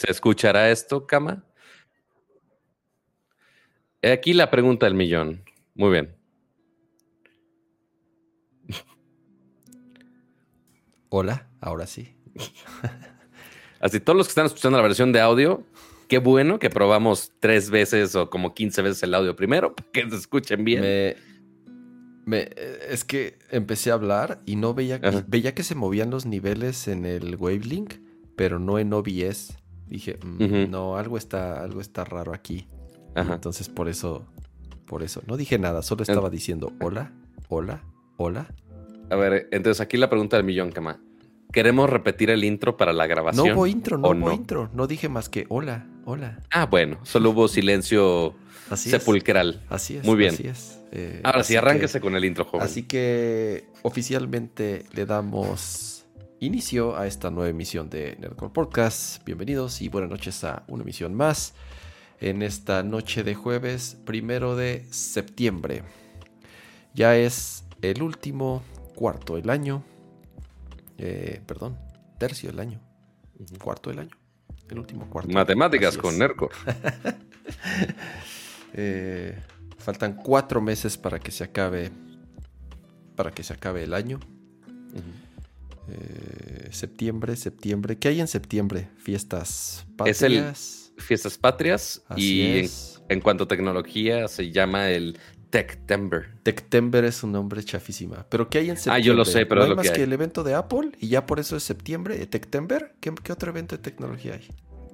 ¿Se escuchará esto, Cama? Aquí la pregunta del millón. Muy bien. Hola, ahora sí. Así, todos los que están escuchando la versión de audio, qué bueno que probamos tres veces o como 15 veces el audio primero para que se escuchen bien. Me, es que empecé a hablar y no veía, veía que se movían los niveles en el Wavelink, pero no en OBS. Dije, mm, no, algo está, algo está raro aquí. Entonces por eso, por eso. No dije nada, solo estaba diciendo hola, hola, hola. A ver, entonces aquí la pregunta del millón, Cama. ¿Queremos repetir el intro para la grabación? No hubo intro, no hubo intro. No dije más que hola, hola. Ah, bueno, solo hubo silencio sepulcral. Así es. Muy bien. Así es. Eh, Ahora sí, arránquese con el intro, joven. Así que oficialmente le damos inicio a esta nueva emisión de Nerdcore Podcast. Bienvenidos y buenas noches a una emisión más en esta noche de jueves primero de septiembre. Ya es el último cuarto del año. Eh, perdón, tercio del año. Cuarto del año. El último cuarto. Matemáticas con Nerco. Eh, faltan cuatro meses para que se acabe. Para que se acabe el año. Eh, septiembre, septiembre. ¿Qué hay en septiembre? Fiestas patrias fiestas patrias y en, cuanto a tecnología se llama el Techtember. Techtember es un nombre chafísima. ¿Pero qué hay en septiembre? Ah, yo lo sé, pero ¿No hay más que, que el evento de Apple y ya por eso es septiembre. ¿Techtember? ¿Qué, otro evento de tecnología hay?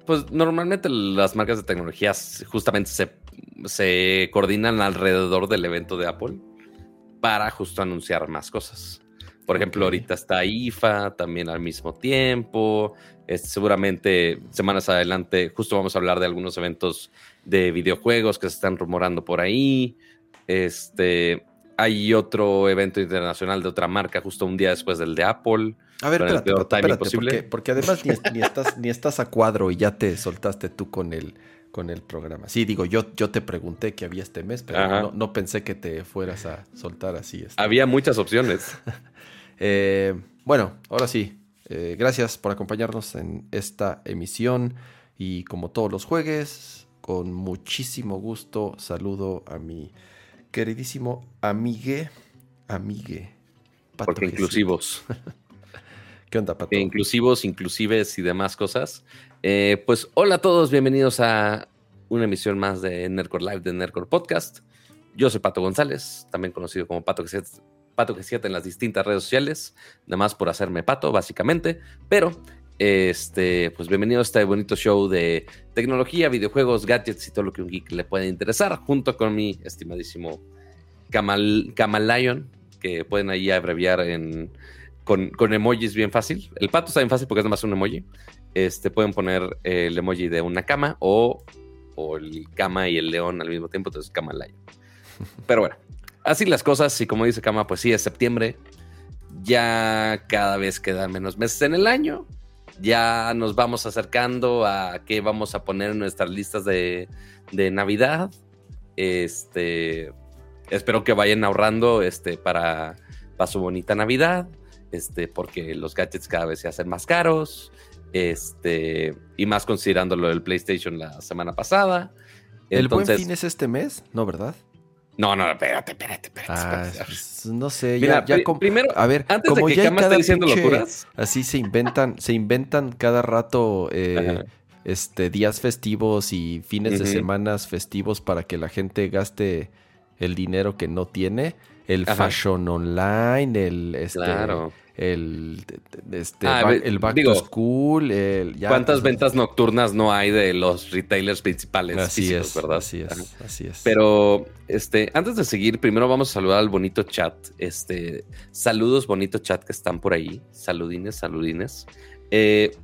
Pues normalmente las marcas de tecnología justamente se, se coordinan alrededor del evento de Apple para justo anunciar más cosas. Por ejemplo, ahorita está IFA también al mismo tiempo. seguramente semanas adelante, justo vamos a hablar de algunos eventos de videojuegos que se están rumorando por ahí. Este, hay otro evento internacional de otra marca justo un día después del de Apple. A ver, espérate, espérate porque, además ni, estás, ni estás a cuadro y ya te soltaste tú con el, con el programa. Sí, digo, yo, yo te pregunté qué había este mes, pero no, pensé que te fueras a soltar así. Este. Había muchas opciones. Eh, bueno, ahora sí, eh, gracias por acompañarnos en esta emisión y como todos los jueves, con muchísimo gusto saludo a mi queridísimo amigue, amigue. Porque inclusivos. ¿Qué onda, Pato? Inclusivos, inclusives y demás cosas. Eh, pues hola a todos, bienvenidos a una emisión más de Nerdcore Live, de Nerdcore Podcast. Yo soy Pato González, también conocido como Pato que se Pato que siete en las distintas redes sociales, nada más por hacerme pato, básicamente. Pero, este, pues bienvenido a este bonito show de tecnología, videojuegos, gadgets y todo lo que un geek le puede interesar, junto con mi estimadísimo Kamal, Kamalayon, que pueden ahí abreviar en, con, con, emojis bien fácil. El pato está bien fácil porque es más un emoji. Este, pueden poner el emoji de una cama o, o el cama y el león al mismo tiempo, entonces Kamalayon. Pero bueno, así las cosas, y como dice Kama, pues sí, es septiembre. Ya cada vez quedan menos meses en el año. Ya nos vamos acercando a qué vamos a poner en nuestras listas de, Navidad. Este. Espero que vayan ahorrando este, para, para su bonita Navidad. Este, porque los gadgets cada vez se hacen más caros. Este, y más considerando lo del PlayStation la semana pasada. ¿El buen fin es este mes? No, ¿verdad? No, no, espérate, espérate, espérate. Ah, pues, no sé, ya, primero, a ver, antes como de que ya esté diciendo locuras. Así se inventan, se inventan cada rato eh, este, días festivos y fines de semanas festivos para que la gente gaste el dinero que no tiene. El fashion online, el este, claro el, este, ah, el back to school. El, ¿Cuántas ventas nocturnas no hay de los retailers principales? Así es, ¿verdad? Así es, así es. Pero este, antes de seguir, primero vamos a saludar al bonito chat. Este, saludos, bonito chat que están por ahí. Saludines, saludines. Eh,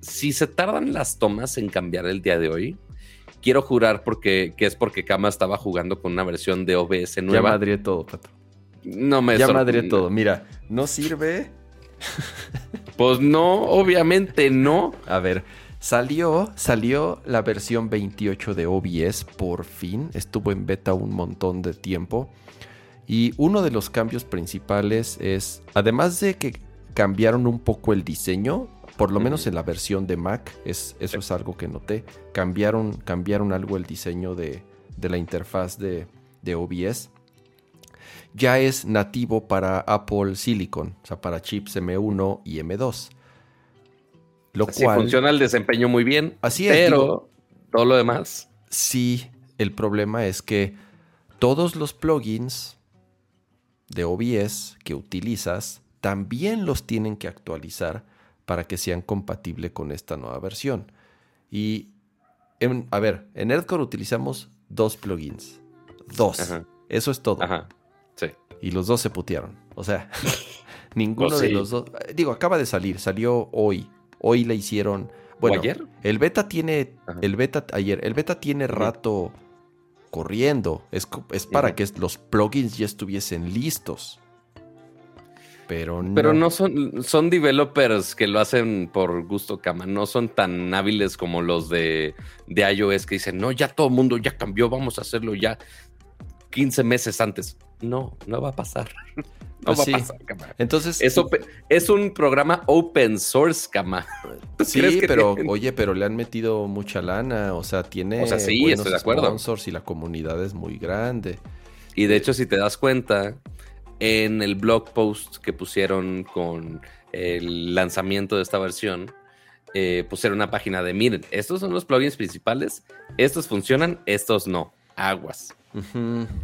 si se tardan las tomas en cambiar el día de hoy, quiero jurar porque, que es porque Kama estaba jugando con una versión de OBS nueva. Ya madre todo, Pato. No me Ya madre todo. Mira, no sirve. pues no, obviamente no. A ver, salió, salió la versión 28 de OBS por fin. Estuvo en beta un montón de tiempo. Y uno de los cambios principales es, además de que cambiaron un poco el diseño, por lo menos en la versión de Mac, es, eso es algo que noté. Cambiaron, cambiaron algo el diseño de, la interfaz de, OBS. Ya es nativo para Apple Silicon, o sea, para chips M1 y M2. Lo cual. funciona el desempeño muy bien. Así es. Pero todo lo demás. Sí, el problema es que todos los plugins de OBS que utilizas también los tienen que actualizar para que sean compatibles con esta nueva versión. Y, a ver, en Nerdcore utilizamos dos plugins. Dos. Eso es todo. Ajá. Sí. Y los dos se putearon. O sea, ninguno de los dos. Digo, acaba de salir, salió hoy. Hoy le hicieron. Bueno, ayer? El beta tiene. El beta ayer. El beta tiene rato corriendo. Es, es para que los plugins ya estuviesen listos. Pero no. Pero no son, son developers que lo hacen por gusto, cama. No son tan hábiles como los de, de iOS que dicen, no, ya todo el mundo ya cambió, vamos a hacerlo ya 15 meses antes. No, no va a pasar. No pues va a pasar, cama. Entonces. Es, un programa open source, cama. Sí, pero, oye, pero le han metido mucha lana. O sea, tiene. O sea, sí, estoy de acuerdo. y la comunidad es muy grande. Y de hecho, si te das cuenta, en el blog post que pusieron con el lanzamiento de esta versión, eh, pusieron una página de, miren, estos son los plugins principales, estos funcionan, estos no, aguas.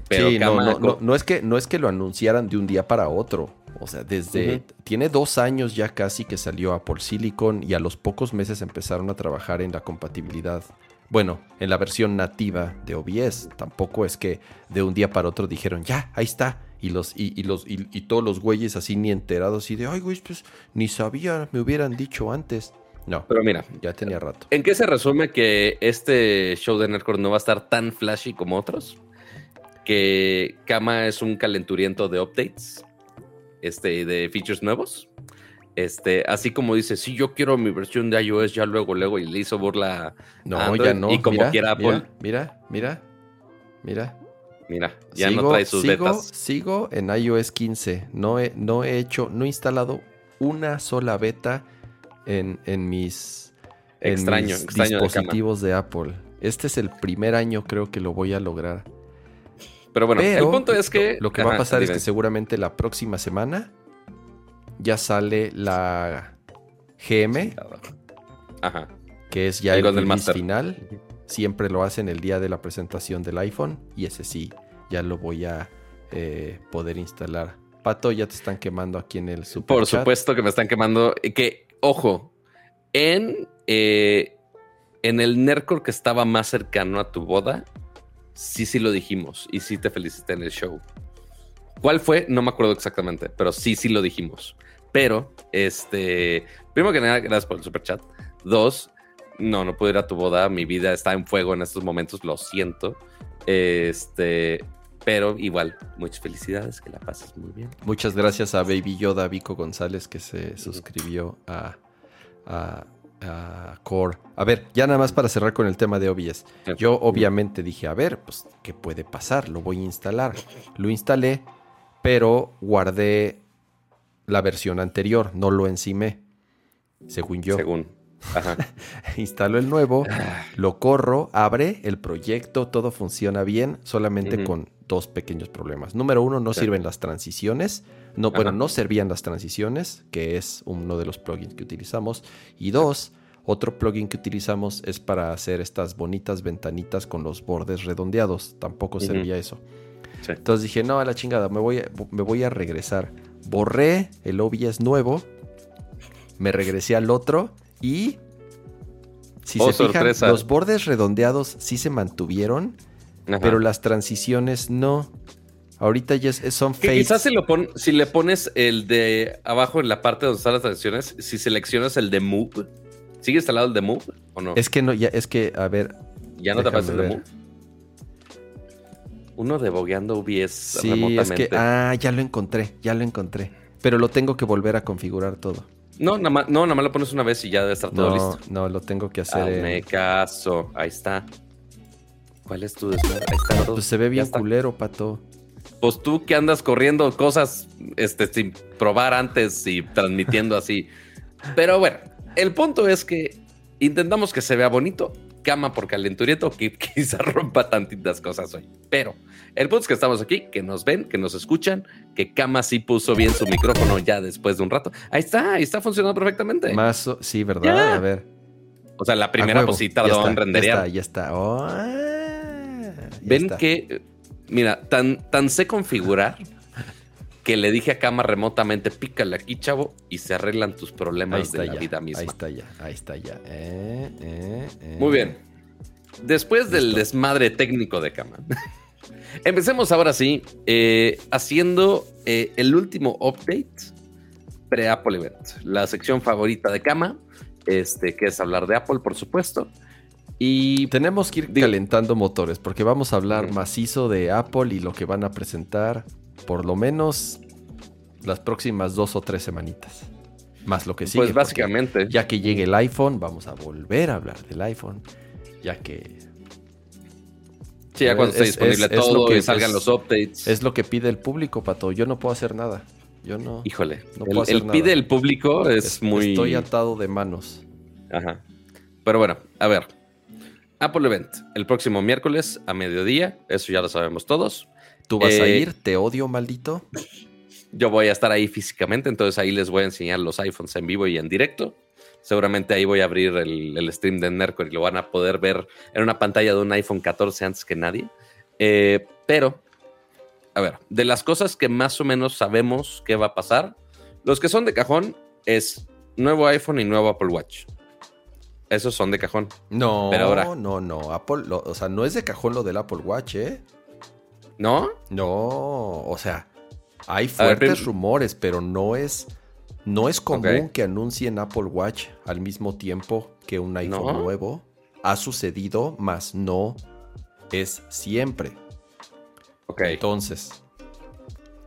Pero no, es que, no es que lo anunciaran de un día para otro. O sea, desde... Tiene dos años ya casi que salió Apple Silicon y a los pocos meses empezaron a trabajar en la compatibilidad. Bueno, en la versión nativa de OBS. Tampoco es que de un día para otro dijeron, ya, ahí está y los, y, los, y, todos los güeyes así ni enterados y de, ay, güey, pues ni sabía, me hubieran dicho antes. No, pero mira, ya tenía rato. ¿En qué se resume que este show de Nerdcore no va a estar tan flashy como otros? Que Kama es un calenturiento de updates, este, de features nuevos. Este, así como dice, sí, yo quiero mi versión de iOS ya luego, luego, y le hizo burla. No, ya no. Y como quiera Apple. Mira, mira, mira. Mira, ya no trae sus betas. Sigo en iOS 15. No he, no he hecho, no he instalado una sola beta en, mis, extraño, dispositivos de, Apple. Este es el primer año, creo que lo voy a lograr. Pero bueno, el punto es que. Lo, que va a pasar es que seguramente la próxima semana ya sale la GM. Ajá. Que es ya el, el final. Siempre lo hacen el día de la presentación del iPhone. Y ese sí, ya lo voy a eh, poder instalar. Pato, ya te están quemando aquí en el super Por supuesto que me están quemando. Que, ojo, en, eh, en el Nercor que estaba más cercano a tu boda, sí, sí lo dijimos. Y sí te felicité en el show. ¿Cuál fue? No me acuerdo exactamente, pero sí, sí lo dijimos. Pero, este, primero que nada, gracias por el super chat. Dos, no, no puedo ir a tu boda. Mi vida está en fuego en estos momentos, lo siento. Este, pero igual, muchas felicidades, que la pases muy bien. Muchas gracias a Baby Yoda Vico González que se suscribió a, a, Core. A ver, ya nada más para cerrar con el tema de OBS. Yo obviamente dije, a ver, pues, ¿qué puede pasar? Lo voy a instalar. Lo instalé, pero guardé la versión anterior, no lo encimé, según yo. Según. Instalo el nuevo, lo corro, abre el proyecto, todo funciona bien, solamente con dos pequeños problemas. Número uno, no sirven las transiciones. No, bueno, no servían las transiciones, que es uno de los plugins que utilizamos. Y dos, otro plugin que utilizamos es para hacer estas bonitas ventanitas con los bordes redondeados. Tampoco servía eso. Entonces dije, no, a la chingada, me voy me voy a regresar. Borré el OBS nuevo, me regresé al otro y si oh, se fijan, los bordes redondeados sí se mantuvieron, pero las transiciones no. Ahorita ya son fake. Quizás si, lo si le pones el de abajo en la parte donde están las transiciones, si seleccionas el de Move, ¿sigue instalado el de Move o no? Es que no, ya, es que, a ver. ¿Ya no te aparece el de Move? Uno de bogueando OBS sí, Es que, ah, ya lo encontré, ya lo encontré. Pero lo tengo que volver a configurar todo. No, nada más, no, nada más lo pones una vez y ya debe estar todo listo. No, lo tengo que hacer. Hazme caso. Ahí está. ¿Cuál es tu deseo? Ahí está Pues se ve bien culero, pato. Pues tú que andas corriendo cosas este, sin probar antes y transmitiendo así. Pero bueno, El punto es que intentamos que se vea bonito, cama por calenturiento, que quizá rompa tantitas cosas hoy. Pero el punto es que estamos aquí, que nos ven, que nos escuchan, que Cama sí puso bien su micrófono ya después de un rato. Ahí está, ahí está funcionando perfectamente. Más, sí, ¿verdad? A ver. O sea, la primera sí tardó en renderear. Ya está, ya está. Oh, ven que, mira, tan, tan sé configurar que le dije a Cama remotamente, pícale aquí, chavo, y se arreglan tus problemas de la vida misma. Ahí está ya, ahí está ya. Eh, eh, eh. Muy bien. Después del desmadre técnico de Cama, empecemos ahora sí haciendo el último update pre-Apple Event, la sección favorita de Cama, este, que es hablar de Apple, por supuesto. Y tenemos que ir calentando motores porque vamos a hablar macizo de Apple y lo que van a presentar por lo menos las próximas dos o tres semanitas. Más lo que sigue. Pues básicamente. Ya que llegue el iPhone, vamos a volver a hablar del iPhone. Ya que. Sí, ya cuando esté disponible todo que, y salgan los updates. Es lo que pide el público, Pato. Yo no puedo hacer nada. Yo no. Híjole. No puedo el, pide el público es, muy. Estoy atado de manos. Ajá. Pero bueno, a ver. Apple Event, el próximo miércoles a mediodía. Eso ya lo sabemos todos. ¿Tú vas a eh, ir? ¿Te odio, maldito? Yo voy a estar ahí físicamente, entonces ahí les voy a enseñar los iPhones en vivo y en directo. Seguramente ahí voy a abrir el, stream de Nerco y lo van a poder ver en una pantalla de un iPhone 14 antes que nadie. Eh, pero, a ver, de las cosas que más o menos sabemos que va a pasar, los que son de cajón es nuevo iPhone y nuevo Apple Watch. Esos son de cajón. No, pero ahora, no, no. Apple, o sea, no es de cajón lo del Apple Watch, ¿eh? ¿No? No, o sea, hay fuertes rumores, pero no es, no es común que anuncien Apple Watch al mismo tiempo que un iPhone nuevo. Ha sucedido, mas no es siempre. Ok. Entonces,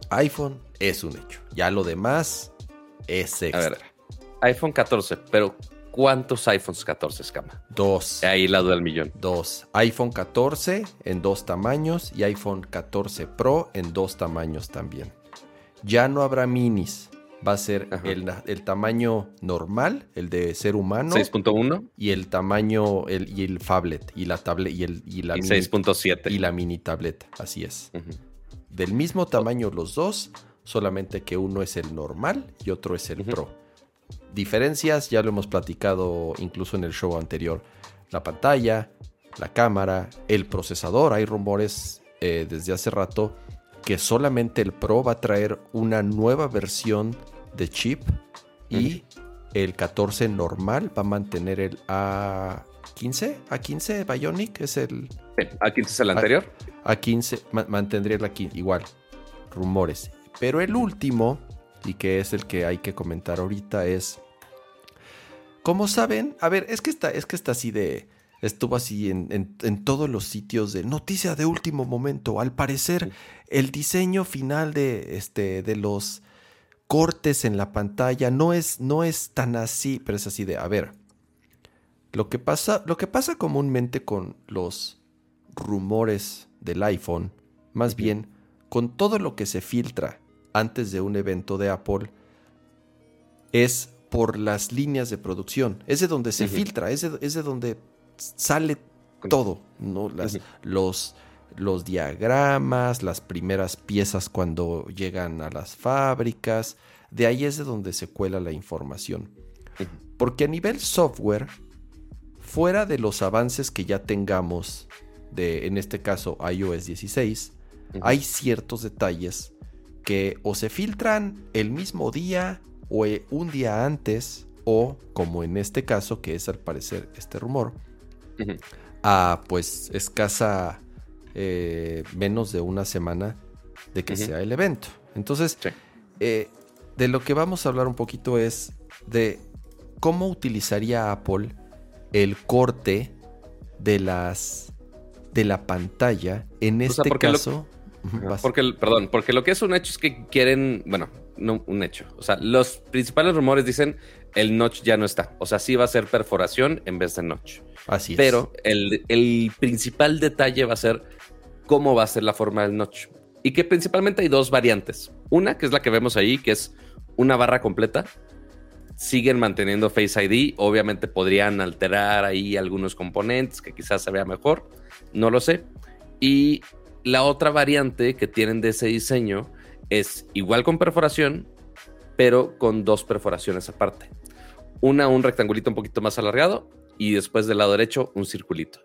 iPhone es un hecho. Ya lo demás es extra. A ver, iPhone 14, pero ¿Cuántos iPhones 14 escama? Dos. Ahí lado del millón. Dos. iPhone 14 en dos tamaños y iPhone 14 Pro en dos tamaños también. Ya no habrá minis. Va a ser el, tamaño normal, el de ser humano. 6.1. Y el tamaño, el, y el phablet, y la tablet, y, el, y la 6.7. Y la mini tablet, así es. Del mismo tamaño los dos, solamente que uno es el normal y otro es el Pro. Diferencias, ya lo hemos platicado incluso en el show anterior. La pantalla, la cámara, el procesador. Hay rumores eh, desde hace rato que solamente el Pro va a traer una nueva versión de chip y el 14 normal va a mantener el A15. A15 Bionic es el... ¿A15 es el anterior? A15 mantendría el aquí igual. Rumores. Pero el último y que es el que hay que comentar ahorita, es. Como saben, a ver, es que está, es que está así de. Estuvo así en, todos los sitios de noticia de último momento. Al parecer, el diseño final de, este, de los cortes en la pantalla no es, no es tan así, pero es así de, a ver, lo que pasa, lo que pasa comúnmente con los rumores del iPhone, más bien con todo lo que se filtra antes de un evento de Apple es por las líneas de producción. Es de donde se filtra, es de, donde sale todo, ¿no? Las, los, los diagramas, las primeras piezas cuando llegan a las fábricas. De ahí es de donde se cuela la información. Porque a nivel software, fuera de los avances que ya tengamos de, en este caso, iOS 16, hay ciertos detalles que o se filtran el mismo día o un día antes o como en este caso que es al parecer este rumor a pues escasa eh, menos de una semana de que sea el evento. Entonces eh, de lo que vamos a hablar un poquito es de cómo utilizaría Apple el corte de las de la pantalla en este caso. Porque, perdón, porque lo que es un hecho es que quieren, bueno, no un hecho. O sea, los principales rumores dicen el notch ya no está. O sea, sí va a ser perforación en vez de notch. Así es. Pero el, el principal detalle va a ser cómo va a ser la forma del notch. Y que principalmente hay dos variantes. Una, que es la que vemos ahí, que es una barra completa. siguen manteniendo Face ID. Obviamente podrían alterar ahí algunos componentes que quizás se vea mejor. No lo sé. Y la otra variante que tienen de ese diseño es igual con perforación, pero con dos perforaciones aparte. Una, un rectangulito un poquito más alargado y después del lado derecho un circulito.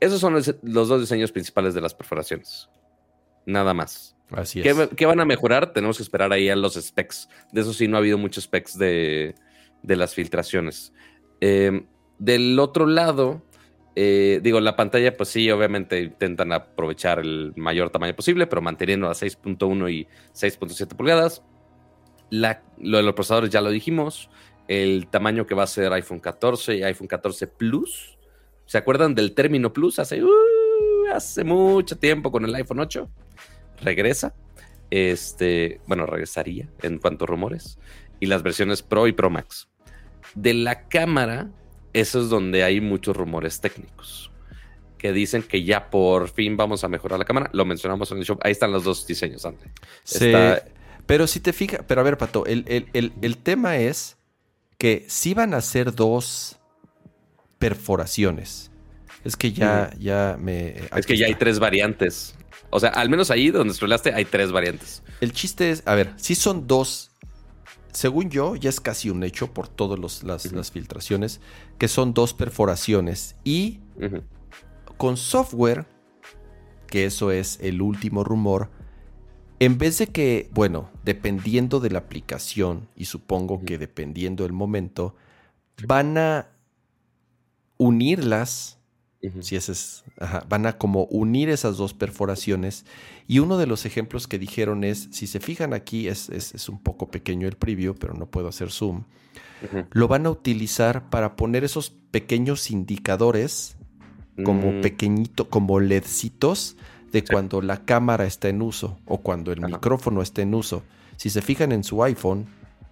Esos son los, dos diseños principales de las perforaciones. Nada más. Así es. ¿Qué, van a mejorar? Tenemos que esperar ahí a los specs. De eso sí, no ha habido muchos specs de, las filtraciones. Em, del otro lado, eh, digo, la pantalla, pues sí, obviamente intentan aprovechar el mayor tamaño posible, pero manteniendo a 6.1 y 6.7 pulgadas. lo de los procesadores ya lo dijimos. El tamaño que va a ser iPhone 14 y iPhone 14 Plus. ¿Se acuerdan del término Plus? Hace, uh, hace mucho tiempo con el iPhone 8. Regresa. Este, bueno, regresaría en cuanto a rumores. Y las versiones Pro y Pro Max. De la cámara, eso es donde hay muchos rumores técnicos que dicen que ya por fin vamos a mejorar la cámara. Lo mencionamos en el show. Ahí están los dos diseños, André. Sí. Pero si te fijas, pero a ver, Pato, el, el, tema es que si van a ser dos perforaciones. Es que ya, ya me. Es que ya hay tres variantes. O sea, al menos ahí donde estudiaste hay tres variantes. El chiste es, a ver, si son dos según yo, ya es casi un hecho por todas las, filtraciones, que son dos perforaciones. Y con software, que eso es el último rumor, en vez de que, bueno, dependiendo de la aplicación, y supongo que dependiendo del momento, van a unirlas si ese es, van a como unir esas dos perforaciones. Y uno de los ejemplos que dijeron es, si se fijan aquí, es, un poco pequeño el preview, pero no puedo hacer zoom. Lo van a utilizar para poner esos pequeños indicadores, como mm. pequeñito, como LEDcitos, de cuando la cámara está en uso o cuando el micrófono está en uso. Si se fijan en su iPhone,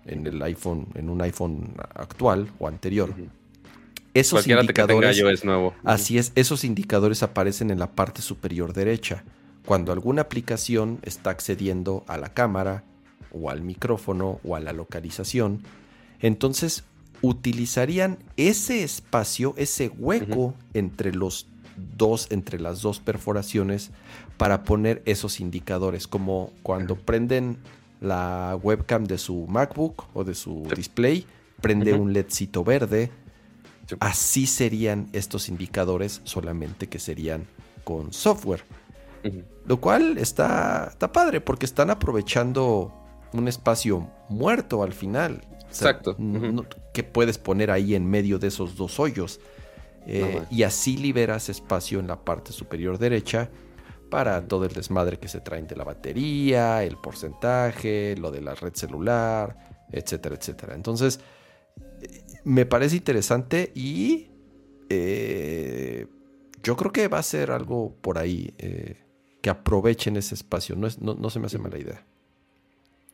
en el iPhone, en un iPhone actual o anterior, esos indicadores, nuevo. Así es, esos indicadores aparecen en la parte superior derecha. Cuando alguna aplicación está accediendo a la cámara o al micrófono o a la localización, entonces utilizarían ese espacio, ese hueco entre los dos, entre las dos perforaciones para poner esos indicadores, como cuando prenden la webcam de su MacBook o de su display, prende un LEDcito verde, Así serían estos indicadores, solamente que serían con software. Lo cual está, está padre porque están aprovechando un espacio muerto al final. Exacto. que puedes poner ahí en medio de esos dos hoyos. Eh, y así liberas espacio en la parte superior derecha para todo el desmadre que se traen de la batería, el porcentaje, lo de la red celular, etcétera, etcétera. Entonces, me parece interesante y eh, yo creo que va a ser algo por ahí eh, que aprovechen ese espacio. No, no, se me hace mala idea.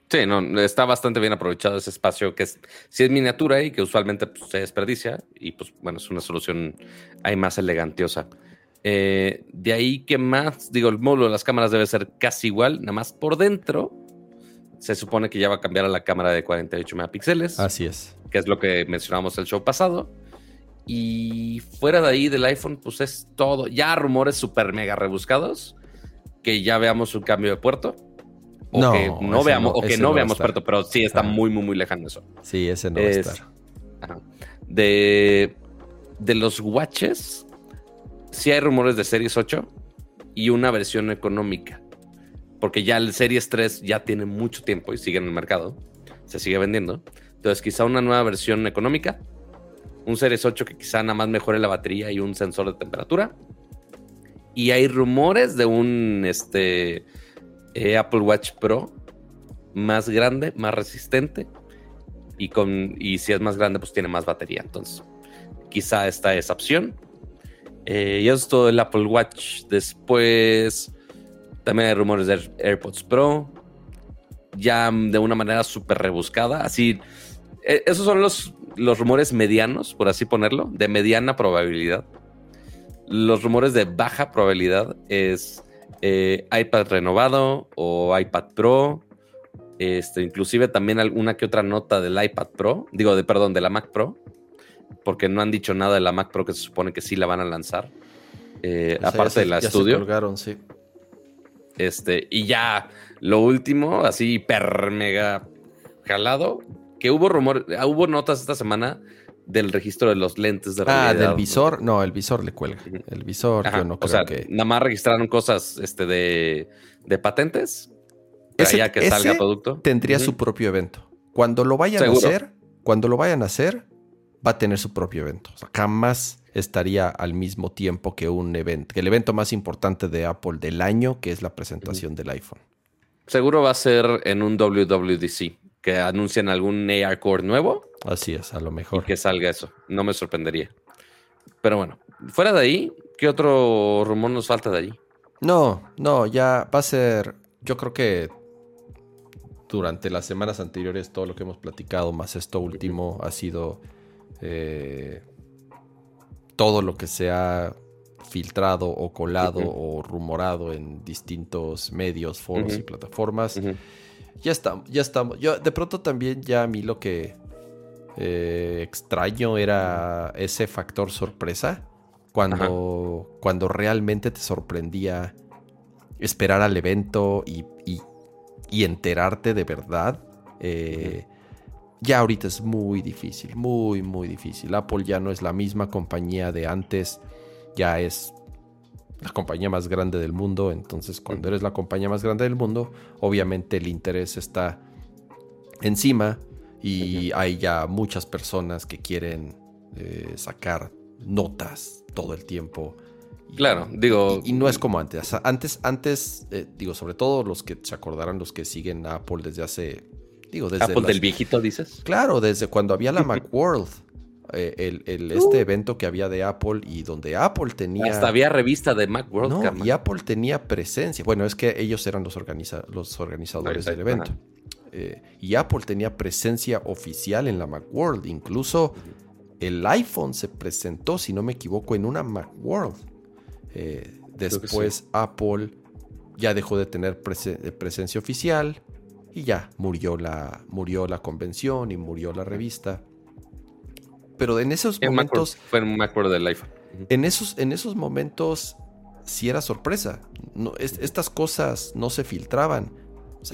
Sí, no, está bastante bien aprovechado ese espacio que es, si es miniatura y que usualmente pues, se desperdicia y pues bueno, es una solución ahí más elegantiosa. Eh, de ahí que más, digo, el módulo de las cámaras debe ser casi igual, nada más por dentro. Se supone que ya va a cambiar a la cámara de 48 megapíxeles. Así es que es lo que mencionamos el show pasado. Y fuera de ahí del iPhone, pues es todo. Ya rumores super mega rebuscados. Que ya veamos un cambio de puerto. O no, que no veamos, o que no, veamos pero sí está muy, muy, muy lejano eso. Sí, ese no va a estar. De, de los watches, sí hay rumores de Series 8 y una versión económica. Porque ya el Series 3 ya tiene mucho tiempo y sigue en el mercado. Se sigue vendiendo. Entonces, quizá una nueva versión económica, un Series 8 que quizá nada más mejore la batería y un sensor de temperatura. Y hay rumores de un este, eh, Apple Watch Pro más grande, más resistente. Y, con, y si es más grande, pues tiene más batería. Entonces, quizá esta es opción. Eh, y eso es todo el Apple Watch. Después, también hay rumores de AirPods Pro. Ya de una manera súper rebuscada. Así, eh, esos son los, los rumores medianos, por así ponerlo, de mediana probabilidad. Los rumores de baja probabilidad es eh, iPad renovado o iPad Pro Este, inclusive también alguna que otra nota del iPad Pro, digo, de perdón, de la Mac Pro, porque no han dicho nada de la Mac Pro que se supone que sí la van a lanzar. Eh, aparte de la estudio. colgaron, sí. Este, y ya lo último, así hiper mega jalado, que hubo rumor, hubo notas esta semana del registro de los lentes de realidad. Ah, del visor, no, el visor le cuelga. El visor, yo no creo sea, que. Nada más registraron cosas este, de, de patentes. Ese, ya que salga producto. Tendría su propio evento. Cuando lo vayan a hacer, cuando lo vayan a hacer, va a tener su propio evento. O sea, jamás estaría al mismo tiempo que un evento, que el evento más importante de Apple del año, que es la presentación del iPhone. Seguro va a ser en un WWDC, que anuncien algún AR Core nuevo. Así es, a lo mejor. que salga eso. No me sorprendería. Pero bueno, fuera de ahí, ¿qué otro rumor nos falta de allí? No, no, ya va a ser. Yo creo que durante las semanas anteriores, todo lo que hemos platicado, más esto último, ha sido eh, todo lo que se ha filtrado o colado o rumorado en distintos medios, foros y plataformas. Ya estamos, ya estamos. Yo de pronto también ya a mí lo que eh, extraño era ese factor sorpresa. Cuando, cuando realmente te sorprendía esperar al evento y, enterarte de verdad. Eh, ya ahorita es muy difícil, muy, muy difícil. Apple ya no es la misma compañía de antes, ya es la compañía más grande del mundo. Entonces, cuando eres la compañía más grande del mundo, obviamente el interés está encima y hay ya muchas personas que quieren eh, sacar notas todo el tiempo. claro, digo. Y, no es como antes. Antes, antes eh, digo, sobre todo los que se acordarán, los que siguen a Apple desde hace Digo, desde Apple del viejito, dices. Claro, desde cuando había la Macworld. Eh, el, este uh. evento que había de Apple y donde Apple tenía. Hasta había revista de Macworld. No, y Apple tenía presencia. Bueno, es que ellos eran los, los organizadores del evento. Eh, y Apple tenía presencia oficial en la Macworld. Incluso el iPhone se presentó, si no me equivoco, en una Macworld. Eh, después Apple ya dejó de tener presencia oficial y ya murió la, murió la convención y murió la revista. Pero en esos momentos. fue un acuerdo del iPhone. En esos, en esos momentos sí era sorpresa. No, estas cosas no se filtraban.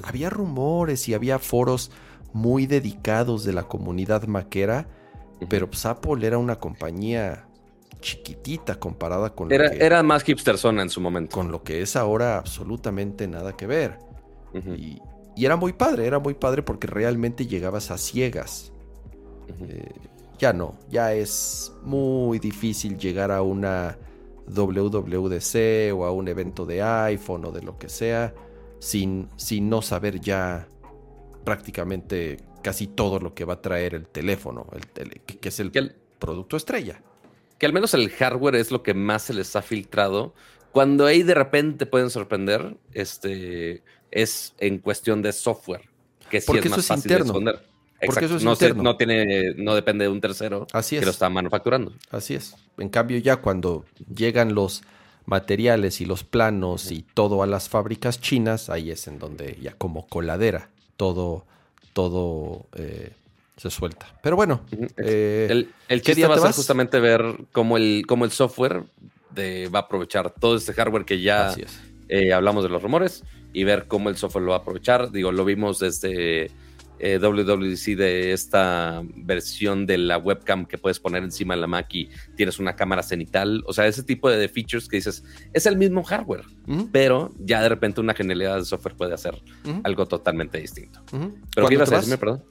había rumores y había foros muy dedicados de la comunidad maquera, pero pues, Apple era una compañía chiquitita comparada con era, lo que, era más zona en su momento. Con lo que es ahora absolutamente nada que ver. y, y era muy padre, era muy padre porque realmente llegabas a ciegas. Eh, ya no, ya es muy difícil llegar a una WWDC o a un evento de iPhone o de lo que sea sin, sin no saber ya prácticamente casi todo lo que va a traer el teléfono, el que, es el, el producto estrella. Que al menos el hardware es lo que más se les ha filtrado. Cuando ahí de repente pueden sorprender, este, es en cuestión de software, que sí es más fácil de esconder. Porque eso es no, interno. no, tiene, no depende de un tercero Así que lo está manufacturando. Así es. En cambio, ya cuando llegan los materiales y los planos y todo a las fábricas chinas, ahí es en donde ya como coladera todo, todo eh, se suelta. Pero bueno. Eh, el, el chiste va a ser justamente ver cómo el, cómo el software de, va a aprovechar todo este hardware que ya eh, hablamos de los rumores y ver cómo el software lo va a aprovechar. Digo, lo vimos desde eh, WWDC de esta versión de la webcam que puedes poner encima de la Mac y tienes una cámara cenital. O sea, ese tipo de features que dices, es el mismo hardware, pero ya de repente una genialidad de software puede hacer algo totalmente distinto. Pero ¿qué ibas a decirme, perdón?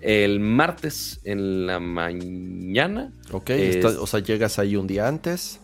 El martes en la mañana. Ok, o sea, llegas ahí un día antes.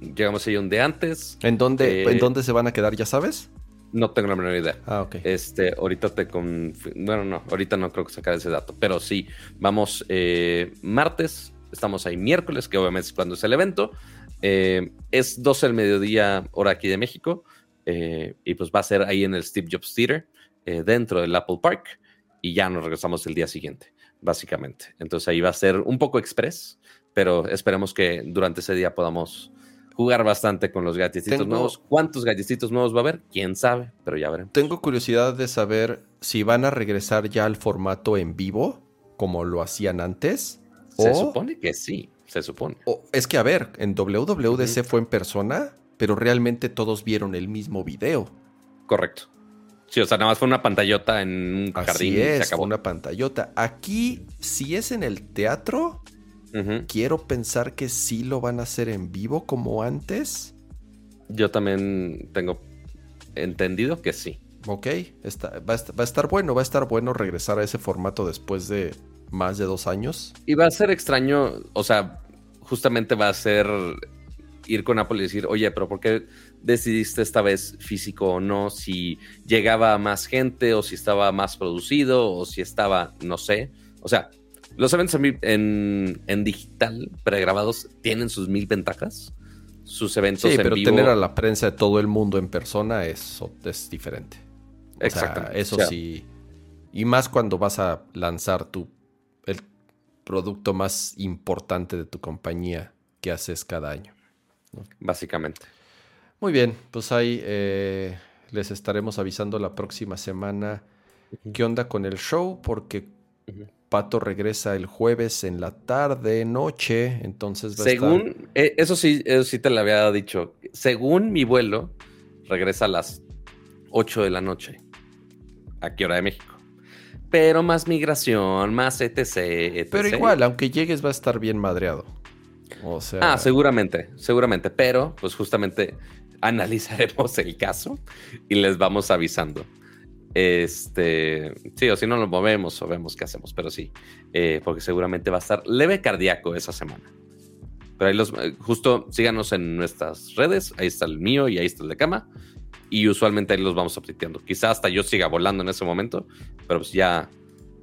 Llegamos ahí un día antes. ¿En dónde, ¿En eh, dónde se van a quedar, ya sabes? No tengo la menor idea. Ah, ok. Este, ahorita te con... Bueno, no, ahorita no creo que sacar ese dato, pero sí, vamos eh, martes, estamos ahí miércoles, que obviamente es cuando es el evento. Eh, es 12 del mediodía, hora aquí de México, eh, y pues va a ser ahí en el Steve Jobs Theater, dentro del Apple Park, y ya nos regresamos el día siguiente, básicamente. Entonces ahí va a ser un poco express, pero esperemos que durante ese día podamos jugar bastante con los galletitos nuevos. ¿Cuántos galletitos nuevos va a haber? Quién sabe, pero ya veremos. Tengo curiosidad de saber si van a regresar ya al formato en vivo, como lo hacían antes. Se supone que sí, se supone. es que, a ver, en WWDC fue en persona, pero realmente todos vieron el mismo video. Correcto. Sí, o sea, nada más fue una pantallota en un jardín y se acabó. una pantallota. Aquí, si es en el teatro, quiero pensar que sí lo van a hacer en vivo como antes. Yo también tengo entendido que sí. Ok, va, a estar, bueno, va a estar bueno regresar a ese formato después de más de dos años. Y va a ser extraño, o sea, justamente va a ser ir con Apple y decir, oye, pero ¿por qué decidiste esta vez físico o no? Si llegaba más gente o si estaba más producido o si estaba, no sé. O sea, los eventos en, en, digital pregrabados tienen sus mil ventajas. Sus eventos sí, pero tener a la prensa de todo el mundo en persona es, es diferente. Exacto. eso sí. Y más cuando vas a lanzar tu el producto más importante de tu compañía que haces cada año. Básicamente. Muy bien, pues ahí eh, les estaremos avisando la próxima semana qué onda con el show, porque Pato regresa el jueves en la tarde, noche, entonces va Según, a estar... Eh, eso sí, eso sí te lo había dicho. Según mi vuelo, regresa a las 8 de la noche, aquí hora de México. Pero más migración, más etc, etc. Pero igual, aunque llegues va a estar bien madreado. O sea... Ah, seguramente, seguramente. Pero, pues justamente analizaremos el caso y les vamos avisando. Este, sí, o si no lo movemos o vemos qué hacemos, pero sí, eh, porque seguramente va a estar leve cardíaco esa semana. Pero ahí los, eh, justo síganos en nuestras redes, ahí está el mío y ahí está el de cama, y usualmente ahí los vamos updateando. Quizá hasta yo siga volando en ese momento, pero pues ya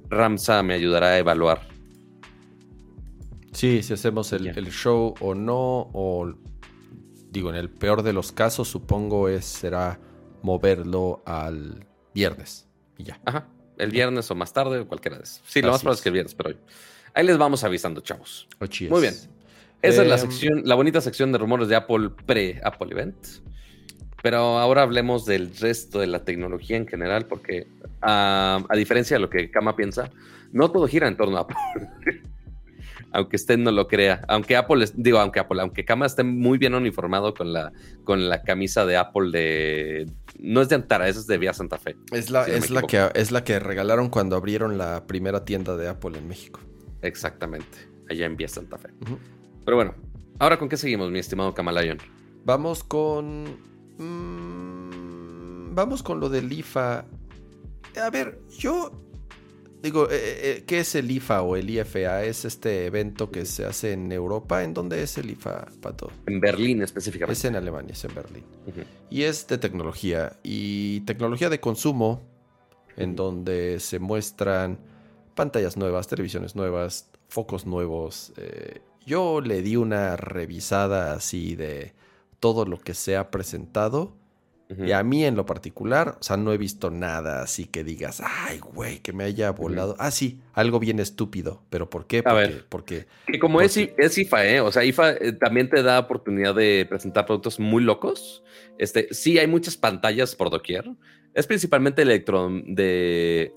Ramsa me ayudará a evaluar. Sí, si hacemos el, el show o no, o digo, en el peor de los casos, supongo es será moverlo al viernes y ya. Ajá. El viernes o más tarde o cualquiera de esos. Sí, lo más probable es que el viernes, pero ahí les vamos avisando, chavos. Oh, Muy bien. Esa es la em, sección, la bonita sección de rumores de Apple pre-Apple Event. Pero ahora hablemos del resto de la tecnología en general, porque a diferencia de lo que Kama piensa, no todo gira en torno a Apple. aunque usted no lo crea. Aunque Apple, digo, aunque Apple, aunque Kama esté muy bien uniformado con la, con la camisa de Apple de. No es de Antara, es de Vía Santa Fe. Es la, es, la que, es la que regalaron cuando abrieron la primera tienda de Apple en México. Exactamente, allá en Vía Santa Fe. Pero bueno, ahora con qué seguimos, mi estimado Kamalayon. Vamos con. Mm, vamos con lo del IFA. A ver, yo Digo, eh, eh, eh, ¿qué es el IFA o el IFA? ¿Es este evento que se hace en Europa? ¿En dónde es el IFA, Pato? En Berlín específicamente. Es en Alemania, es en Berlín. Y es de tecnología. Y tecnología de consumo, en donde se muestran pantallas nuevas, televisiones nuevas, focos nuevos. yo le di una revisada así de todo lo que se ha presentado. Y a mí en lo particular, o sea, no he visto nada así que digas, ay, güey, que me haya volado. Ah, sí, algo bien estúpido. ¿Pero por qué? Porque, a ver, porque, que como Es, es, IFA, ¿eh? O sea, IFA eh, también te da oportunidad de presentar productos muy locos. Este, sí, hay muchas pantallas por doquier. Es principalmente electro de,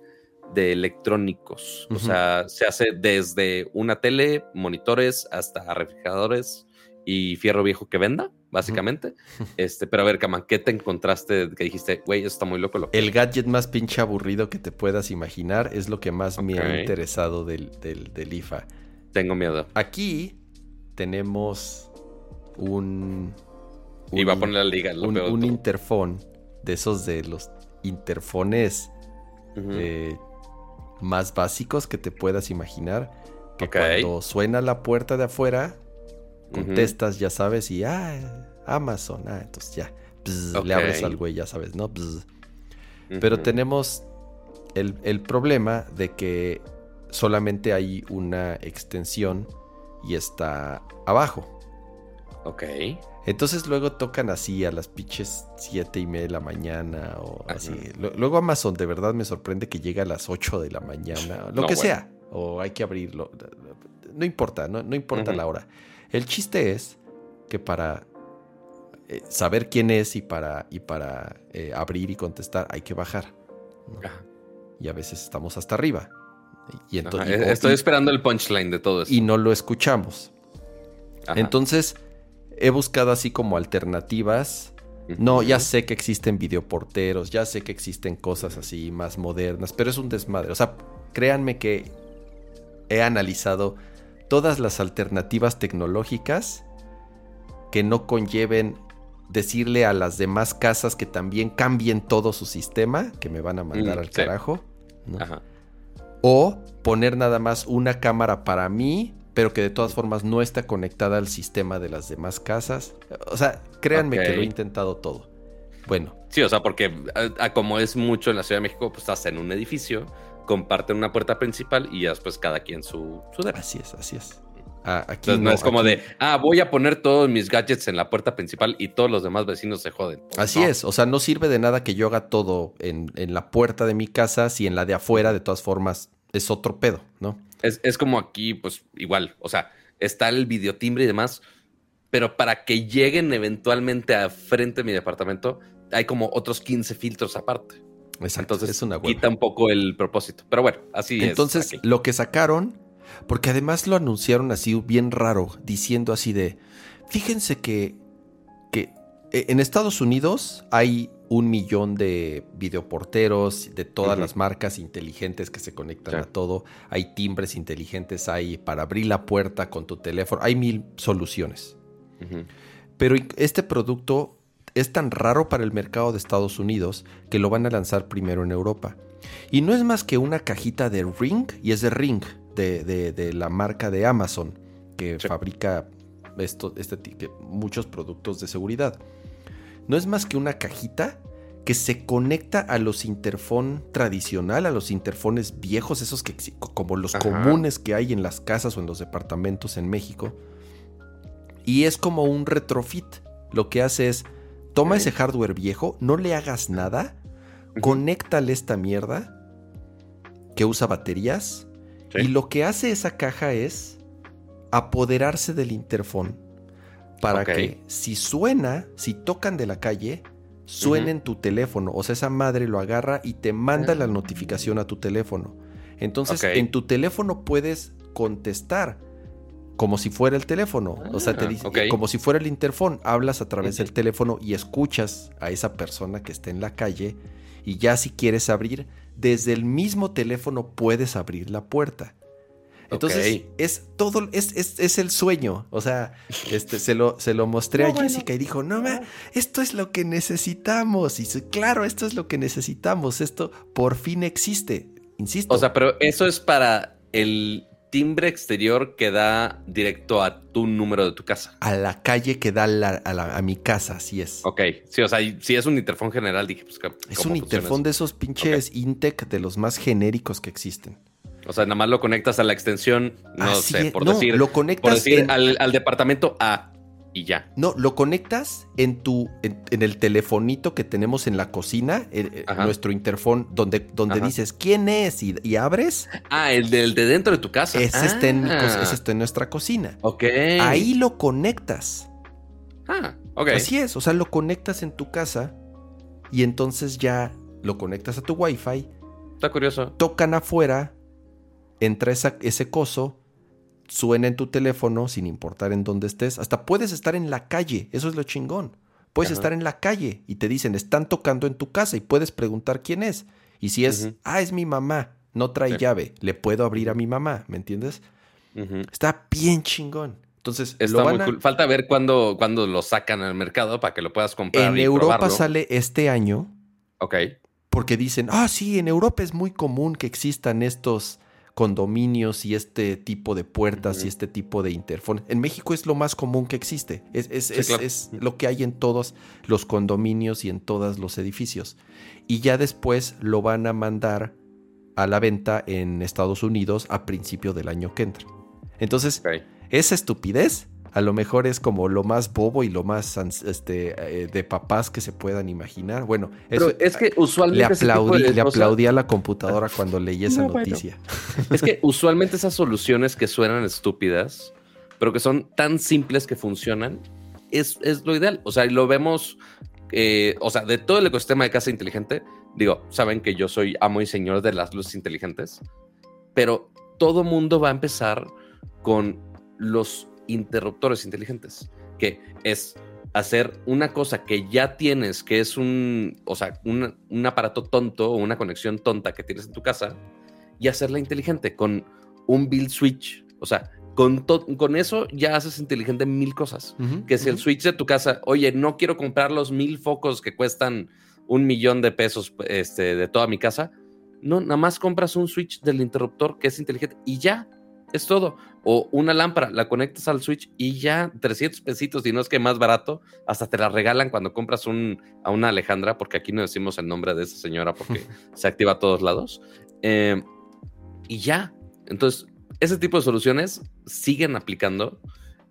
de electrónicos. O sea, se hace desde una tele, monitores, hasta refrigeradores y fierro viejo que venda básicamente. Este, pero a ver, Kaman, ¿qué te encontraste que dijiste, güey, eso está muy loco? El gadget más pinche aburrido que te puedas imaginar es lo que más me ha interesado del, del, IFA. Tengo miedo. Aquí tenemos un. Iba a poner la liga. un, un interfón de esos de los interfones eh, más básicos que te puedas imaginar. Que cuando suena la puerta de afuera, contestas, ya sabes, y ah, Amazon, ah, entonces ya, le abres al güey, ya sabes, ¿no? Pero tenemos el, problema de que solamente hay una extensión y está abajo. Ok. Entonces luego tocan así a las pinches siete y media de la mañana o así. Luego Amazon de verdad me sorprende que llega a las 8 de la mañana, lo que sea. O hay que abrirlo. No importa, no, no importa la hora. El chiste es que para eh, saber quién es y para, y para eh, abrir y contestar hay que bajar. Y a veces estamos hasta arriba. Y entonces, Estoy esperando el punchline de todo eso. Y no lo escuchamos. Entonces, he buscado así como alternativas. No, ya sé que existen videoporteros, ya sé que existen cosas así más modernas, pero es un desmadre. O sea, créanme que he analizado todas las alternativas tecnológicas que no conlleven decirle a las demás casas que también cambien todo su sistema, que me van a mandar mm, al carajo. O poner nada más una cámara para mí, pero que de todas formas no está conectada al sistema de las demás casas. O sea, créanme que lo he intentado todo. Bueno. Sí, o sea, porque como es mucho en la Ciudad de México, pues estás en un edificio, comparten una puerta principal y ya después cada quien su, su Así es, así es. Ah, aquí no, es como de, ah, voy a poner todos mis gadgets en la puerta principal y todos los demás vecinos se joden. Así es, o sea, no sirve de nada que yo haga todo en, la puerta de mi casa si en la de afuera, de todas formas, es otro pedo, ¿no? Es, es como aquí, pues igual, o sea, está el videotimbre y demás, pero para que lleguen eventualmente a frente de mi departamento, hay como otros 15 filtros aparte. Exacto, Entonces, es una quita un poco el propósito. Pero bueno, así es. Entonces, lo que sacaron, porque además lo anunciaron así bien raro, diciendo así de, fíjense que, que e, en Estados Unidos hay un millón de videoporteros de todas las marcas inteligentes que se conectan a todo. Hay timbres inteligentes, hay para abrir la puerta con tu teléfono, hay mil soluciones. Pero este producto es tan raro para el mercado de Estados Unidos que lo van a lanzar primero en Europa. Y no es más que una cajita de Ring, y es de Ring, de, la marca de Amazon, que fabrica esto, este, muchos productos de seguridad. No es más que una cajita que se conecta a los interfón tradicional, a los interfones viejos, esos que como los comunes que hay en las casas o en los departamentos en México. Y es como un retrofit. Lo que hace es Toma ese hardware viejo, no le hagas nada, conéctale esta mierda que usa baterías y lo que hace esa caja es apoderarse del interfón para que si suena, si tocan de la calle, suene en tu teléfono. O sea, esa madre lo agarra y te manda la ah. notificación a tu teléfono. Entonces, en tu teléfono puedes contestar como si fuera el teléfono. o sea, te ah, dice, como si fuera el interfón. Hablas a través del teléfono y escuchas a esa persona que está en la calle. Y ya si quieres abrir, desde el mismo teléfono puedes abrir la puerta. Entonces, es todo, es, es, el sueño. O sea, este, se, lo, se lo mostré a Jessica y dijo, no, esto es lo que necesitamos. Y claro, esto es lo que necesitamos. Esto por fin existe. Insisto. O sea, pero eso es para el timbre exterior que da directo a tu número de tu casa. A la calle que da a, mi casa, así es. Ok, sí, o sea, si es un interfón general, dije, pues. Es un interfón de esos pinches Intec de los más genéricos que existen. O sea, nada más lo conectas a la extensión, no sé, por decir, lo conectas al, al, departamento A y ya. No, lo conectas en tu en, el telefonito que tenemos en la cocina, eh, eh, nuestro interfón, donde, donde dices quién es y, abres. Ah, el de, de, dentro de tu casa. Ese, está en, ah. está en nuestra cocina. Ok. Ahí lo conectas. Ah, ok. Así es, o sea, lo conectas en tu casa y entonces ya lo conectas a tu wifi. Está curioso. Tocan afuera, entra esa, ese coso suena en tu teléfono sin importar en dónde estés. Hasta puedes estar en la calle, eso es lo chingón. Puedes estar en la calle y te dicen, están tocando en tu casa y puedes preguntar quién es. Y si es, ah, es mi mamá, no trae llave, le puedo abrir a mi mamá, ¿me entiendes? Está bien chingón. Entonces, falta ver cuándo, cuándo, lo sacan al mercado para que lo puedas comprar. En Europa sale este año. Ok. Porque dicen, ah, sí, en Europa es muy común que existan estos condominios y este tipo de puertas y este tipo de interfón. En México es lo más común que existe. Es, es, lo que hay en todos los condominios y en todos los edificios. Y ya después lo van a mandar a la venta en Estados Unidos a principio del año que entra. Entonces, esa estupidez a lo mejor es como lo más bobo y lo más este, eh, de papás que se puedan imaginar. Bueno, Pero es que usualmente le aplaudí, le aplaudí a la computadora cuando leí esa noticia. Es que usualmente esas soluciones que suenan estúpidas, pero que son tan simples que funcionan, es, es lo ideal. O sea, lo vemos, eh, o sea, de todo el ecosistema de casa inteligente, digo, saben que yo soy amo y señor de las luces inteligentes, pero todo mundo va a empezar con los interruptores inteligentes, que es hacer una cosa que ya tienes, que es un, o sea, un, un aparato tonto o una conexión tonta que tienes en tu casa, y hacerla inteligente con un build switch. O sea, con, con eso ya haces inteligente mil cosas. que si el switch de tu casa, oye, no quiero comprar los mil focos que cuestan un millón de pesos este, de toda mi casa. No, nada más compras un switch del interruptor que es inteligente y ya, es todo. O una lámpara, la conectas al switch y ya 300 pesitos, y no es que más barato, hasta te la regalan cuando compras un, a una Alejandra, porque aquí no decimos el nombre de esa señora porque se activa a todos lados. Eh, y ya. Entonces, ese tipo de soluciones siguen aplicando.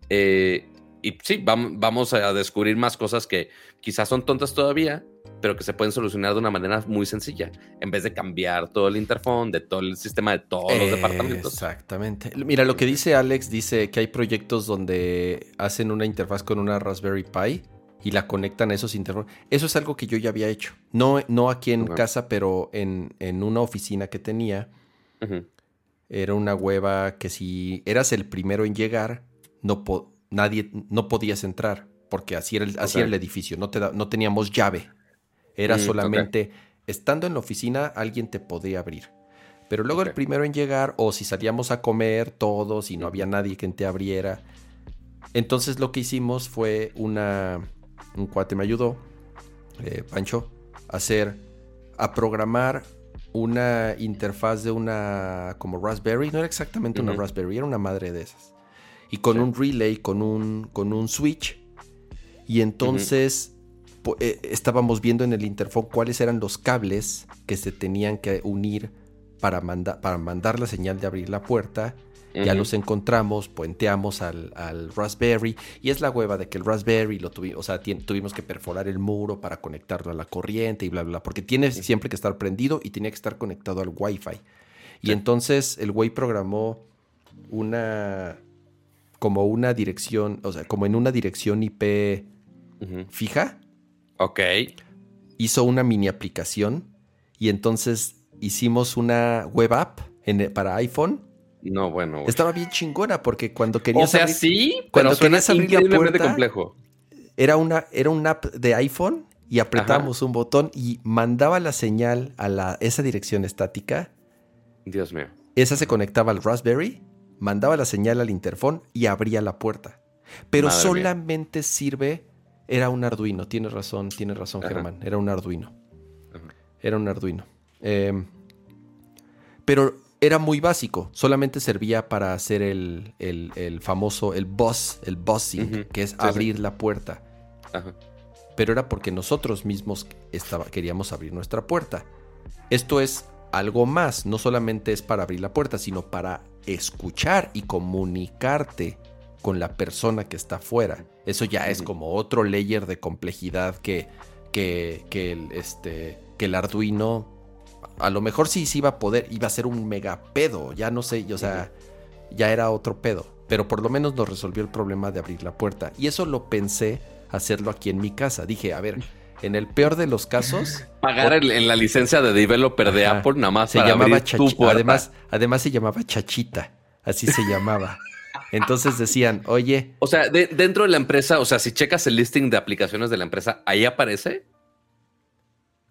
Eh, y sí, vamos a descubrir más cosas que quizás son tontas todavía, pero que se pueden solucionar de una manera muy sencilla, en vez de cambiar todo el interfón, de todo el sistema de todos los departamentos. Exactamente. Mira, lo que dice Alex, dice que hay proyectos donde hacen una interfaz con una Raspberry Pi y la conectan a esos interfones. Eso es algo que yo ya había hecho. No, no aquí en casa, pero en, en, una oficina que tenía. Era una hueva que si eras el primero en llegar, no, nadie, no podías entrar, porque así era el, así el edificio, no, te no teníamos llave. Era mm, solamente, estando en la oficina, alguien te podía abrir. Pero luego el primero en llegar, o si salíamos a comer todos y no había nadie que te abriera. Entonces lo que hicimos fue una... Un cuate me ayudó, eh, Pancho, a hacer, a programar una interfaz de una como Raspberry, no era exactamente una Raspberry, era una madre de esas. Y con un relay, con un, con un switch. Y entonces eh, estábamos viendo en el interfón cuáles eran los cables que se tenían que unir para, para mandar la señal de abrir la puerta ya los encontramos, puenteamos al, Raspberry y es la hueva de que el Raspberry lo tuvimos, o sea, tuvimos que perforar el muro para conectarlo a la corriente y bla, bla, bla, porque tiene siempre que estar prendido y tenía que estar conectado al Wi-Fi. Y entonces el güey programó una, como una dirección, o sea, como en una dirección IP fija. Ok. Hizo una mini aplicación y entonces hicimos una web app para iPhone no, bueno. Estaba bien chingona porque cuando querías O sea, sí, cuando querías abrir la puerta, complejo. Era una, era un app de iPhone y apretábamos un botón y mandaba la señal a la, esa dirección estática. Dios mío. Esa se conectaba al Raspberry, mandaba la señal al interfón y abría la puerta. Pero solamente sirve. Era un Arduino, tienes razón, tienes razón, Germán. Era un Arduino. Era un Arduino. Em, pero era muy básico, solamente servía para hacer el, famoso, el boss, el bossing, que es abrir la puerta. Pero era porque nosotros mismos estaba, queríamos abrir nuestra puerta. Esto es algo más, no solamente es para abrir la puerta, sino para escuchar y comunicarte con la persona que está afuera. Eso ya es como otro layer de complejidad que, que, que, el, este, que el Arduino a lo mejor sí, sí iba a poder, iba a ser un mega pedo, ya no sé, o sea, ya era otro pedo, pero por lo menos nos resolvió el problema de abrir la puerta. Y eso lo pensé hacerlo aquí en mi casa. Dije, a ver, en el peor de los casos... Pagar en la licencia de developer de Apple nada más se llamaba Chachita. Además, además se llamaba Chachita, así se llamaba. Entonces decían, oye... O sea, dentro de la empresa, o sea, si checas el listing de aplicaciones de la empresa, ¿ahí aparece?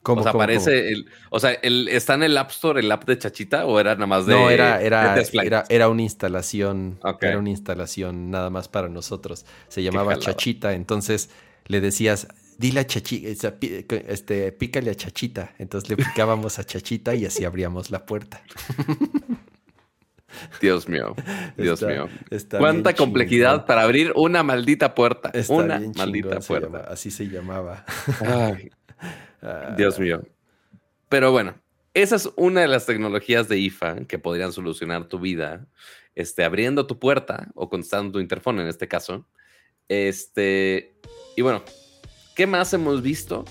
¿Cómo, o sea, aparece el, o sea, el, ¿está en el App Store el app de Chachita o era nada más de No, era, era, era, una instalación, era una instalación nada más para nosotros. Se llamaba Chachita, entonces le decías, dile a Chachita, este, pícale a Chachita. Entonces le picábamos a Chachita y así abríamos la puerta. Dios mío, Dios mío. Cuánta complejidad para abrir una maldita puerta. una maldita puerta. así se llamaba. Ay. Dios mío. Pero bueno, esa es una de las tecnologías de IFA que podrían solucionar tu vida, este, abriendo tu puerta o contestando tu interfón en este caso. Este, y bueno, ¿qué más hemos visto?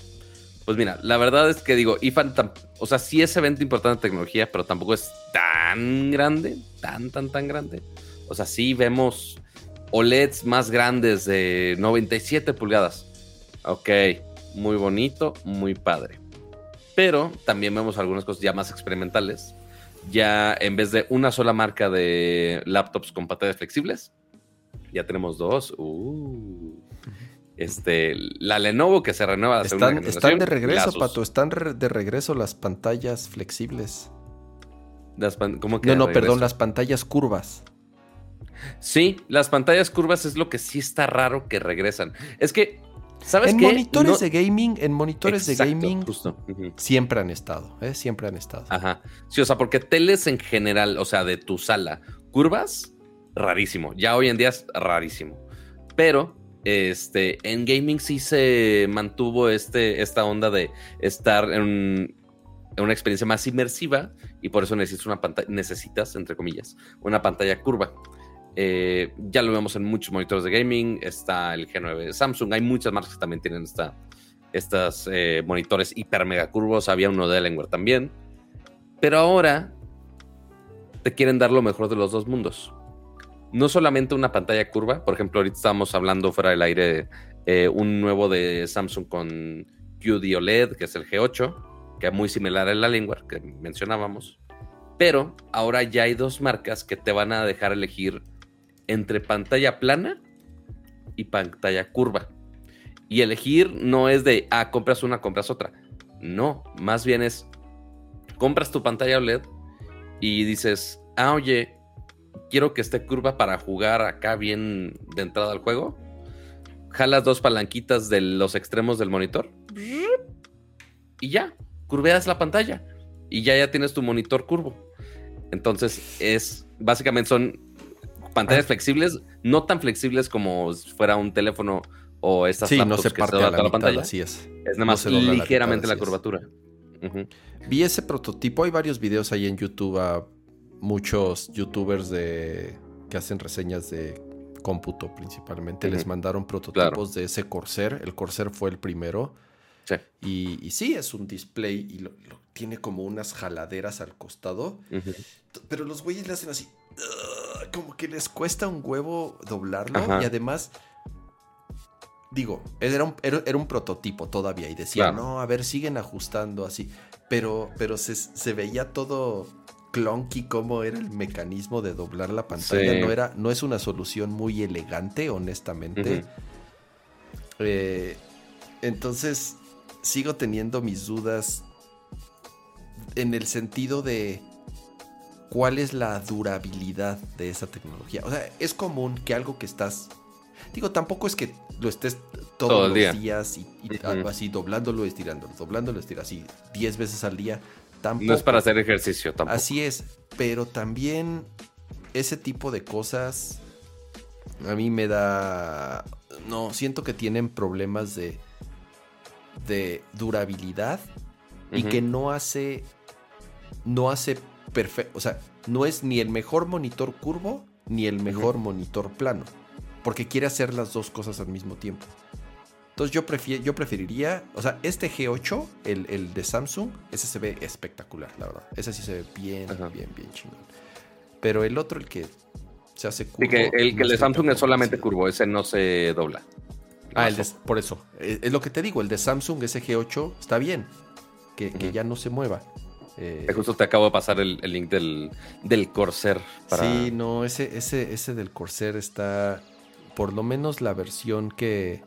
Pues mira, la verdad es que digo, IFA, o sea, sí es evento importante de tecnología, pero tampoco es tan grande, tan, tan, tan grande. O sea, sí vemos OLEDs más grandes de 97 pulgadas. Ok, muy bonito, muy padre. Pero también vemos algunas cosas ya más experimentales. Ya en vez de una sola marca de laptops con pantallas flexibles, ya tenemos dos. Uh. Este, la Lenovo que se renueva. Están, están de regreso, Pato. Están de regreso las pantallas flexibles. ¿Cómo que no, no, perdón, las pantallas curvas. Sí, las pantallas curvas es lo que sí está raro que regresan. Es que, ¿sabes en qué? monitores de gaming, en monitores de gaming siempre han estado, ¿eh? Siempre han estado. Ajá. Sí, o sea, porque teles en general, o sea, de tu sala, curvas, rarísimo. Ya hoy en día es rarísimo. Pero este, en gaming sí se mantuvo este, esta onda de estar en, una experiencia más inmersiva y por eso necesitas una pantalla, necesitas, entre comillas, una pantalla curva. Eh, ya lo vemos en muchos monitores de gaming. Está el G9 de Samsung. Hay muchas marcas que también tienen esta, estos eh, monitores hiper mega curvos. Había uno de Alienware también. Pero ahora te quieren dar lo mejor de los dos mundos. No solamente una pantalla curva. Por ejemplo, ahorita estamos hablando fuera del aire eh, un nuevo de Samsung con QD OLED, que es el G8, que es muy similar al Alienware que mencionábamos. Pero ahora ya hay dos marcas que te van a dejar elegir entre pantalla plana y pantalla curva. Y elegir no es de, ah, compras una, compras otra. No, más bien es, compras tu pantalla OLED y dices, ah, oye, quiero que esté curva para jugar acá bien de entrada al juego. Jalas dos palanquitas de los extremos del monitor. Y ya, curveas la pantalla. Y ya, ya tienes tu monitor curvo. Entonces es, básicamente son pantallas flexibles, no tan flexibles como si fuera un teléfono o estas sí, no se parte la, pantalla. Así es. Es nada más ligeramente la, curvatura. Vi ese prototipo, hay varios videos ahí en YouTube a muchos youtubers de que hacen reseñas de cómputo principalmente. Les mandaron prototipos de ese Corsair. El Corsair fue el primero. Sí. Y, sí, es un display y lo, tiene como unas jaladeras al costado. Pero los güeyes le hacen así como que les cuesta un huevo doblarlo y además digo, era un, era, un, prototipo todavía y decía, no, a ver, siguen ajustando así, pero, pero se, veía todo clunky como era el mecanismo de doblar la pantalla, no, era, no es una solución muy elegante, honestamente. Eh, entonces, sigo teniendo mis dudas en el sentido de cuál es la durabilidad de esa tecnología. O sea, es común que algo que estás. Digo, tampoco es que lo estés todos los días y, así doblándolo, estirándolo, doblándolo, estirándolo, así 10 veces al día. Tampoco. No es para hacer ejercicio tampoco. Así es, pero también ese tipo de cosas a mí me da. No, siento que tienen problemas de, de durabilidad y que no hace. No hace perfecto. O sea, no es ni el mejor monitor curvo ni el mejor monitor plano. Porque quiere hacer las dos cosas al mismo tiempo. Entonces yo, yo preferiría, o sea, este G8, el, de Samsung, ese se ve espectacular, la verdad. Ese sí se ve bien, bien, bien chingón. Pero el otro, el que se hace curvo. que el, que el de Samsung es solamente curvo, ese no se dobla. Ah, el por eso. Eh, es, lo que te digo, el de Samsung, ese G8, está bien. Que, que ya no se mueva. Eh, justo te acabo de pasar el, link del, del Corsair. Sí, no, ese, ese, ese del Corsair está, por lo menos la versión que...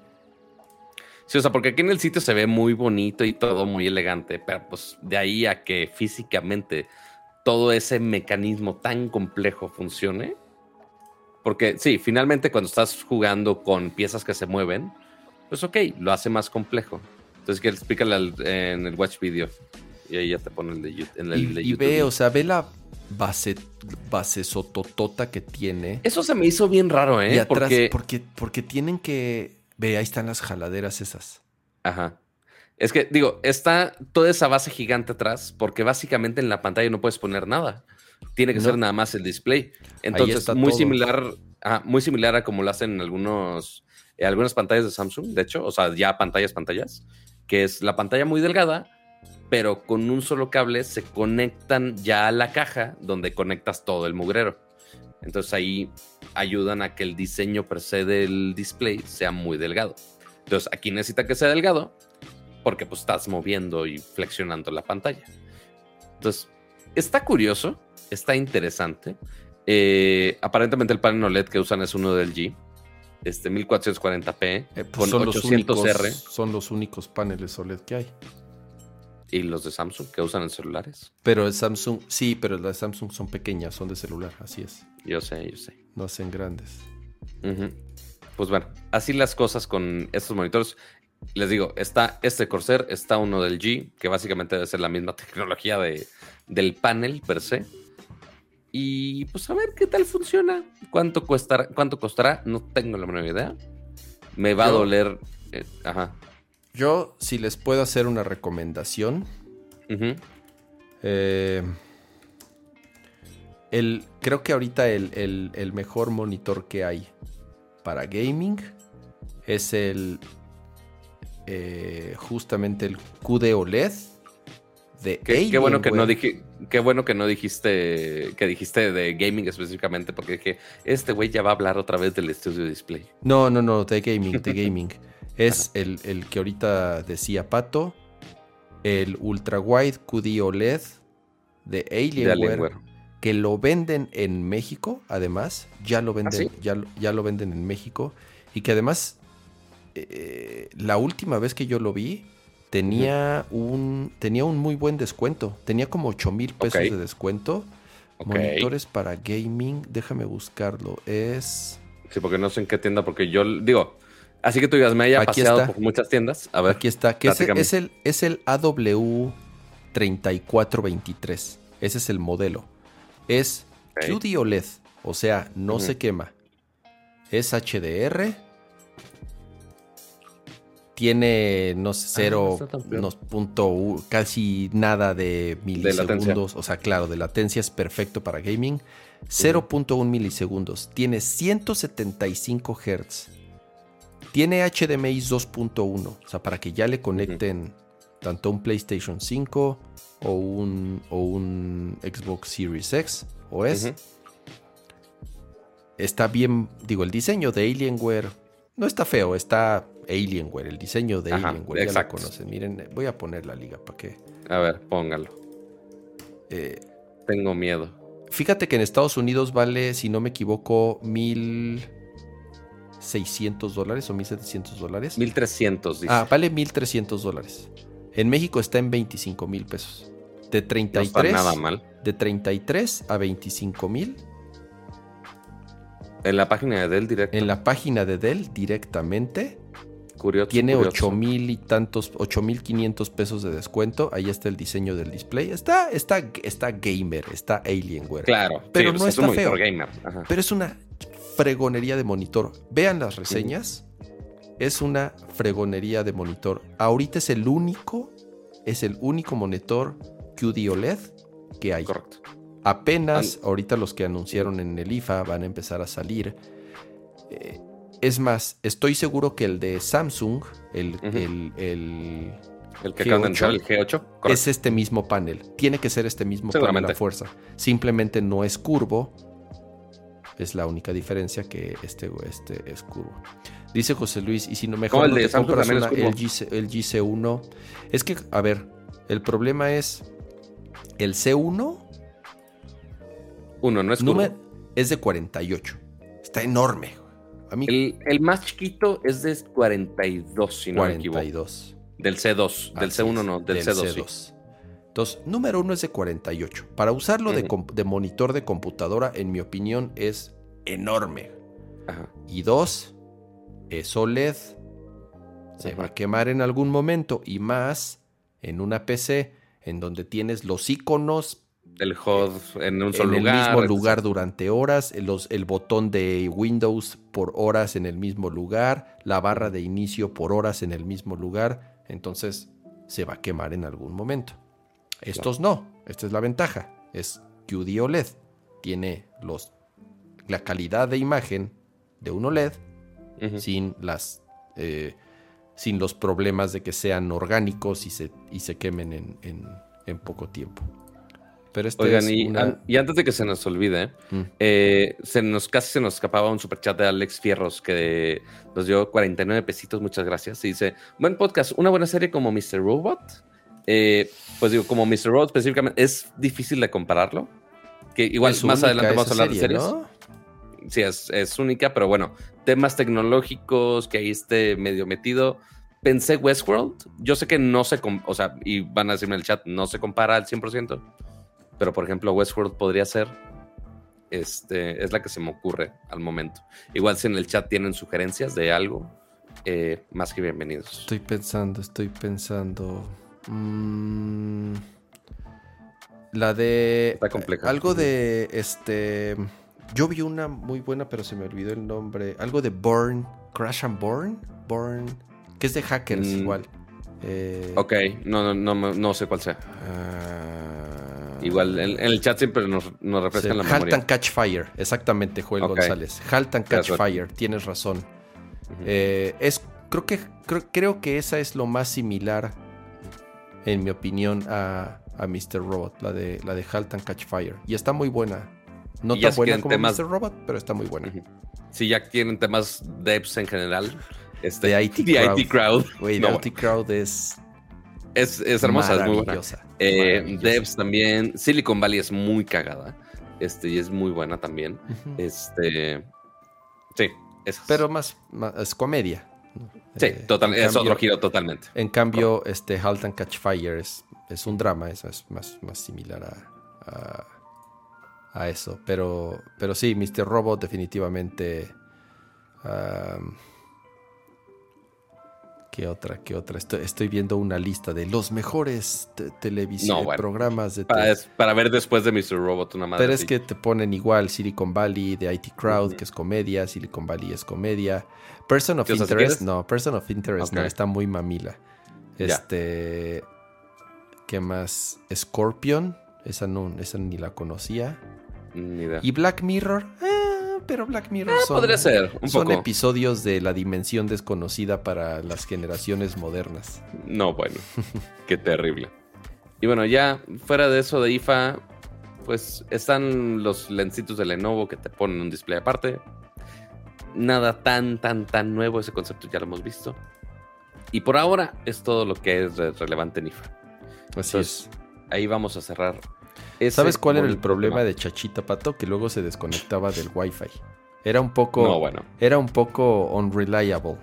Sí, o sea, porque aquí en el sitio se ve muy bonito y todo muy elegante, pero pues de ahí a que físicamente todo ese mecanismo tan complejo funcione. Porque sí, finalmente cuando estás jugando con piezas que se mueven, pues ok, lo hace más complejo. Entonces, que explícale en el watch video. Y ahí ya te pone el de, en el y, de y ve, o sea, ve la base, base sototota que tiene. Eso se me hizo bien raro, ¿eh? Y atrás, porque... porque, tienen que. Ve, ahí están las jaladeras esas. Ajá. Es que, digo, está toda esa base gigante atrás, porque básicamente en la pantalla no puedes poner nada. Tiene que ser nada más el display. Entonces, muy similar, muy similar a como lo hacen en algunos, en algunas pantallas de Samsung, de hecho, o sea, ya pantallas, pantallas, que es la pantalla muy delgada, pero con un solo cable se conectan ya a la caja donde conectas todo el mugrero. Entonces ahí ayudan a que el diseño per se del display sea muy delgado. Entonces aquí necesita que sea delgado porque pues estás moviendo y flexionando la pantalla. Entonces, está curioso, está interesante. Eh, aparentemente el panel OLED que usan es uno del G, este 1440p Eh, pues con son, los 800R únicos, son los únicos paneles OLED que hay. y los de Samsung que usan en celulares. Pero el Samsung, sí, pero las de Samsung son pequeñas, son de celular, así es. Yo sé, yo sé. No hacen grandes. Pues bueno, así las cosas con estos monitores. Les digo, está este Corsair, está uno del G, que básicamente debe ser la misma tecnología de, del panel per se. Y pues a ver qué tal funciona. ¿Cuánto costará? ¿Cuánto costará? No tengo la menor idea. Me va a doler. eh, ajá. Yo, si les puedo hacer una recomendación, Ujú. eh, el, creo que ahorita el, el- el mejor monitor que hay para gaming es el eh, justamente el QD OLED de Qué, qué bueno que no Alienware. dije, qué bueno que no dijiste que dijiste de gaming específicamente, porque dije, este güey ya va a hablar otra vez del estudio display. No, no, no, de gaming, de gaming. es el, el que ahorita decía Pato, el ultra wide QD OLED de De Alienware, Alienware. Que lo venden en México, además, ya lo venden, ¿Ah, sí? ya, ya lo venden en México y que además eh, la última vez que yo lo vi tenía un tenía un muy buen descuento, tenía como 8 mil pesos de descuento. Monitores para gaming, déjame buscarlo, es Sí, porque no sé en qué tienda, porque yo digo, así que tú digas, me haya Aquí paseado está. por muchas tiendas. A ver, Aquí está, que es, platícame. es el, es el AW3423. Ese es el modelo. Es. QD OLED, o sea, no se quema. Es HDR. Tiene, no sé, cero, Ah, tan peor. unos punto casi nada de milisegundos. o sea, claro, de latencia es perfecto para gaming. 0.1 milisegundos. Tiene 175 Hz. Tiene HDMI 2.1. O sea, para que ya le conecten tanto un PlayStation 5 o un, o un Xbox Series X o S. Está bien, digo, el diseño de Alienware no está feo, está Alienware, el diseño de Ajá, Alienware, ya lo exacto. conocen. Miren, voy a poner la liga para que... a ver, póngalo. eh, Tengo miedo. fíjate que en Estados Unidos vale, si no me equivoco, 1.600 dólares o 1.700 dólares. 1300, dice. Ah, vale 1.300 dólares. En México está en 25 mil pesos. De no 33, está nada mal. de 33 a 25 mil En la página de Dell directo. en la página de Dell directamente. curioso. Tiene curioso. 8 mil y tantos, 8 mil 500 pesos de descuento. Ahí está el diseño del display. Está, está, está gamer, está Alienware. Claro, Pero sí, no pues, es un está monitor feo. gamer. Pero es una fregonería de monitor. Vean las reseñas. Es una fregonería de monitor. Ahorita es el único, es el único monitor QD OLED que hay. Correcto. Apenas ahorita los que anunciaron en el IFA van a empezar a salir. Eh, es más, estoy seguro que el de Samsung, el, el- el- El que acaba de G8. entrar, el G8. Correcto. es este mismo panel. Tiene que ser este mismo panel a fuerza. Simplemente no es curvo. Es la única diferencia que este, este es curvo. Dice José Luis, y si no mejor No, el no de te Samsung compras también una es curvo. LG, C- LG C1. Es que, a ver, el problema es el C1 Uno, no es número- es de 48. Está enorme. A mí El, el más chiquito es de 42, si no me equivoco. 42. Del C2. Del Así C1 es, no, del, C2. sí. Entonces, número uno es de 48. Para usarlo de, Ujú. com- de monitor de computadora, en mi opinión, es enorme. Ajá. Y dos, es OLED. Se Ujú. va a quemar en algún momento. Y más en una PC en donde tienes los iconos El HUD en un solo en lugar. el mismo lugar durante horas, el, los- el botón de Windows por horas en el mismo lugar, la barra de inicio por horas en el mismo lugar, entonces se va a quemar en algún momento. Estos no, esta es la ventaja, es QD OLED, tiene los, la calidad de imagen de un OLED sin las... eh, sin los problemas de que sean orgánicos y se, y se quemen en, en- en poco tiempo. Pero este Oigan, es y, una- an- y antes de que se nos olvide, Mm. eh, se nos, casi se nos escapaba un superchat de Alex Fierros que nos dio 49 pesitos, muchas gracias. Y dice, buen podcast, una buena serie como Mr. Robot. Eh, pues digo, como Mr. Robot específicamente, es difícil de compararlo. Que igual es más adelante vamos a hablar de serie, series. ¿no? Sí, es, es única, pero bueno, temas tecnológicos que ahí esté medio metido. Pensé Westworld. Yo sé que no se, o sea, y van a decirme en el chat, no se compara al 100%, pero por ejemplo, Westworld podría ser. Este, es la que se me ocurre al momento. Igual si en el chat tienen sugerencias de algo, eh, más que bienvenidos. Estoy pensando, estoy pensando. Mm, la de. Está compleja. Algo de. Este. Yo vi una muy buena, pero se me olvidó el nombre. Algo de Burn. Crash and Burn. Burn. Que es de hackers Mm. igual. Eh, Ok, no, no, no, no sé cuál sea. ah, Igual en, en el chat siempre nos, nos sí, refrescan la Halt memoria. and Catch Fire. Exactamente, Joel. González. Halt and Catch. Fire. Tienes razón. Eh, es, creo, que, creo, creo que esa es lo más similar, en mi opinión, a, a Mr. Robot, la de, la de Halt and Catch Fire. Y está muy buena. No tan buena como temas- Mr. Robot, pero está muy buena. Si ya tienen temas devs en general, este, The IT Crowd. IT Crowd. No, IT Crowd es, es, es hermosa, es muy buena. Eh, devs también. Silicon Valley es muy cagada. Este, y es muy buena también. Este. Sí, esas. Pero más, más- es comedia. Sí, Eh, total, es cambio- otro giro totalmente. En cambio, este Halt and Catch Fire es, es un drama, es, es más, más similar a, a, a eso. Pero, pero sí, Mr. Robot definitivamente... am, ¿Qué otra? ¿Qué otra? Estoy, estoy viendo una lista de los mejores te- televisión No, bueno. programas de Para, es- para ver después de Mr. Robot una madre. Pero es que te ponen igual Silicon Valley, The IT Crowd, que es comedia, Silicon Valley es comedia. Person of ¿Qué, o sea, si Interest, no, Person of Interest no, está muy mamila. Este, ¿qué más? Scorpion, esa no, esa ni la conocía. Ni idea. Y Black Mirror, ah, pero Black Mirror son, Podría ser, un son poco. episodios de la dimensión desconocida para las generaciones modernas. No, bueno. Qué terrible. Y bueno, ya fuera de eso de IFA, pues están los lencitos de Lenovo que te ponen un display aparte. Nada tan, tan, tan nuevo. Ese concepto ya lo hemos visto. Y por ahora es todo lo que es re- relevante en IFA. Así Entonces, ahí vamos a cerrar. Ese ¿Sabes cuál era el problema de Chachita Pato? Que luego se desconectaba del Wi-Fi. Era un poco... No, bueno. era un poco unreliable.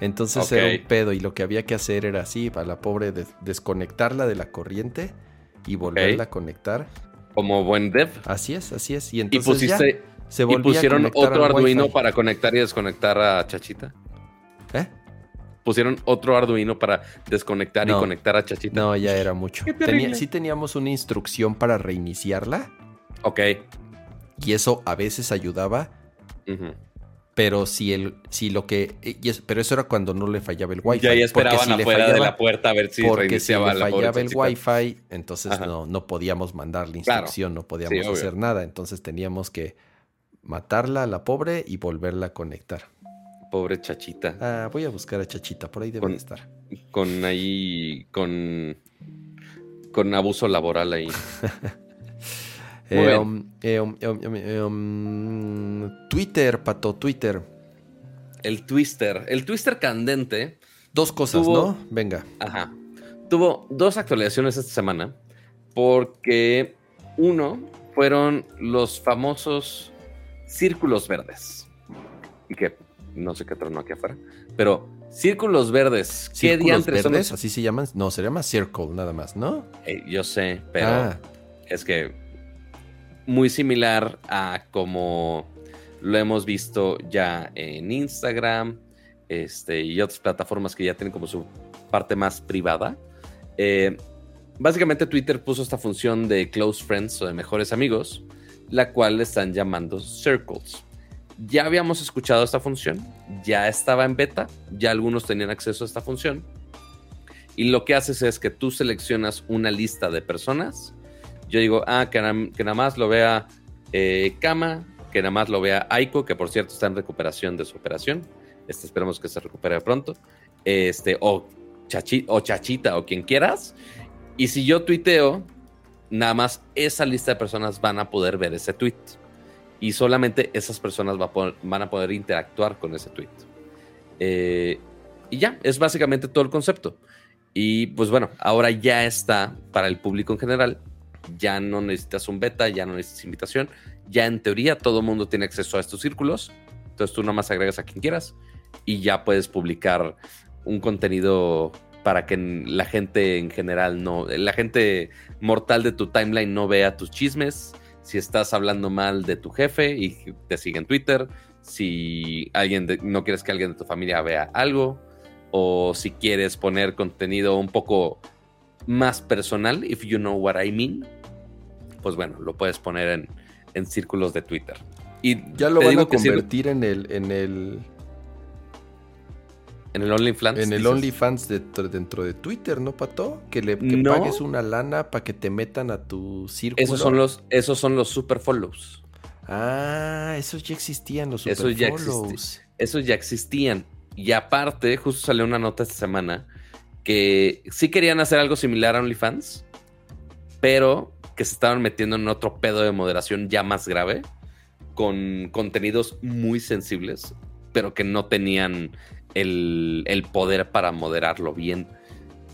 Entonces era un pedo y lo que había que hacer era así, para la pobre de- desconectarla de la corriente y volverla a conectar. Como buen dev. Así es, así es. Y Y entonces ya pusiste. se Y a pusieron otro Arduino para conectar y desconectar a Chachita. ¿Eh? Pusieron otro Arduino para desconectar No. y conectar a Chachita. No, ya era mucho. Qué Tenía- sí teníamos una instrucción para reiniciarla Ok. y eso a veces ayudaba, pero si el si lo que es- pero eso era cuando no le fallaba el Wi-Fi. Ya ahí porque esperaban si afuera de la puerta a ver si porque si reiniciaba le fallaba el. Wi-Fi, entonces Ajá. no, no podíamos mandar la Claro. instrucción, no podíamos hacer nada. Entonces teníamos que matarla a la pobre y volverla a conectar. Pobre Chachita. Ah, voy a buscar a Chachita, por ahí debe Con- estar. Con ahí. Con. Con abuso laboral ahí. Eh, um, um, Twitter, pato, Twitter. El Twister. El Twister candente. Dos cosas, Tuvo- ¿no? Venga. Ajá. Tuvo dos actualizaciones esta semana. Porque uno fueron los famosos círculos verdes. Y que no sé qué tronó aquí afuera. Pero círculos verdes. ¿Qué Círculos diantres son verdes, los- así se llaman. No, se llama Circle nada más, ¿no? Eh, yo sé, pero Ah, es que muy similar a como lo hemos visto ya en Instagram este, y otras plataformas que ya tienen como su parte más privada. Eh, básicamente Twitter puso esta función de close friends o de mejores amigos, la cual le están llamando circles. Ya habíamos escuchado esta función, ya estaba en beta, ya algunos tenían acceso a esta función. Y lo que haces es que tú seleccionas una lista de personas. Yo digo, ah, que, na- que nada más lo vea eh, Kama, que nada más lo vea Aiko, que por cierto está en recuperación de su operación. Este, esperemos que se recupere pronto. Este, o, Chachi- o Chachita, o quien quieras. Y si yo tuiteo, nada más esa lista de personas van a poder ver ese tweet. Y solamente esas personas van a poder interactuar con ese tweet. Eh, y ya, es básicamente todo el concepto. Y pues bueno, ahora ya está para el público en general. Ya no necesitas un beta, ya no necesitas invitación. Ya en teoría todo el mundo tiene acceso a estos círculos. Entonces tú nomás agregas a quien quieras y ya puedes publicar un contenido para que la gente en general no, la gente mortal de tu timeline no vea tus chismes. Si estás hablando mal de tu jefe y te sigue en Twitter, si alguien no quieres que alguien de tu familia vea algo, o si quieres poner contenido un poco más personal, if you know what I mean, pues bueno, lo puedes poner en, en círculos de Twitter. Y ya lo van a convertir en el, en el en el OnlyFans. En el OnlyFans dentro de Twitter, ¿no, Pato? Que le pagues una lana para que te metan a tu círculo. Esos son los, esos son los super follows. Ah, esos ya existían, los super esos ya follows. esos ya existían. Y aparte, justo salió una nota esta semana que sí querían hacer algo similar a OnlyFans, pero que se estaban metiendo en otro pedo de moderación ya más grave, con contenidos muy sensibles, pero que no tenían el, poder para moderarlo bien.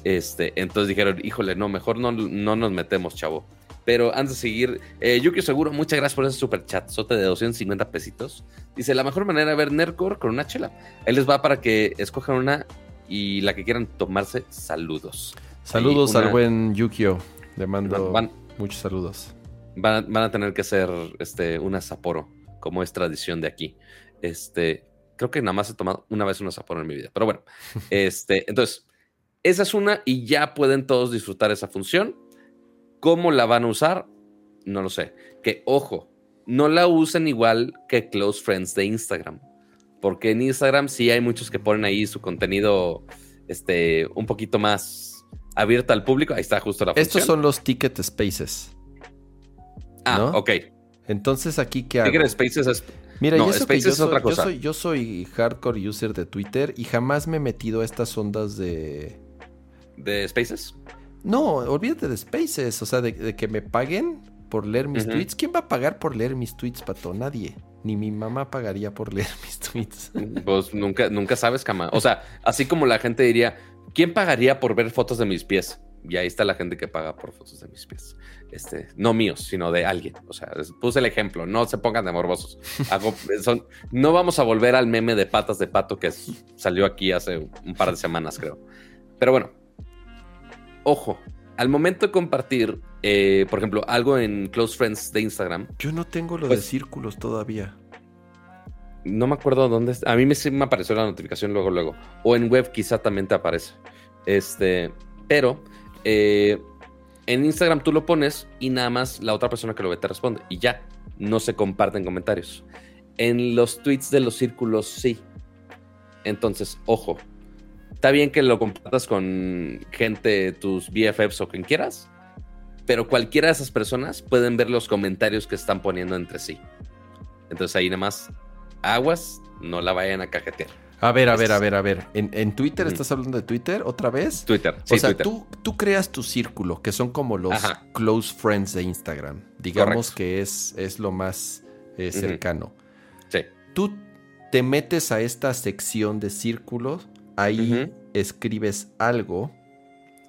Este, entonces dijeron, híjole, no, mejor no, no nos metemos, chavo. Pero antes de seguir, eh, Yuki Seguro, muchas gracias por ese super chat, sote de 250 pesitos. Dice, la mejor manera de ver Nercor con una chela. Él les va para que escojan una y la que quieran tomarse, saludos. Saludos al buen Yukio. Le mando muchos saludos. Van, a tener que hacer este, una Sapporo, como es tradición de aquí. Este, Creo que nada más he tomado una vez una Sapporo en mi vida. Pero bueno, este, entonces, esa es una y ya pueden todos disfrutar esa función. ¿Cómo la van a usar? No lo sé. Que ojo, no la usen igual que Close Friends de Instagram. Porque en Instagram sí hay muchos que ponen ahí su contenido este, un poquito más abierto al público. Ahí está justo la función. Estos son los Ticket Spaces. Ah, ok. Entonces aquí que Ticket Spaces es Mira, yo, soy, Yo soy, hardcore user de Twitter y jamás me he metido a estas ondas de. ¿De Spaces? No, olvídate de Spaces. O sea, de, que me paguen por leer mis tweets. ¿Quién va a pagar por leer mis tweets, pato? Nadie. Ni mi mamá pagaría por leer mis tweets. Pues nunca, nunca sabes, cama. O sea, así como la gente diría, ¿quién pagaría por ver fotos de mis pies? Y ahí está la gente que paga por fotos de mis pies. Este, no míos, sino de alguien. O sea, puse el ejemplo, no se pongan de morbosos. no vamos a volver al meme de patas de pato que salió aquí hace un par de semanas, creo. Pero bueno, ojo, al momento de compartir, eh, por ejemplo, algo en Close Friends de Instagram. Yo no tengo lo de pues círculos todavía. No me acuerdo dónde. A mí me, me apareció la notificación luego, luego. O en web quizá también te aparece. Este, pero eh, en Instagram tú lo pones y nada más la otra persona que lo ve te responde y ya, no se comparten comentarios. En los tweets de los círculos sí. Entonces, ojo, está bien que lo compartas con gente, tus BFFs o quien quieras, pero cualquiera de esas personas pueden ver los comentarios que están poniendo entre sí. Entonces ahí nada más aguas, no la vayan a cajetear. A ver, a ver, a ver, a ver. ¿En, Twitter estás hablando de Twitter otra vez? Twitter. Sí, o sea, Tú, tú creas tu círculo, que son como los close friends de Instagram. Digamos que es, es lo más eh, cercano. Sí. Tú te metes a esta sección de círculos, ahí escribes algo.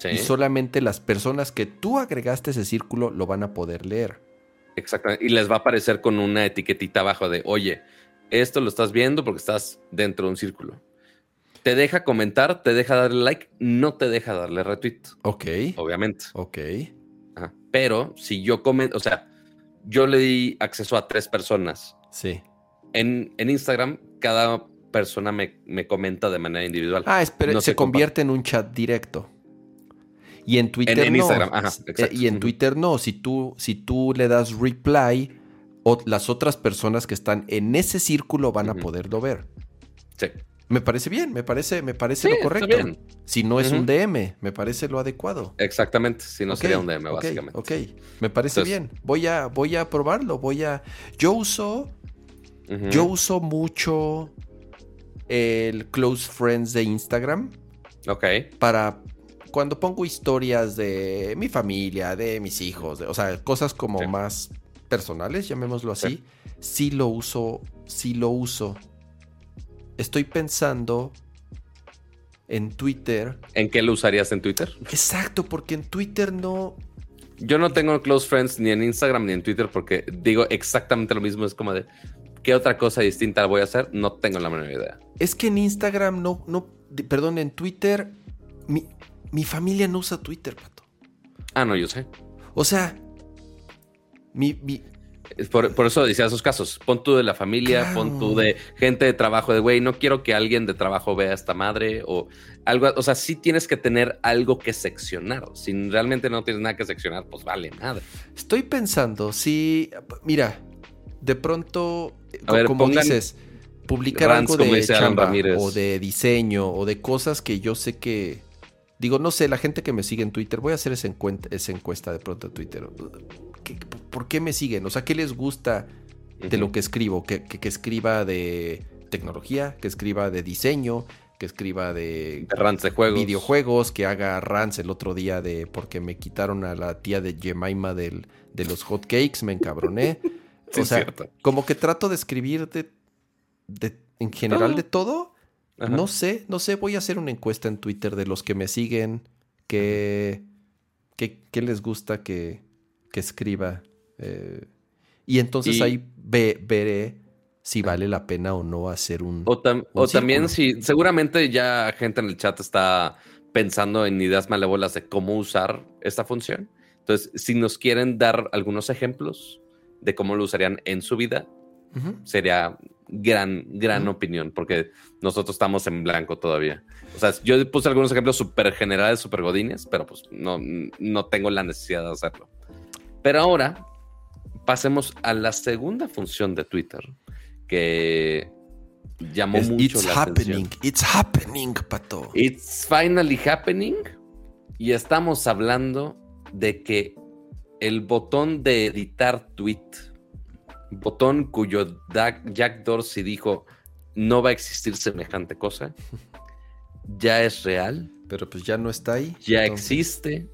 Y solamente las personas que tú agregaste ese círculo lo van a poder leer. Exactamente. Y les va a aparecer con una etiquetita abajo de, oye, esto lo estás viendo porque estás dentro de un círculo. Te deja comentar, te deja darle like, no te deja darle retweet. Ok. Obviamente. Ok. Pero si yo comento, o sea, yo le di acceso a tres personas. Sí. En, en Instagram, cada persona me, comenta de manera individual. Ah, espera, se, convierte en un chat directo. Y en Twitter en, no. Instagram, ajá, eh, y en Twitter no. Si tú, si tú le das reply, las otras personas que están en ese círculo van a poderlo ver. Sí. Me parece bien, me parece, me parece lo correcto. Si no es un DM, me parece lo adecuado. Exactamente, si no sería un DM, básicamente. Ok, me parece bien. Voy a, voy a probarlo, voy a. Yo uso. Yo uso mucho el Close Friends de Instagram. Ok. Para cuando pongo historias de mi familia, de mis hijos, o sea, cosas como más personales, llamémoslo así, sí. lo uso, sí lo uso. Estoy pensando en Twitter. ¿En qué lo usarías en Twitter? Exacto, porque en Twitter no. Yo no tengo close friends ni en Instagram ni en Twitter porque digo exactamente lo mismo. Es como de, ¿qué otra cosa distinta voy a hacer? No tengo la menor idea. Es que en Instagram no, no, perdón, en Twitter, mi, mi familia no usa Twitter, pato. Ah, no, yo sé. O sea, mi, por, eso decía esos casos. Pon tú de la familia, pon tú de gente de trabajo, de güey, no quiero que alguien de trabajo vea a esta madre o algo. O sea, sí tienes que tener algo que seccionar. Si realmente no tienes nada que seccionar, pues vale nada. Estoy pensando, si, mira, de pronto, como dices, publicar algo de chamba o de diseño o de cosas que yo sé que Digo, no sé, la gente que me sigue en Twitter, voy a hacer esa, encuesta de pronto en Twitter. ¿Por qué me siguen? O sea, ¿qué les gusta de lo que escribo? ¿Que, escriba de tecnología, que escriba de diseño, que escriba de, de juegos. videojuegos, que haga rants el otro día de porque me quitaron a la tía de Jemima del, de los hotcakes, me encabroné. o sea, como que trato de escribir de, en general de todo no sé, no sé, voy a hacer una encuesta en Twitter de los que me siguen, que, que, les gusta que, que escriba. Eh, y entonces ahí veré si vale la pena o no hacer un... O, o también si, seguramente ya gente en el chat está pensando en ideas malévolas de cómo usar esta función. Entonces, si nos quieren dar algunos ejemplos de cómo lo usarían en su vida, sería gran, gran opinión, porque nosotros estamos en blanco todavía. O sea, yo puse algunos ejemplos súper generales, súper godines, pero pues no, no tengo la necesidad de hacerlo. Pero ahora pasemos a la segunda función de Twitter, que llamó mucho it's la happening, It's happening, pato. It's finally happening. Y estamos hablando de que el botón de editar tweet botón cuyo Jack Dorsey dijo no va a existir semejante cosa, ya es real. Pero pues ya no está ahí. Ya existe.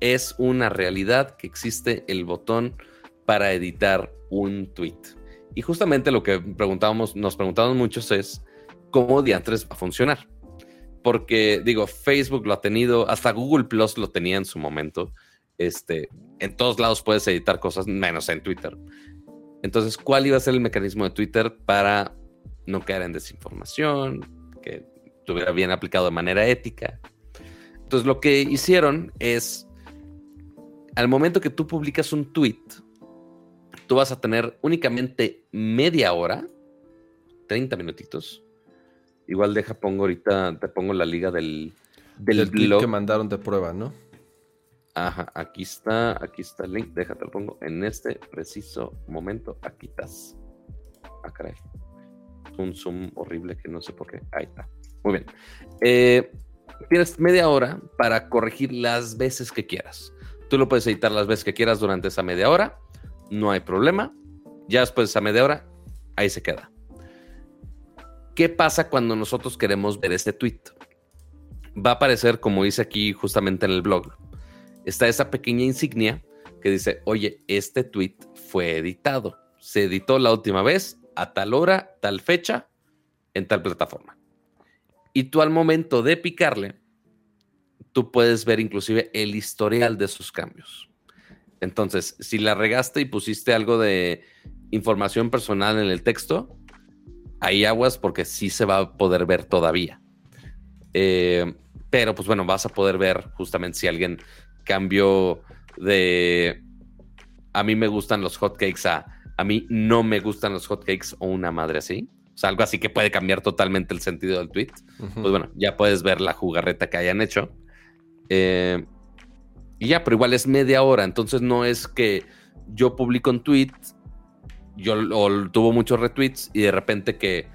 Es una realidad que existe el botón para editar un tweet. Y justamente lo que preguntábamos, nos preguntábamos muchos es cómo diantres va a funcionar. Porque digo, Facebook lo ha tenido, hasta Google Plus lo tenía en su momento. Este, en todos lados puedes editar cosas, menos en Twitter. Entonces, ¿cuál iba a ser el mecanismo de Twitter para no caer en desinformación, que estuviera bien aplicado de manera ética? Entonces, lo que hicieron es, al momento que tú publicas un tweet, tú vas a tener únicamente media hora, 30 minutitos. Igual deja, pongo ahorita, te pongo la liga del, del, blog. que mandaron de prueba, ¿no? Ajá, aquí está, aquí está el link. Déjate, lo pongo en este preciso momento. Aquí estás. Ah, caray. Un zoom horrible que no sé por qué. Ahí está. Muy bien. Eh, tienes media hora para corregir las veces que quieras. Tú lo puedes editar las veces que quieras durante esa media hora. No hay problema. Ya después de esa media hora, ahí se queda. ¿Qué pasa cuando nosotros queremos ver este tweet? Va a aparecer, como dice aquí justamente en el blog, está esa pequeña insignia que dice, oye, este tweet fue editado. Se editó la última vez a tal hora, tal fecha, en tal plataforma. Y tú al momento de picarle, tú puedes ver inclusive el historial de sus cambios. Entonces, si la regaste y pusiste algo de información personal en el texto, ahí aguas porque sí se va a poder ver todavía. Eh, pero pues bueno, vas a poder ver justamente si alguien cambio de a mí me gustan los hotcakes a a mí no me gustan los hotcakes o una madre así. O sea, algo así que puede cambiar totalmente el sentido del tweet. Pues bueno, ya puedes ver la jugarreta que hayan hecho. Eh, y ya, pero igual es media hora. Entonces no es que yo publico un tweet, yo o tuvo muchos retweets y de repente que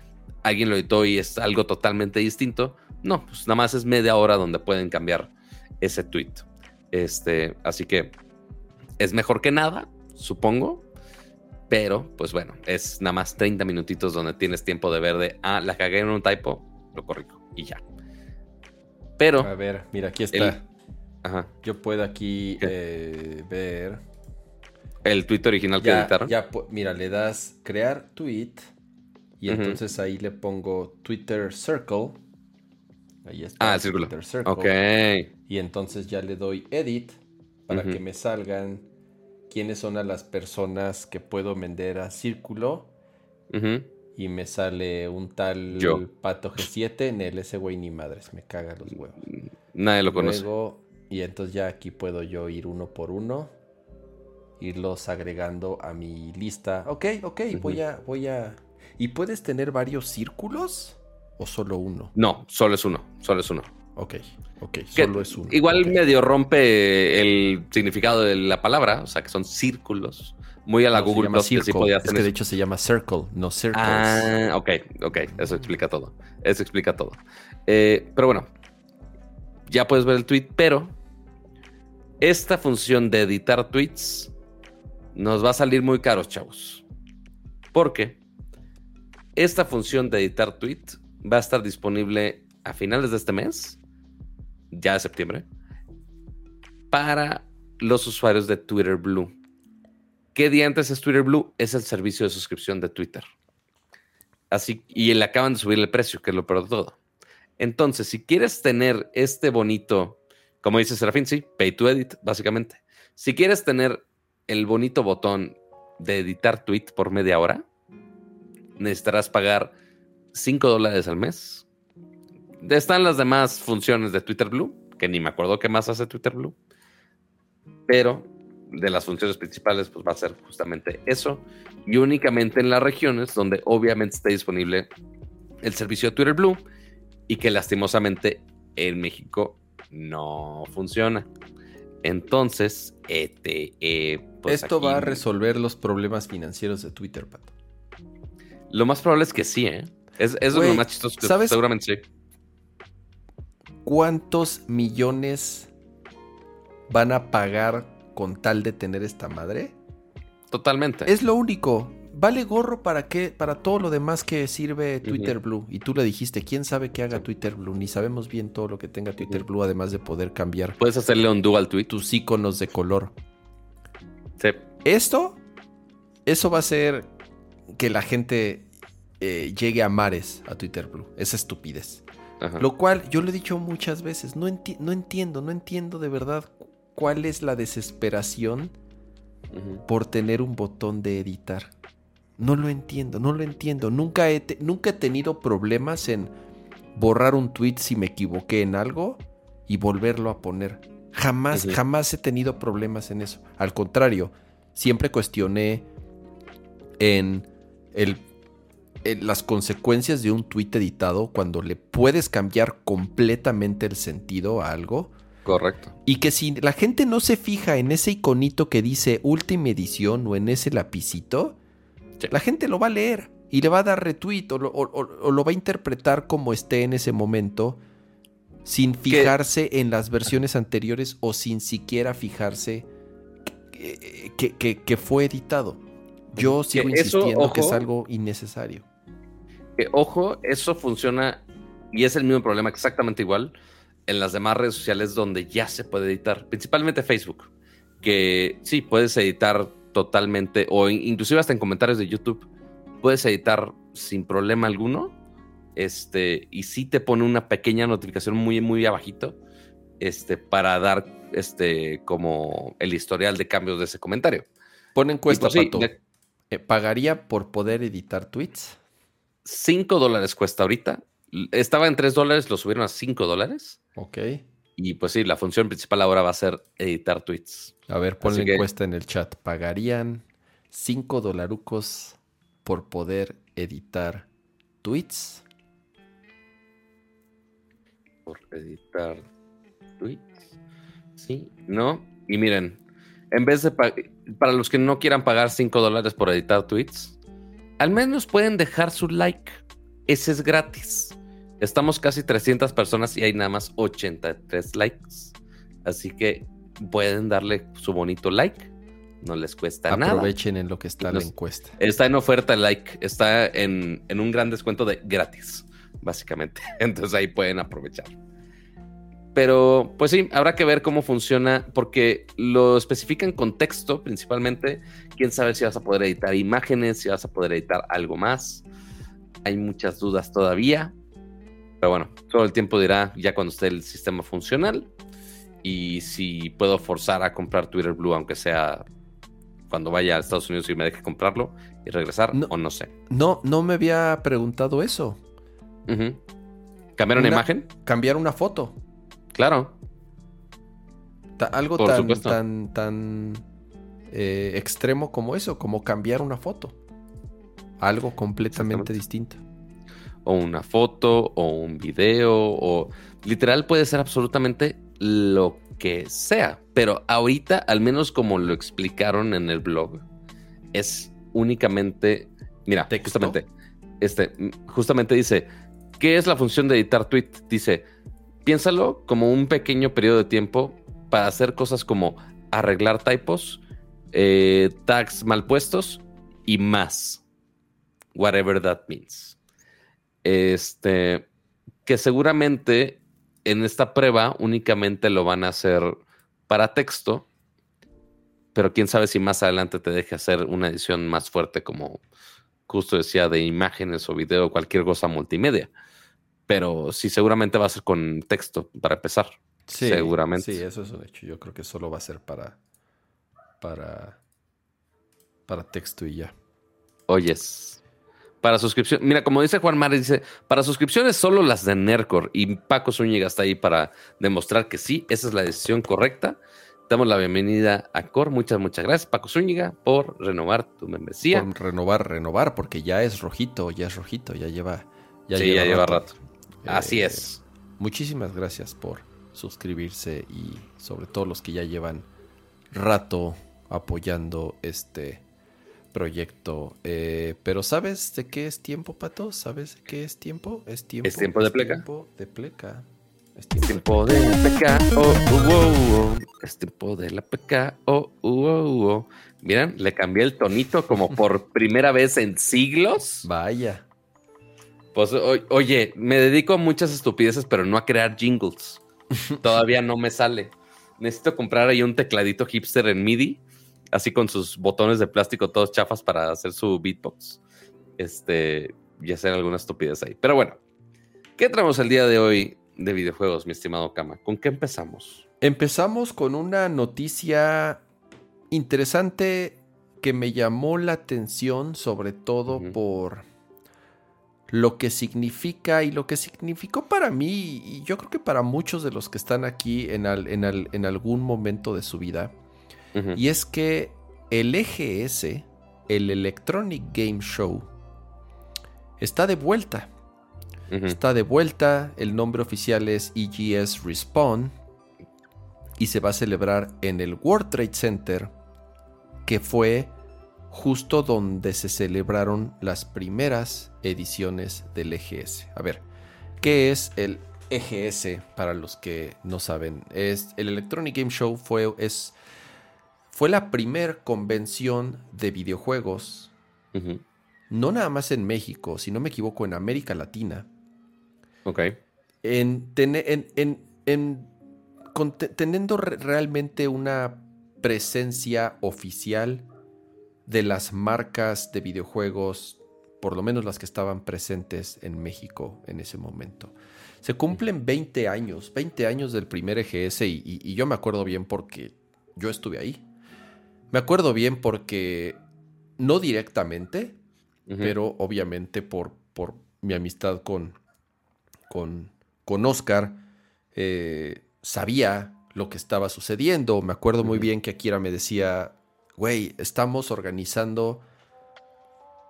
alguien lo editó y es algo totalmente distinto. No, pues nada más es media hora donde pueden cambiar ese tweet. Este, así que es mejor que nada, supongo. Pero, pues bueno, es nada más 30 minutitos donde tienes tiempo de ver de, ah, la cagué en un typo, lo corrijo y ya. Pero. A ver, mira, aquí está. El- Ajá. Yo puedo aquí eh, ver. El tweet original que editaron. ya, mira, le das crear tweet y entonces ahí le pongo Twitter Circle. Ahí está. Ah, el círculo. Twitter Circle. Ok. Y entonces ya le doy edit para que me salgan quiénes son a las personas que puedo vender a círculo. Ujú. Y me sale un tal Yo. Pato G7 en el ese güey ni madres, me caga los huevos. Nadie lo conoce. Luego, y entonces ya aquí puedo yo ir uno por uno, irlos agregando a mi lista. Ok, ok, voy a, voy a. ¿Y puedes tener varios círculos o solo uno? No, solo es uno. Solo es uno. Ok, ok, Que solo es uno. Igual medio rompe el significado de la palabra, o sea que son círculos. Muy a la No, Google Plus que sí podía Es tener. que de hecho se llama circle, no circles. Ah, ok, ok. Eso explica todo. Eso explica todo. Eh, pero bueno, ya puedes ver el tweet, pero esta función de editar tweets nos va a salir muy caros, chavos. Porque esta función de editar tweet va a estar disponible a finales de este mes, ya de septiembre, para los usuarios de Twitter Blue. ¿Qué día antes es Twitter Blue? Es el servicio de suscripción de Twitter. Así, y le acaban de subir el precio, que es lo peor de todo. Entonces, si quieres tener este bonito, como dice Serafín, sí, pay to edit, básicamente. Si quieres tener el bonito botón de editar tweet por media hora, necesitarás pagar 5 dólares al mes. Están las demás funciones de Twitter Blue, que ni me acuerdo qué más hace Twitter Blue. Pero de las funciones principales, pues va a ser justamente eso. Y únicamente en las regiones donde obviamente esté disponible el servicio de Twitter Blue y que lastimosamente en México no funciona. Entonces, este, eh, pues Esto va a resolver los problemas financieros de Twitter, Pato. Lo más probable es que sí, ¿eh? Es, es lo más chistoso que ¿sabes? seguramente sí. ¿Cuántos millones van a pagar con tal de tener esta madre? Totalmente. Es lo único. Vale gorro para qué, para todo lo demás que sirve Twitter Blue. Y tú le dijiste, ¿quién sabe qué haga Twitter Blue? Ni sabemos bien todo lo que tenga Twitter. Blue, además de poder cambiar Puedes hacerle un dual tweet. tus iconos de color. Sí. Esto, eso va a hacer que la gente eh, llegue a mares a Twitter Blue. Esa estupidez. Ajá. Lo cual yo lo he dicho muchas veces, no, enti- no entiendo, no entiendo de verdad cuál es la desesperación por tener un botón de editar. No lo entiendo, no lo entiendo. Nunca he, te- nunca he tenido problemas en borrar un tweet si me equivoqué en algo y volverlo a poner. Jamás, jamás he tenido problemas en eso. Al contrario, siempre cuestioné en el las consecuencias de un tweet editado cuando le puedes cambiar completamente el sentido a algo. Correcto. Y que si la gente no se fija en ese iconito que dice última edición o en ese lapicito, Sí. la gente lo va a leer y le va a dar retweet o lo, o- o- o lo va a interpretar como esté en ese momento sin fijarse en las versiones anteriores o sin siquiera fijarse que, que- que- que fue editado. Yo sigo Que eso, insistiendo que es algo innecesario. Que, ojo, eso funciona y es el mismo problema exactamente igual en las demás redes sociales donde ya se puede editar, principalmente Facebook, que sí, puedes editar totalmente o in- inclusive hasta en comentarios de YouTube, puedes editar sin problema alguno, este, y sí te pone una pequeña notificación muy, muy abajito, este, para dar, este, como el historial de cambios de ese comentario. Pon encuesta, pues sí, Pato. de- Eh, ¿Pagaría por poder editar tweets? 5 dólares cuesta ahorita. Estaba en 3 dólares, lo subieron a 5 dólares. Ok. Y pues sí, la función principal ahora va a ser editar tweets. A ver, ponle Así que- encuesta en el chat. ¿Pagarían 5 dolarucos por poder editar tweets? Por editar tweets. Sí, ¿no? Y miren, en vez de pa- para los que no quieran pagar 5 dólares por editar tweets, al menos pueden dejar su like. Ese es gratis. Estamos casi 300 personas y hay nada más 83 likes. Así que pueden darle su bonito like. No les cuesta nada. Aprovechen en lo que está Y la nos- encuesta. Está en oferta el like, está en, en un gran descuento de gratis, básicamente. Entonces ahí pueden aprovechar. Pero pues sí, habrá que ver cómo funciona porque lo especifica en contexto principalmente. Quién sabe si vas a poder editar imágenes, si vas a poder editar algo más. Hay muchas dudas todavía. Pero bueno, todo el tiempo dirá ya cuando esté el sistema funcional. Y si puedo forzar a comprar Twitter Blue, aunque sea cuando vaya a Estados Unidos y me deje comprarlo y regresar, o no sé. No, no me había preguntado eso. ¿Cambiar una, imagen? Cambiar una foto. Claro. algo tan, tan, tan eh, extremo como eso, como cambiar una foto. Algo completamente distinto. O una foto, o un video, o literal puede ser absolutamente lo que sea. Pero ahorita, al menos como lo explicaron en el blog, es únicamente. Mira, justamente. Este, justamente dice: ¿Qué es la función de editar tweet? Dice: piénsalo como un pequeño periodo de tiempo para hacer cosas como arreglar typos, eh, tags mal puestos y más. Whatever that means. Este, que seguramente en esta prueba únicamente lo van a hacer para texto, pero quién sabe si más adelante te deje hacer una edición más fuerte como justo decía de imágenes o video, cualquier cosa multimedia. Pero sí, seguramente va a ser con texto para empezar. Sí, seguramente. Sí, eso es un hecho. Yo creo que solo va a ser para. para. para texto y ya. Oyes. Para suscripción. Mira, como dice Juan Márez, dice: para suscripciones solo las de Nercor. Y Paco Zúñiga está ahí para demostrar que sí, esa es la decisión correcta. Damos la bienvenida a Cor. Muchas, muchas gracias, Paco Zúñiga, por renovar tu membresía. Por renovar, renovar, porque ya es rojito, ya es rojito, ya lleva. Ya sí, ya lleva rato. Así eh, es. Muchísimas gracias por suscribirse y sobre todo los que ya llevan rato apoyando este proyecto. Eh, pero ¿sabes de qué es tiempo, Pato? ¿Sabes de qué es tiempo? Es tiempo, ¿Es tiempo de pleca. Tiempo de pleca. Es tiempo, de, la pleca. Oh, uh, uh, uh. Es tiempo de la pleca. Oh, uh, Miren, le cambié el tonito como por primera vez en siglos. Vaya. Pues oye, me dedico a muchas estupideces, pero no a crear jingles. Todavía no me sale. Necesito comprar ahí un tecladito hipster en MIDI, así con sus botones de plástico todos chafas para hacer su beatbox. Este, y hacer alguna estupidez ahí. Pero bueno, ¿qué traemos el día de hoy de videojuegos, mi estimado Kama? ¿Con qué empezamos? Empezamos con una noticia interesante que me llamó la atención, sobre todo por lo que significa y lo que significó para mí y yo creo que para muchos de los que están aquí en, en, algún momento de su vida. Y es que el EGS, el Electronic Game Show, está de vuelta. Está de vuelta, el nombre oficial es EGS Respawn y se va a celebrar en el World Trade Center, que fue justo donde se celebraron las primeras ediciones del EGS. A ver, ¿qué es el EGS para los que no saben? Es el Electronic Game Show fue es fue la primer convención de videojuegos. No nada más en México, si no me equivoco, en América Latina. Ok. En, en, en, teniendo realmente una presencia oficial de las marcas de videojuegos, por lo menos las que estaban presentes en México en ese momento. Se cumplen 20 años, 20 años del primer EGS y, yo me acuerdo bien porque yo estuve ahí. Me acuerdo bien porque, no directamente, pero obviamente por, por mi amistad con, con, con Oscar, eh, sabía lo que estaba sucediendo. Me acuerdo muy bien que Akira me decía, güey, estamos organizando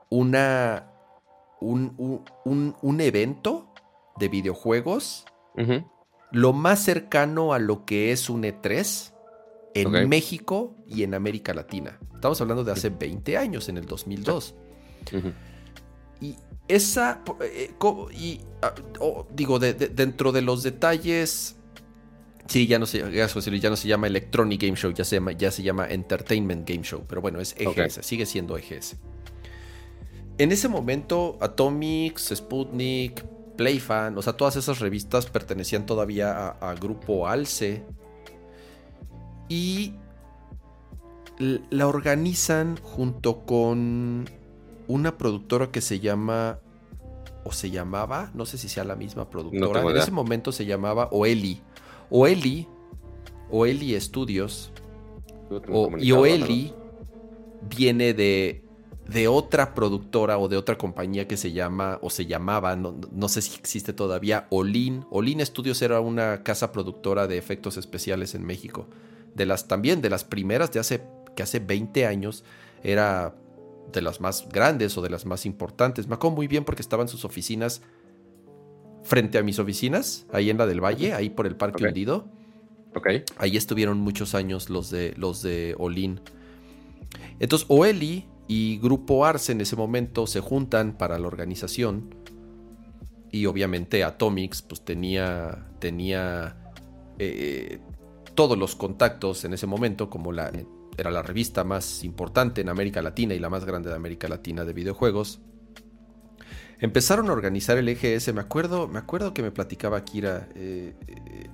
una, un, evento de videojuegos lo más cercano a lo que es un E3 en México y en América Latina. Estamos hablando de hace 20 años, en el 2002. Y esa, eh, y, ah, digo, dentro de los detalles Sí, ya no se, ya, ya no se llama Electronic Game Show, ya se llama, ya se llama Entertainment Game Show, pero bueno, es EGS, sigue siendo EGS. En ese momento, Atomics, Sputnik, Playfan, o sea, todas esas revistas pertenecían todavía a, Grupo Alce. Y la organizan junto con una productora que se llama, o se llamaba, no sé si sea la misma productora, en ese momento se llamaba Oeli. Oeli, Oeli Studios, y Oeli viene de, de otra productora o de otra compañía que se llama, o se llamaba, no, sé si existe todavía, Olin. Olin Studios era una casa productora de efectos especiales en México. De las, también de las primeras de hace, que hace 20 años, era de las más grandes o de las más importantes. Me acuerdo muy bien porque estaban sus oficinas frente a mis oficinas, ahí en la del Valle, ahí por el Parque Hundido. Ahí estuvieron muchos años los de, los de Olin. Entonces, Oeli y Grupo Arce en ese momento se juntan para la organización. Y obviamente Atomics pues tenía, tenía eh, todos los contactos en ese momento, como la, era la revista más importante en América Latina y la más grande de América Latina de videojuegos. Empezaron a organizar el EGS, me acuerdo, me acuerdo que me platicaba Kira, eh, eh,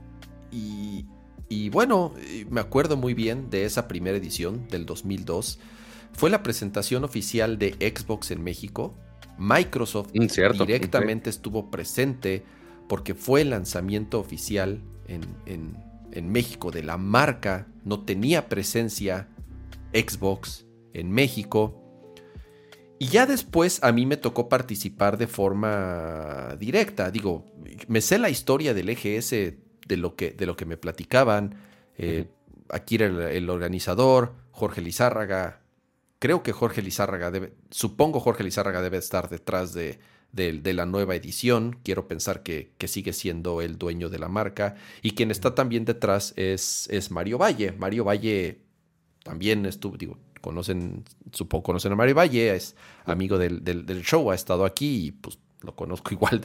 y, y bueno, me acuerdo muy bien de esa primera edición del 2002. Fue la presentación oficial de Xbox en México. Microsoft mm, directamente estuvo presente porque fue el lanzamiento oficial en, en, México de la marca. No tenía presencia Xbox en México. Y ya después a mí me tocó participar de forma directa. Digo, me sé la historia del EGS de lo que, de lo que me platicaban. Eh, aquí era el, organizador, Jorge Lizárraga. Creo que Jorge Lizárraga debe, supongo Jorge Lizárraga debe estar detrás de, de, la nueva edición. Quiero pensar que, que, sigue siendo el dueño de la marca. Y quien está también detrás es, es Mario Valle. Mario Valle también estuvo, digo, conocen, supongo conocen a Mario Valle, es amigo del, show, ha esty aquí y pues lo conozco igual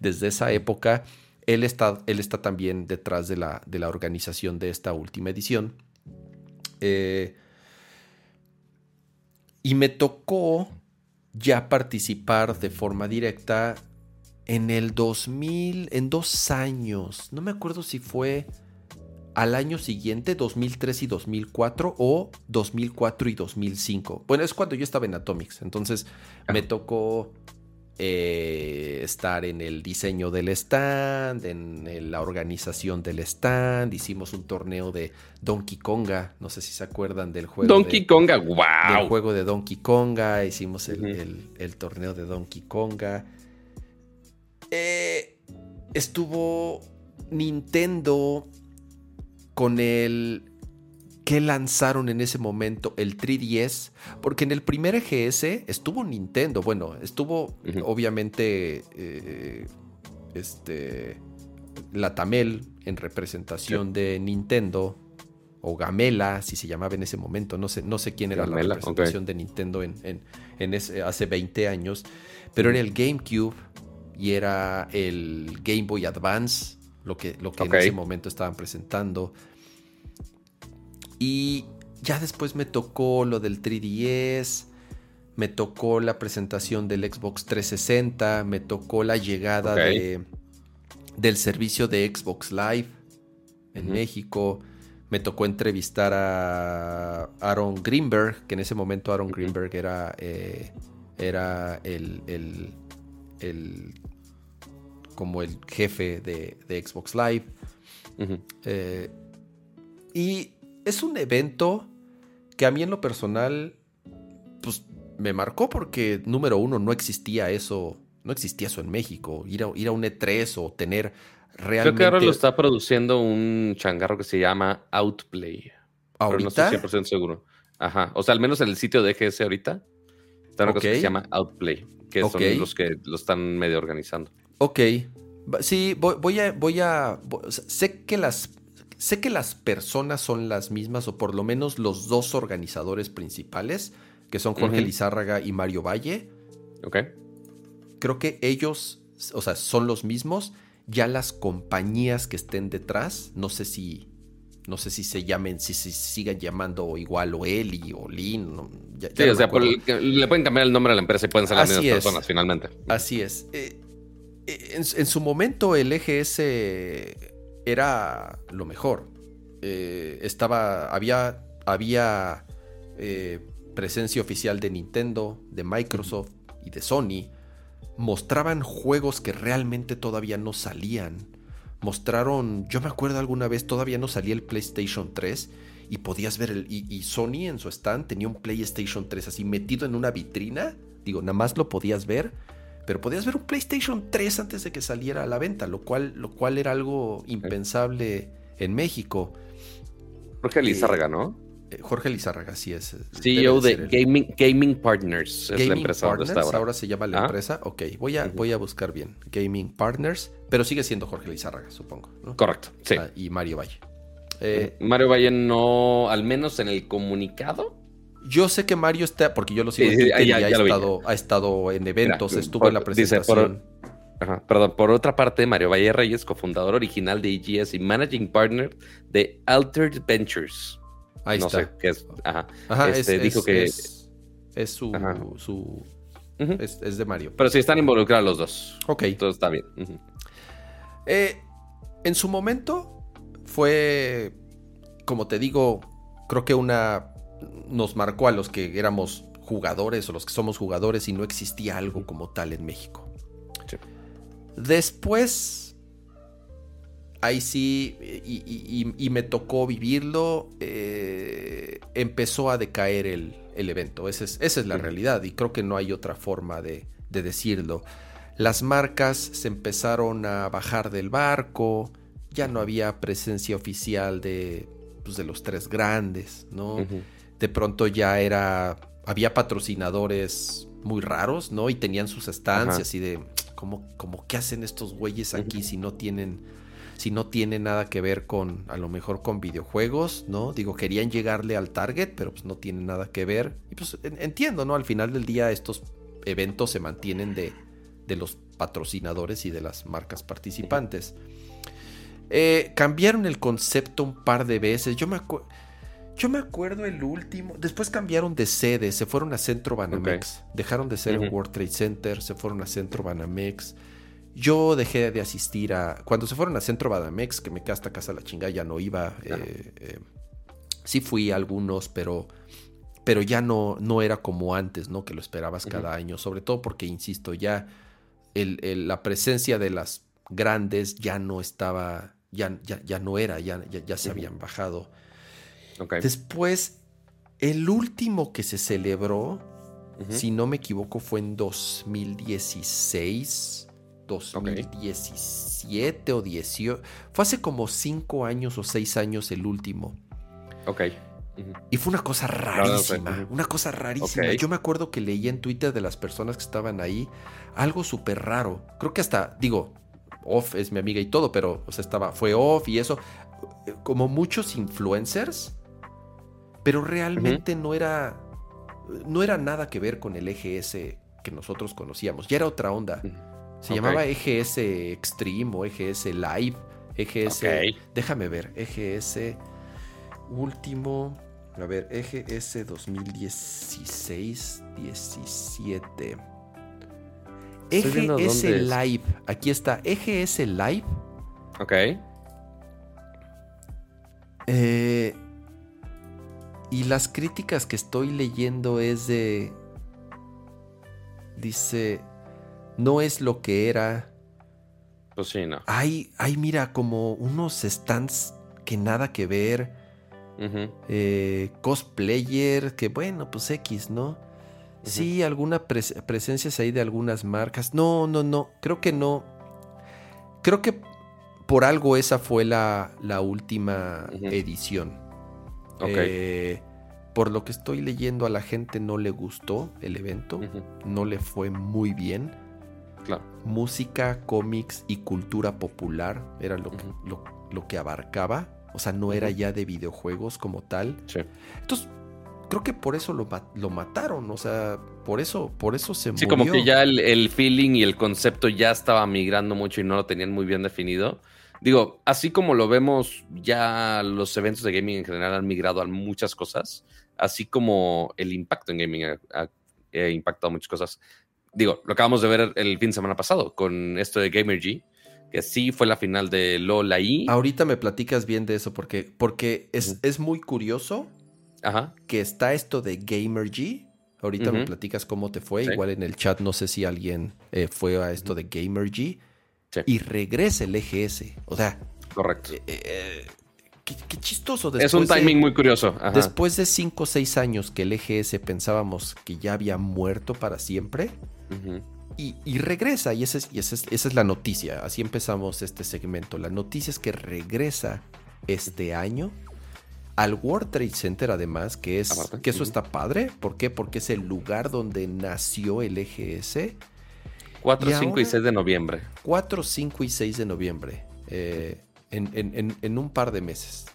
desde esa época. Él está, él está también detrás de la, de la organización de esta última edición. Eh, y me tocó ya participar de forma directa en el 2000, en dos años. No me acuerdo si fue al año siguiente, 2003 y 2004, o 2004 y 2005. Bueno, es cuando yo estaba en Atomics. Entonces me tocó eh, estar en el diseño del stand, en, la organización del stand. Hicimos un torneo de Donkey Konga. No sé si se acuerdan del juego. Donkey Konga, wow. Del juego de Donkey Konga. Hicimos el, torneo de Donkey Konga. Eh, estuvo Nintendo con el que lanzaron en ese momento el 3DS, porque en el primer EGS estuvo Nintendo, bueno, estuvo obviamente eh, este, la Tamel en representación de Nintendo, o Gamela, si se llamaba en ese momento, no sé, no sé quién era la representación de Nintendo en, en, ese, hace 20 años, pero era el GameCube y era el Game Boy Advance, lo que, lo que en ese momento estaban presentando. Y ya después me tocó lo del 3DS, me tocó la presentación del Xbox 360, me tocó la llegada de, del servicio de Xbox Live en México. Me tocó entrevistar a Aaron Greenberg, que en ese momento Aaron Greenberg era, eh, era el, el, como el jefe de, Xbox Live. Eh, y es un evento que a mí en lo personal, pues me marcó porque, número uno, no existía eso, no existía eso en México. Ir a, ir a un E3 o tener realmente... Creo que ahora lo está produciendo un changarro que se llama Outplay. ¿Ahorita? Pero no estoy 100% seguro. Ajá. O sea, al menos en el sitio de EGS ahorita está una cosa que se llama Outplay, que son los que lo están medio organizando. Ok. Sí, voy, a, voy a. Sé que las Sé que las personas son las mismas, o por lo menos los dos organizadores principales, que son Jorge Lizárraga y Mario Valle. Ok. Creo que ellos, o sea, son los mismos. Ya las compañías que estén detrás, no sé si. No sé si se llamen, si se sigan llamando igual o Eli o Lin. sí, o sea, le pueden cambiar el nombre a la empresa y pueden ser las mismas personas finalmente. Así es. Eh, en, su momento el EGS era lo mejor. Eh, estaba, había, había eh, presencia oficial de Nintendo, de Microsoft y de Sony. Mostraban juegos que realmente todavía no salían. Mostraron, yo me acuerdo alguna vez, todavía no salía el PlayStation 3 y podías ver el. Y, y, Sony en su stand tenía un PlayStation 3 así metido en una vitrina. Digo, nada más lo podías ver pero podías ver un PlayStation 3 antes de que saliera a la venta, lo cual, lo cual era algo impensable en México. Jorge Lizárraga, ¿no? Eh, Jorge Lizárraga, sí es. CEO de Gaming, Gaming Partners, es la empresa ahora. se llama la ¿Ah? empresa. Ok, voy a, voy a buscar bien. Gaming Partners, pero sigue siendo Jorge Lizárraga, supongo. Correcto, sí. Ah, y Mario Valle. Eh, Mario Valle no, al menos en el comunicado, yo sé que Mario está, porque yo lo sigo en Twitter y ha, estado, ha, estado, en eventos, estuvo en la presentación. perdón, por otra parte, Mario Valle Reyes, cofundador original de EGS y managing partner de Altered Ventures. Ahí no Sé qué es. Ajá. este, dijo que. Es, su. su es, de Mario. Pero sí están involucrados los dos. Ok. Todo está bien. Eh, en su momento fue, como te digo, creo que una nos marcó a los que éramos jugadores o los que somos jugadores y no existía algo como tal en México. Después, ahí sí, y, me tocó vivirlo, eh, empezó a decaer el, evento. Esa es, esa es, la realidad y creo que no hay otra forma de, decirlo. Las marcas se empezaron a bajar del barco, ya no había presencia oficial de, pues, de los tres grandes, ¿no? De pronto ya era, había patrocinadores muy raros, ¿no? Y tenían sus estancias y de, como, como, ¿qué hacen estos güeyes aquí si no tienen, si no tienen nada que ver con, a lo mejor con videojuegos, ¿no? Digo, querían llegarle al target, pero pues no tienen nada que ver. Y pues entiendo, ¿no? Al final del día estos eventos se mantienen de, de los patrocinadores y de las marcas participantes. Eh, cambiaron el concepto un par de veces. Yo me acuerdo yo me acuerdo el último. Después cambiaron de sede, se fueron a Centro Banamex. Dejaron de ser en World Trade Center, se fueron a Centro Banamex. Yo dejé de asistir a. Cuando se fueron a Centro Banamex, que me quedé hasta casa la chingada, ya no iba. Eh, eh, sí fui a algunos, pero. Pero ya no, no era como antes, ¿no? Que lo esperabas cada año. Sobre todo porque, insisto, ya la presencia de las grandes ya no estaba. Ya, ya, no era, ya, ya, se habían bajado. Después, el último que se celebró, si no me equivoco, fue en 2016, 2017 o 18. Fue hace como 5 años o 6 años el último. Ok. Y fue una cosa rarísima, una cosa rarísima. Yo me acuerdo que leí en Twitter de las personas que estaban ahí algo súper raro. Creo que hasta, digo, off es mi amiga y todo, pero o sea, estaba, fue off y eso. Como muchos influencers pero realmente no era no era nada que ver con el EGS que nosotros conocíamos, ya era otra onda. Se llamaba EGS Extreme o EGS Live, EGS, déjame ver, EGS último, a ver, EGS 2016 17 EGS Live, aquí está, EGS Live. Ok. Eh, y las críticas que estoy leyendo es de... Dice, no es lo que era. Pues sí, no. Hay, hay mira, como unos stands que nada que ver. Eh, cosplayer, que bueno, pues X, ¿no? Sí, alguna presencias ahí de algunas marcas. No, no, no, creo que no. Creo que por algo esa fue la, la última edición. Eh, por lo que estoy leyendo, a la gente no le gustó el evento, no le fue muy bien. Música, cómics y cultura popular era lo, lo, que abarcaba. O sea, no era ya de videojuegos como tal. Entonces, creo que por eso lo, lo, mataron. O sea, por eso, por eso se murió. Sí, como que ya el, el, feeling y el concepto ya estaba migrando mucho y no lo tenían muy bien definido. Digo, así como lo vemos, ya los eventos de gaming en general han migrado a muchas cosas, así como el impacto en gaming ha, impactado muchas cosas. digo, lo acabamos de ver el fin de semana pasado con esto de Gamer que sí fue la final de LOL ahí. Ahorita me platicas bien de eso porque, porque es, es muy curioso que está esto de Gamer Ahorita me platicas cómo te fue. Igual en el chat no sé si alguien eh, fue a esto de Y regresa el EGS. O sea. Correcto. Eh, eh, qué, chistoso. es un timing muy curioso. Después de 5 o 6 años que el EGS pensábamos que ya había muerto para siempre. y, regresa. Y, esa es, y esa, es, la noticia. Así empezamos este segmento. La noticia es que regresa este año al World Trade Center además, que es que eso está padre. ¿Por qué? Porque es el lugar donde nació el EGS. 4, 5 y 6 de noviembre. 4, 5 y 6 de noviembre. Eh, en, un par de meses.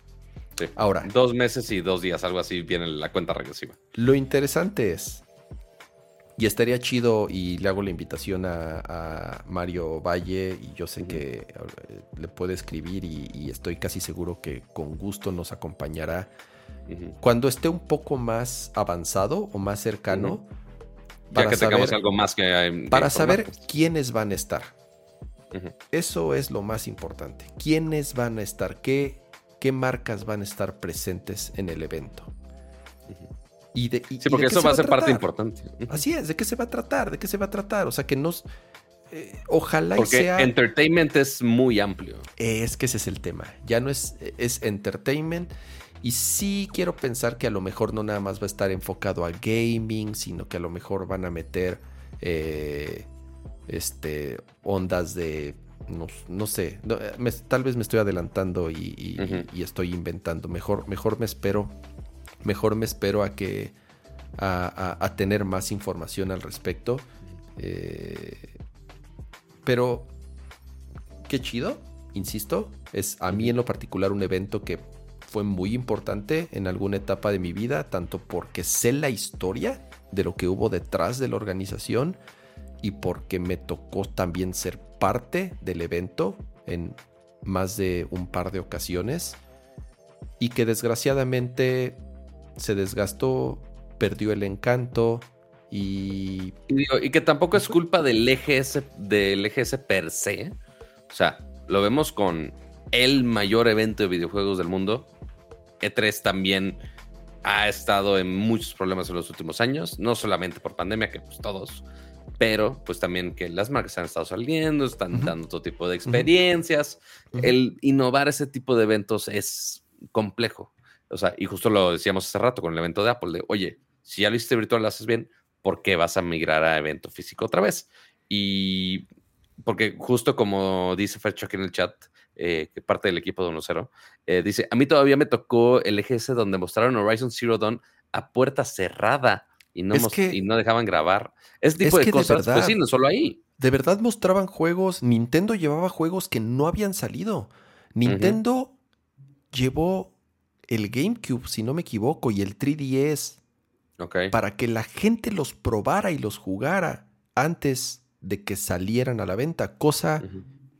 Sí. Ahora. Dos meses y dos días, algo así, viene la cuenta regresiva. Lo interesante es y estaría chido y le hago la invitación a, Mario Valle y yo sé que eh, le puede escribir y, estoy casi seguro que con gusto nos acompañará. Cuando esté un poco más avanzado o más cercano, para que saber, tengamos algo más que... para saber quiénes van a estar. Eso es lo más importante. ¿Quiénes van a estar? ¿Qué, ¿Qué marcas van a estar presentes en el evento? sí, porque eso va a ser parte importante. Así es, ¿de qué se va a tratar? ¿De qué se va a tratar? O sea, que nos... Eh, ojalá porque sea... entertainment es muy amplio. Es que ese es el tema. Ya no es, es entertainment. Y sí quiero pensar que a lo mejor no nada más va a estar enfocado a gaming, sino que a lo mejor van a meter eh, este, ondas de no, sé, tal vez me estoy adelantando y, estoy inventando. Mejor, mejor me espero mejor me espero a que a, tener más información al respecto. Eh, pero qué chido, insisto, es a mí en lo particular un evento que fue muy importante en alguna etapa de mi vida, tanto porque sé la historia de lo que hubo detrás de la organización y porque me tocó también ser parte del evento en más de un par de ocasiones y que desgraciadamente se desgastó, perdió el encanto y... Y, que tampoco es culpa del EGS, del EGS per se. O sea, lo vemos con el mayor evento de videojuegos del mundo. E3 también ha estado en muchos problemas en los últimos años, no solamente por pandemia, que pues todos, pero pues también que las marcas han estado saliendo, están dando todo tipo de experiencias. El innovar ese tipo de eventos es complejo. O sea, y justo lo decíamos hace rato con el evento de Apple, de, oye, si ya lo hiciste virtual, lo haces bien, ¿por qué vas a migrar a evento físico otra vez? Y porque justo como dice Fercho aquí en el chat, eh, que parte del equipo de 1-0, eh, dice, a mí todavía me tocó el EGS donde mostraron Horizon Zero Dawn a puerta cerrada y no, y no dejaban grabar. Ese tipo de cosas, pues sí, no solo ahí. De verdad mostraban juegos, Nintendo llevaba juegos que no habían salido. Nintendo llevó el GameCube, si no me equivoco, y el 3DS. Para que la gente los probara y los jugara antes de que salieran a la venta. Cosa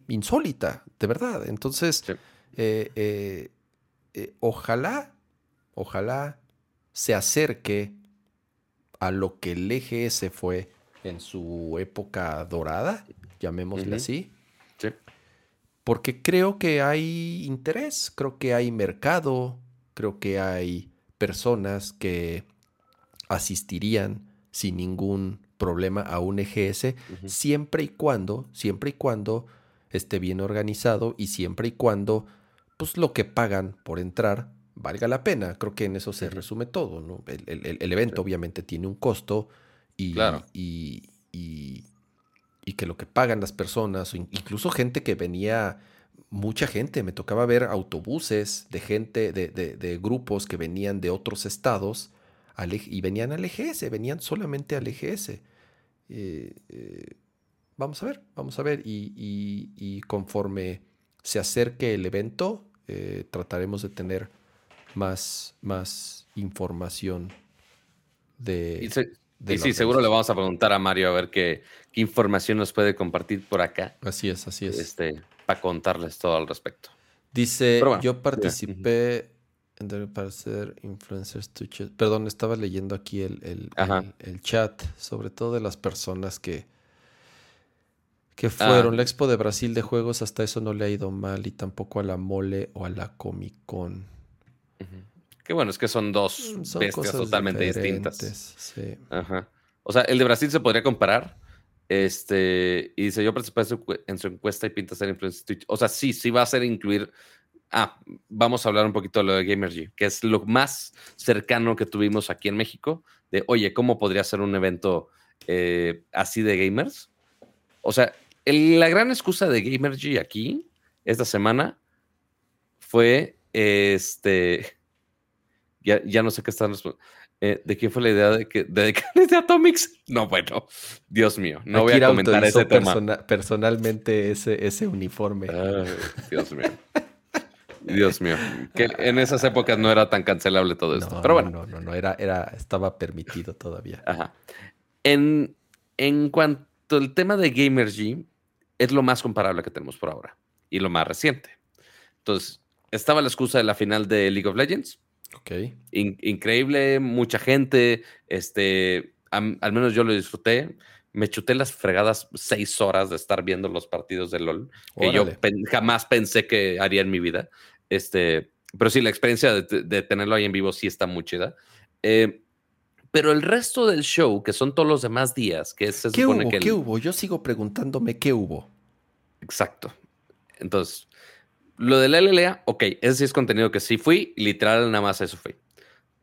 insólita, de verdad. Entonces, eh, eh, eh, ojalá, ojalá se acerque a lo que el EGS fue en su época dorada, llamémosle así. Porque creo que hay interés, creo que hay mercado, creo que hay personas que asistirían sin ningún problema a un EGS siempre y cuando, siempre y cuando esté bien organizado y siempre y cuando pues lo que pagan por entrar valga la pena. Creo que en eso se resume todo, ¿no? El, evento obviamente tiene un costo y, y, y, y, que lo que pagan las personas, incluso gente que venía mucha gente, me tocaba ver autobuses de gente, de, grupos que venían de otros estados y venían al EGS, venían solamente al EGS. Eh, eh, vamos a ver, vamos a ver. Y, conforme se acerque el evento, eh, trataremos de tener más, más información de... Y, sí, seguro le vamos a preguntar a Mario a ver qué, qué, información nos puede compartir por acá. Así es, así es. Este, para contarles todo al respecto. Dice, yo participé, para ser influencers to Perdón, estaba leyendo aquí el, el, chat, sobre todo de las personas que, que ah. fueron. La Expo de Brasil de Juegos, hasta eso no le ha ido mal, y tampoco a la Mole o a la Comic Con. Qué bueno, es que son dos mm, bestias totalmente distintas. Sí. Ajá. O sea, el de Brasil se podría comparar. Este, y dice, yo participé en su encuesta y pinta ser influencer. O sea, sí, sí va a ser incluir Ah, vamos a hablar un poquito de lo de Gamergy, que es lo más cercano que tuvimos aquí en México, de, oye, ¿cómo podría ser un evento eh, así de gamers? O sea, la gran excusa de Gamergy aquí, esta semana, fue, este, ya, ya no sé qué están eh, ¿De quién fue la idea de que de, de Atomics? No, bueno, Dios mío, no voy a comentar ese tema. personalmente ese, ese uniforme. Dios mío. Dios mío, que en esas épocas no era tan cancelable todo esto. Pero bueno. No, no, no, era, era, estaba permitido todavía. Ajá. En, en cuanto al tema de Gamergy, es lo más comparable que tenemos por ahora y lo más reciente. Entonces, estaba la excusa de la final de League of Legends. Ok. increíble, mucha gente, este, al menos yo lo disfruté me chuté las fregadas seis horas de estar viendo los partidos de LOL, que yo jamás pensé que haría en mi vida. Este, pero sí, la experiencia de, tenerlo ahí en vivo sí está muy chida. Eh, pero el resto del show, que son todos los demás días, que se ¿Qué hubo? ¿Qué hubo? Yo sigo preguntándome qué hubo. Exacto. Entonces, lo de la LLA, ok, ese sí es contenido que sí fui, literal nada más eso fui.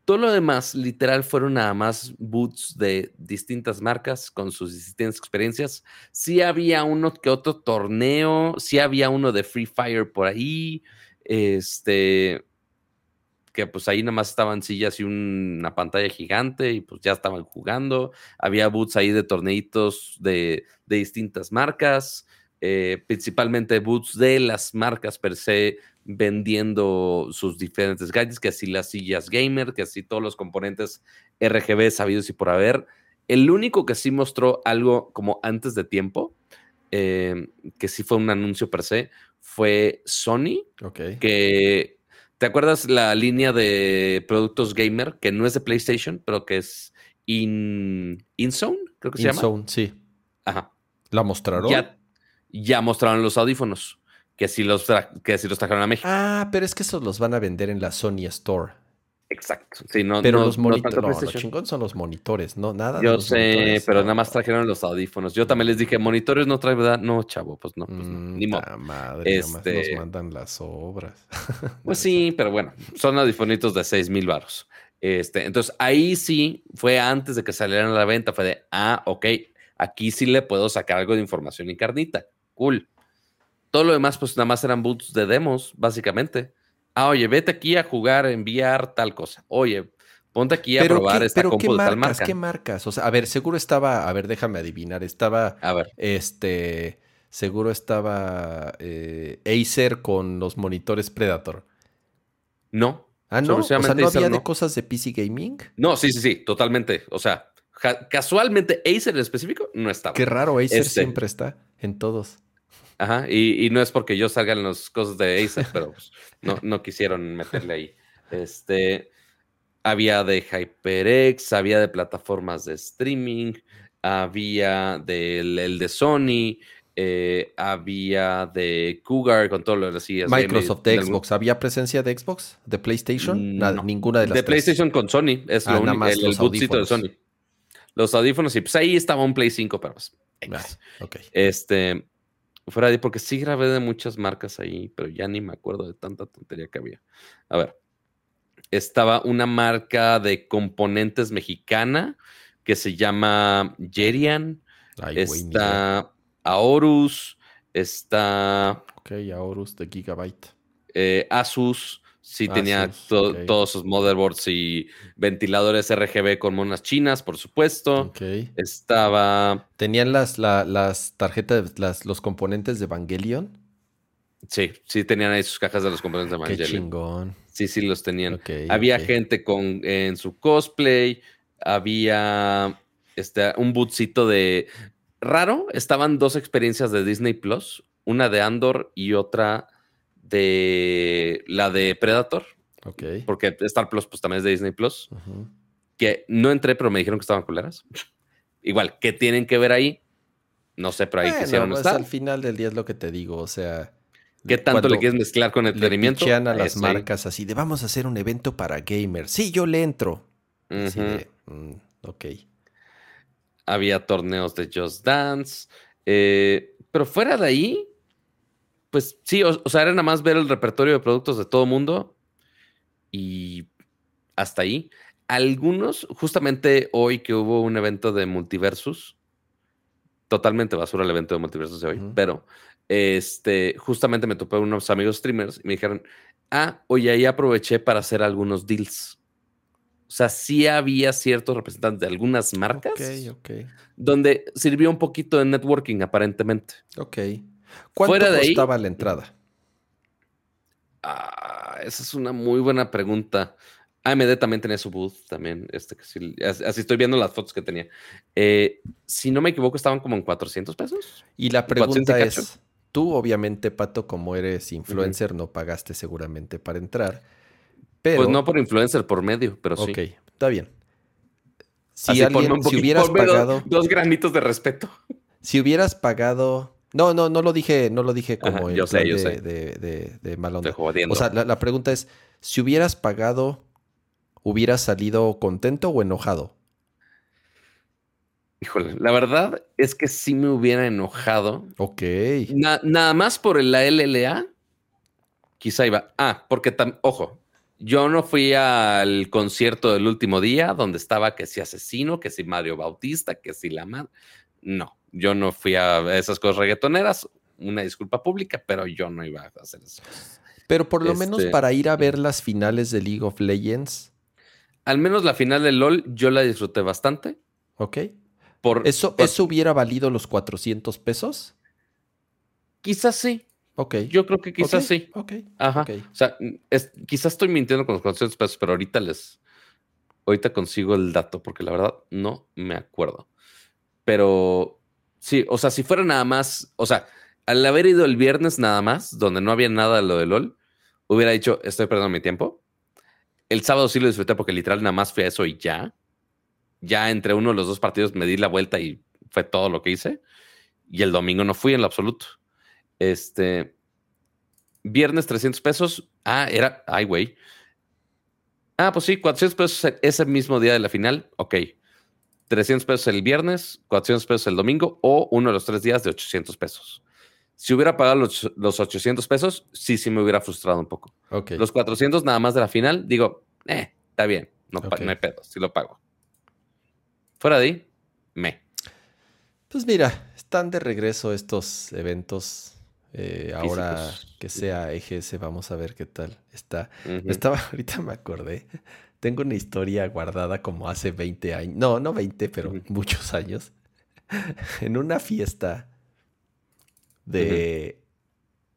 Todo lo demás, literal, fueron nada más boots de distintas marcas con sus distintas experiencias. Sí había uno que otro torneo, sí había uno de Free Fire por ahí, este, que pues ahí nada más estaban sillas y una pantalla gigante y pues ya estaban jugando. Había boots ahí de torneitos de, de distintas marcas. Eh, principalmente boots de las marcas per se vendiendo sus diferentes gadgets, que así las sillas gamer, que así todos los componentes RGB sabidos y por haber. El único que sí mostró algo como antes de tiempo, eh, que sí fue un anuncio per se, fue Sony, que ¿te acuerdas la línea de productos gamer que no es de PlayStation, pero que es In InZone, creo que se llama? InZone, sí. Ajá. ¿La mostraron? ya mostraron los audífonos, que si los, que si los trajeron a México. Ah, pero es que esos los van a vender en la Sony Store. Exacto. Sí, no, pero los monitores, no, los chingón son los monitores, no nada. Yo sé, pero nada más trajeron los audífonos. Yo también les dije, monitores no trae, ¿verdad? No, chavo, pues no, pues no. Ni modo. madre, este... nos mandan las obras. pues sí, pero bueno, son audífonitos de 6 mil baros. Este, entonces ahí sí fue antes de que salieran a la venta, fue de, ah, ok, aquí sí le puedo sacar algo de información y carnita cool. Todo lo demás, pues nada más eran boots de demos, básicamente. Ah, oye, vete aquí a jugar, enviar tal cosa. Oye, ponte aquí a probar esta pero compu de tal marca. ¿Qué marcas? O sea, a ver, seguro estaba, a ver, déjame adivinar, estaba, a ver, este, seguro estaba eh, Acer con los monitores Predator. No. Ah, no. O sea, ¿no había de cosas de PC Gaming? No, sí, sí, sí, totalmente. O sea, casualmente Acer en específico no estaba. Qué raro, Acer este siempre está en todos. Ajá, y, no es porque yo salga en las cosas de Acer, pero pues, no, quisieron meterle ahí. Este, había de HyperX, había de plataformas de streaming, había del el de Sony, eh, había de Cougar con todo lo de Microsoft, de Xbox. ¿Había presencia de Xbox? ¿De PlayStation? Nada, ninguna de las De PlayStation con Sony, es ah, lo único, el, el de Sony. Los audífonos, y pues ahí estaba un Play 5, pero pues. Ah, este, Fuera de porque sí grabé de muchas marcas ahí, pero ya ni me acuerdo de tanta tontería que había. A ver. Estaba una marca de componentes mexicana que se llama Jerian. está Aorus. Está. Ok, Aorus de Gigabyte. Eh, Asus. Sí, tenía todos sus motherboards y ventiladores RGB con monas chinas, por supuesto. Estaba. ¿Tenían las, las tarjetas, las, los componentes de Evangelion? Sí, sí, tenían ahí sus cajas de los componentes de Evangelion. Qué chingón. Sí, sí, los tenían. había gente con, en su cosplay, había este, un bootcito de. Raro, estaban dos experiencias de Disney Plus, una de Andor y otra de la de Predator. Ok. Porque Star Plus pues también es de Disney Plus. Que no entré, pero me dijeron que estaban culeras. Igual, ¿qué tienen que ver ahí? No sé, pero ahí Bueno, quisieron pues, estar. al final del día es lo que te digo, o sea... ¿Qué tanto le quieres mezclar con Le entretenimiento? pichean a las Eso ahí. marcas así de vamos a hacer un evento para gamers. Sí, yo le entro. Así Ujú. de, mm, ok. Había torneos de Just Dance. eh, pero fuera de ahí, pues sí, o, o sea, era nada más ver el repertorio de productos de todo mundo y hasta ahí. Algunos, justamente hoy que hubo un evento de Multiversus, totalmente basura el evento de Multiversus de hoy, pero este, justamente me topé unos amigos streamers y me dijeron, ah, oye, ahí aproveché para hacer algunos deals. O sea, sí había ciertos representantes de algunas marcas Ok, ok. donde sirvió un poquito de networking aparentemente. Ok. ¿Cuánto Fuera de ahí- costaba la entrada? Ah, esa es una muy buena pregunta. AMD también tenía su booth, también, este, así, así estoy viendo las fotos que tenía. Eh, si no me equivoco, estaban como en 400 pesos. Y la 400 pregunta y es, tú obviamente, Pato, como eres influencer, no pagaste seguramente para entrar. Pero, Pues no por influencer, por medio, pero sí. ok, está bien. Si, alguien, si hubieras dos- pagado, dos granitos de respeto. si hubieras pagado, no, no, no lo dije, no lo dije como Ajá, yo sé, yo de, sé. de- de- de onda. O sea, la, la pregunta es, si hubieras pagado, ¿hubieras salido contento o enojado? Híjole, la verdad es que sí me hubiera enojado. Ok. Na- nada más por la LLA, quizá iba. Ah, porque, tam- ojo, yo no fui al concierto del último día donde estaba que si Asesino, que si Mario Bautista, que si La Madre. No, yo no fui a esas cosas reggaetoneras. Una disculpa pública, pero yo no iba a hacer eso. Pero por lo menos Este, para ir a ver las finales de League of Legends, Al menos la final del LOL yo la disfruté bastante. ¿ok? Por, ¿Eso, por- ¿Eso hubiera valido los 400 pesos? Quizás sí. Ok. Yo creo que quizás sí. Ok. Ajá. O sea, es- quizás estoy mintiendo con los 400 pesos, pero ahorita les. Ahorita consigo el dato, porque la verdad no me acuerdo. Pero sí, o sea, si fuera nada más. O sea, al haber ido el viernes nada más, donde no había nada de lo de LOL, hubiera dicho, estoy perdiendo mi tiempo. El sábado sí lo disfruté porque literal nada más fui a eso y ya. Ya entre uno de los dos partidos me di la vuelta y fue todo lo que hice. Y el domingo no fui en lo absoluto. Este. Viernes 300 pesos. Ah, era. Ay, güey. Ah, pues sí, 400 pesos ese mismo día de la final. Ok. 300 pesos el viernes, 400 pesos el domingo o uno de los tres días de 800 pesos. Si hubiera pagado los, los 800 pesos, sí, sí me hubiera frustrado un poco. Los 400 nada más de la final, digo, eh, está bien, no, pa- Ok. no hay pedo, sí lo pago. Fuera de ahí, me. Pues mira, están de regreso estos eventos. Eh, ahora que sea EGS, vamos a ver qué tal está. Estaba, ahorita me acordé. Tengo una historia guardada como hace 20 años. No, no 20, pero muchos años. en una fiesta de,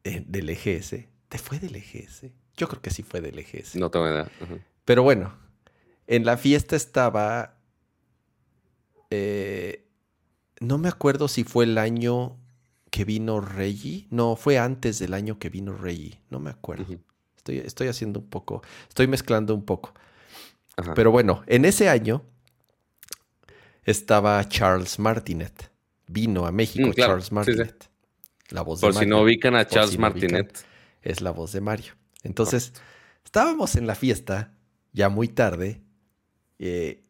eh, del EGS. ¿Te fue del EGS? Yo creo que sí fue del EGS. No tengo idea. Ujú. Pero bueno, en la fiesta estaba. eh, no me acuerdo si fue el año que vino Reggie. No, fue antes del año que vino Reggie. No me acuerdo. Estoy haciendo un poco. Estoy mezclando un poco. Ajá. Pero bueno, en ese año estaba Charles Martinet. Vino a México Mm, claro. Charles Sí, sí. Martinet. La voz Por de si Mario. no ubican a Por Charles si no ubican. Martinet. Es la voz de Mario. Entonces, estábamos en la fiesta, ya muy tarde, eh,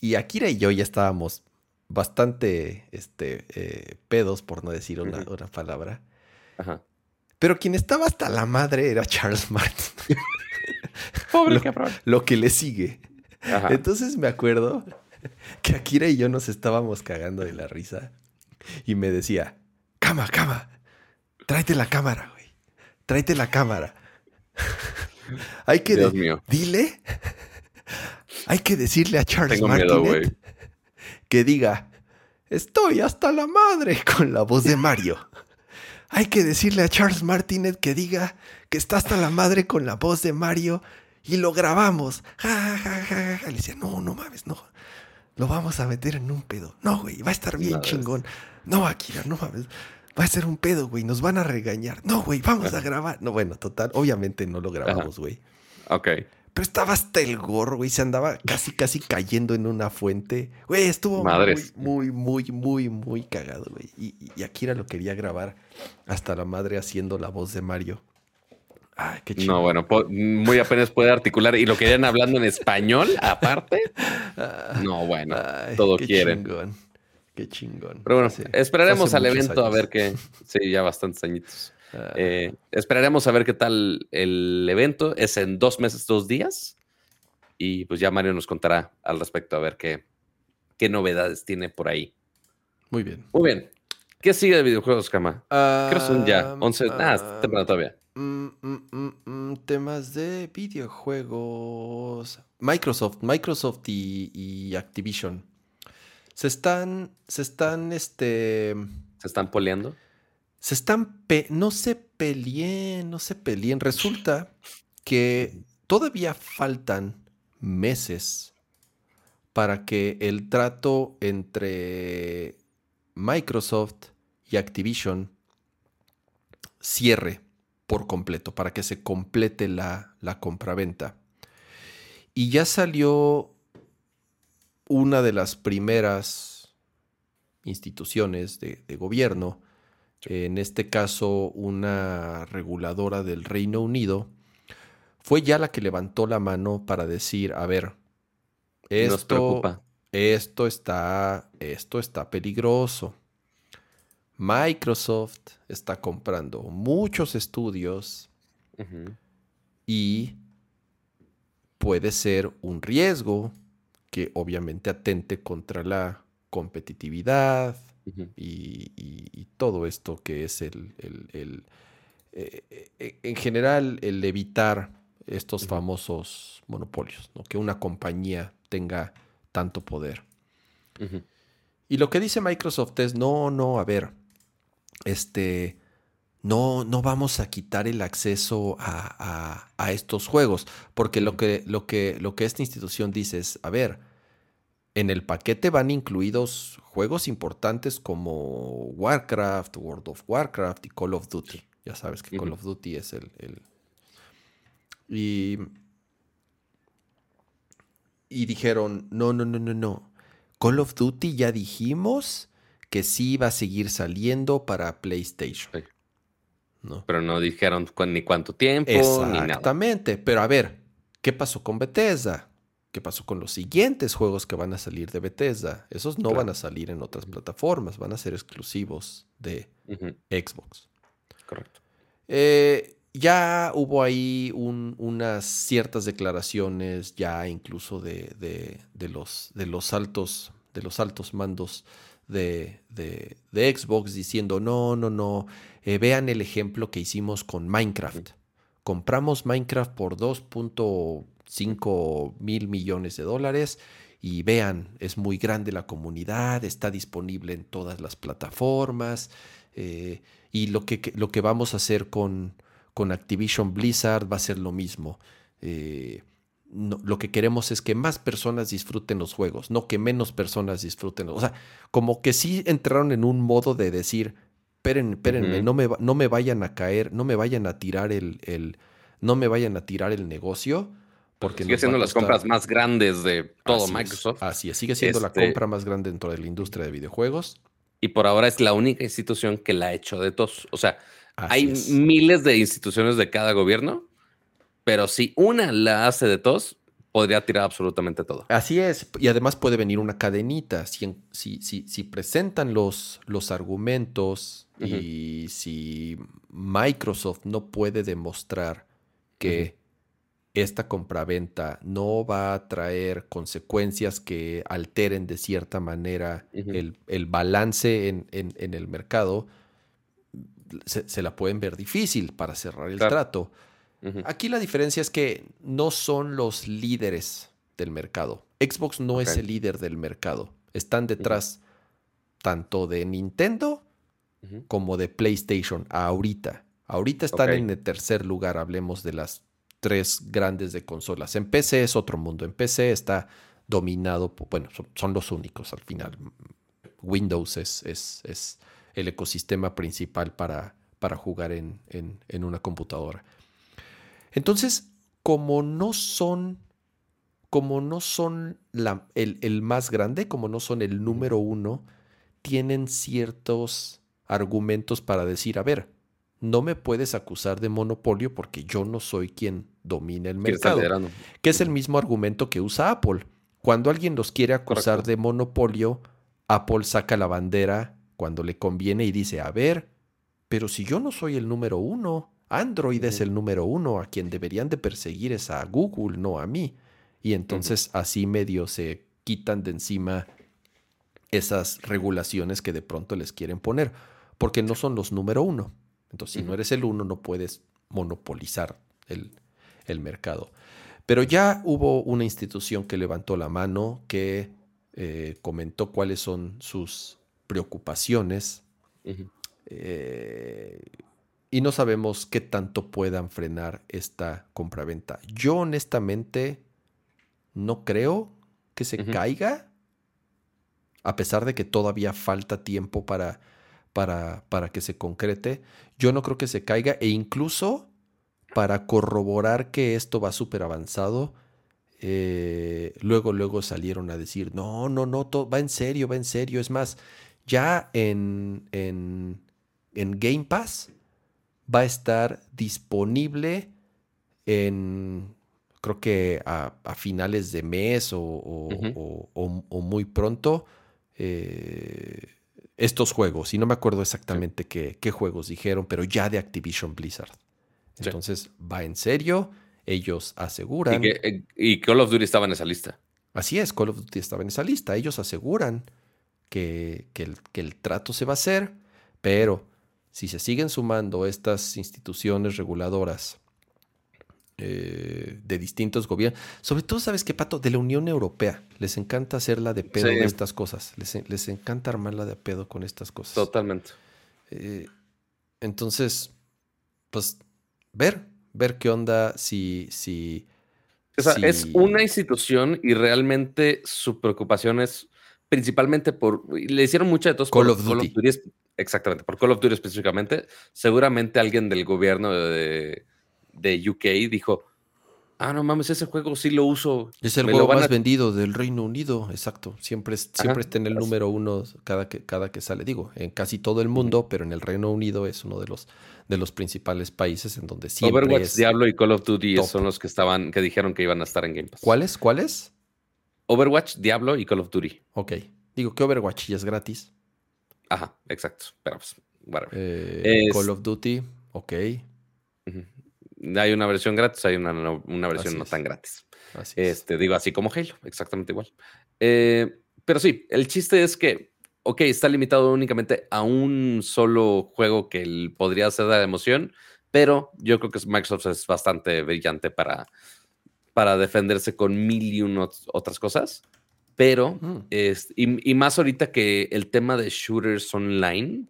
y Akira y yo ya estábamos bastante este, eh, pedos, por no decir una, palabra. Ajá. Pero quien estaba hasta la madre era Charles Martin, Pobre Lo- cabrón. lo que le sigue. Ajá. Entonces me acuerdo que Akira y yo nos estábamos cagando de la risa y me decía, cama, cama, tráete la cámara, güey, tráete la cámara. Hay que Dios de- mío. dile, hay que decirle a Charles Tengo Martinet que diga, estoy hasta la madre con la voz de Mario. Hay que decirle a Charles Martinet que diga que está hasta la madre con la voz de Mario y lo grabamos. Ja, ja, ja, ja, ja. Le decía, no, no mames, no. Lo vamos a meter en un pedo. No, güey, va a estar bien Madres. chingón. No, Akira, no mames. Va a ser un pedo, güey. Nos van a regañar. No, güey, vamos a grabar. No, bueno, total. Obviamente no lo grabamos, güey. Ok. Pero estaba hasta el gorro, güey. Se andaba casi, casi cayendo en una fuente. Güey, estuvo muy, muy, muy, muy, muy cagado, güey. Y, y Akira lo quería grabar hasta la madre haciendo la voz de Mario. Ay, qué chido. No, bueno, muy apenas puede articular. ¿Y lo querían hablando en español aparte? No, bueno, todo qué Chingón. Qué chingón. Pero bueno, esperaremos al evento a ver qué. Sí, ya bastantes añitos. Ah. Eh, esperaremos a ver qué tal el evento. Es en dos meses, dos días. Y pues ya Mario nos contará al respecto a ver qué, qué novedades tiene por ahí. Muy bien. Muy bien. ¿Qué sigue de videojuegos, Kama? Creo que son ya 11. ah, temprano todavía. Mm, mm, mm, temas de videojuegos. Microsoft, Microsoft y, Activision. Se están, se están, este... ¿Se están poleando? Se están, no se peleen, no se peleen. Resulta que todavía faltan meses para que el trato entre Microsoft y Activision cierre por completo, para que se complete la, la compraventa. Y ya salió una de las primeras instituciones de, gobierno, en este caso una reguladora del Reino Unido, fue ya la que levantó la mano para decir, a ver, esto, esto está, esto está peligroso. Microsoft está comprando muchos estudios y puede ser un riesgo que obviamente atente contra la competitividad y, todo esto que es el, eh, eh, en general el evitar estos famosos monopolios, ¿no? que una compañía tenga tanto poder. Y lo que dice Microsoft es, no, no, a ver, este, no, no vamos a quitar el acceso a, estos juegos, porque lo que, lo, que, lo que esta institución dice es, a ver, en el paquete van incluidos juegos importantes como Warcraft, World of Warcraft y Call of Duty. Ya sabes que Call of Duty es el... Y, y dijeron, no, no, no, no, no. Call of Duty ya dijimos que sí va a seguir saliendo para PlayStation. ¿no? Pero no dijeron ni cuánto tiempo, ni nada. Exactamente. Pero a ver, ¿qué pasó con Bethesda? ¿Qué pasó con los siguientes juegos que van a salir de Bethesda? Esos no van a salir en otras plataformas, van a ser exclusivos de Xbox. Correcto. Eh, ya hubo ahí unas ciertas declaraciones, ya incluso de, los, de, los, altos, de los altos mandos de, Xbox diciendo, no, no, no, eh, vean el ejemplo que hicimos con Minecraft. Compramos Minecraft por 2.5 mil millones de dólares y vean, es muy grande la comunidad, está disponible en todas las plataformas eh, y lo que, lo que vamos a hacer con, con Activision Blizzard va a ser lo mismo. Eh, lo que queremos es que más personas disfruten los juegos, no que menos personas disfruten. O sea, como que sí entraron en un modo de decir, espérenme, espérenme, no, me, no me vayan a caer, no me vayan a tirar el, el no me vayan a tirar el negocio. Porque sigue siendo las compras más grandes de todo Microsoft. así es, sigue siendo la este compra más grande dentro de la industria de videojuegos. Y por ahora es la única institución que la ha hecho de todos. O sea, hay miles de instituciones de cada gobierno pero si una la hace de todos, podría tirar absolutamente todo. Así es, y además puede venir una cadenita. Si, si, si, presentan los, los argumentos y si Microsoft no puede demostrar que esta compraventa no va a traer consecuencias que alteren de cierta manera el, balance en, el mercado, se, la pueden ver difícil para cerrar el trato. Aquí la diferencia es que no son los líderes del mercado. Xbox no es el líder del mercado. Están detrás tanto de Nintendo como de PlayStation ahorita. Ahorita están en el tercer lugar, hablemos de las tres grandes de consolas. En PC es otro mundo. En PC está dominado, bueno, son, los únicos al final. Windows es, es, el ecosistema principal para, para jugar en, en una computadora. Entonces, como no son, como no son la, el, el más grande, como no son el número uno, tienen ciertos argumentos para decir, a ver, no me puedes acusar de monopolio porque yo no soy quien domina el mercado. Que es el mismo argumento que usa Apple. Cuando alguien los quiere acusar de monopolio, Apple saca la bandera cuando le conviene y dice, a ver, pero si yo no soy el número uno, Android es el número uno, a quien deberían de perseguir es a Google, no a mí. Y entonces así medio se quitan de encima esas regulaciones que de pronto les quieren poner, porque no son los número uno. Entonces, si no eres el uno, no puedes monopolizar el, mercado. Pero ya hubo una institución que levantó la mano, que eh, comentó cuáles son sus preocupaciones. Eh, y no sabemos qué tanto puedan frenar esta compraventa. Yo honestamente no creo que se caiga, a pesar de que todavía falta tiempo para, para, para que se concrete. Yo no creo que se caiga e incluso para corroborar que esto va súper avanzado, eh, luego, luego salieron a decir, no, no, no, va en serio, va en serio. Es más, ya en, en, Game Pass va a estar disponible en, creo que a, finales de mes o, muy pronto. Eh, estos juegos, y no me acuerdo exactamente qué, juegos dijeron, pero ya de Activision Blizzard. Entonces va en serio, ellos aseguran. Eh, y, Call of Duty estaba en esa lista. Así es, Call of Duty estaba en esa lista. Ellos aseguran que, el, que el trato se va a hacer, pero si se siguen sumando estas instituciones reguladoras eh, de distintos gobiernos, sobre todo, ¿sabes qué, Pato? De la Unión Europea. Les encanta hacerla de pedo de estas cosas. Les, les, encanta armarla de pedo con estas cosas. Totalmente. Eh, entonces, pues, ver, ver qué onda si... si o sea, es una institución y realmente su preocupación es principalmente por... Le hicieron mucha de todos Call, of, Duty. Exactamente, por Call of Duty específicamente. Seguramente alguien del gobierno de de UK dijo, ah, no mames, ese juego sí lo uso. Es el juego más vendido del Reino Unido, exacto. Siempre, siempre está en el número uno cada que, cada que sale. Digo, en casi todo el mundo, pero en el Reino Unido es uno de los, de los principales países en donde siempre Overwatch, Diablo y Call of Duty son los que estaban, que dijeron que iban a estar en Game Pass. ¿Cuáles? ¿Cuáles? Overwatch, Diablo y Call of Duty. Ok. Digo que Overwatch ya es gratis. Ajá, exacto. Pero pues, eh, Call of Duty, ok hay una versión gratis, hay una, una versión no tan gratis. este, digo, así como Halo, exactamente igual. Eh, pero sí, el chiste es que, ok, está limitado únicamente a un solo juego que podría ser de emoción, pero yo creo que Microsoft es bastante brillante para, para defenderse con mil y una otras cosas. Pero, mm. y, y, más ahorita que el tema de shooters online,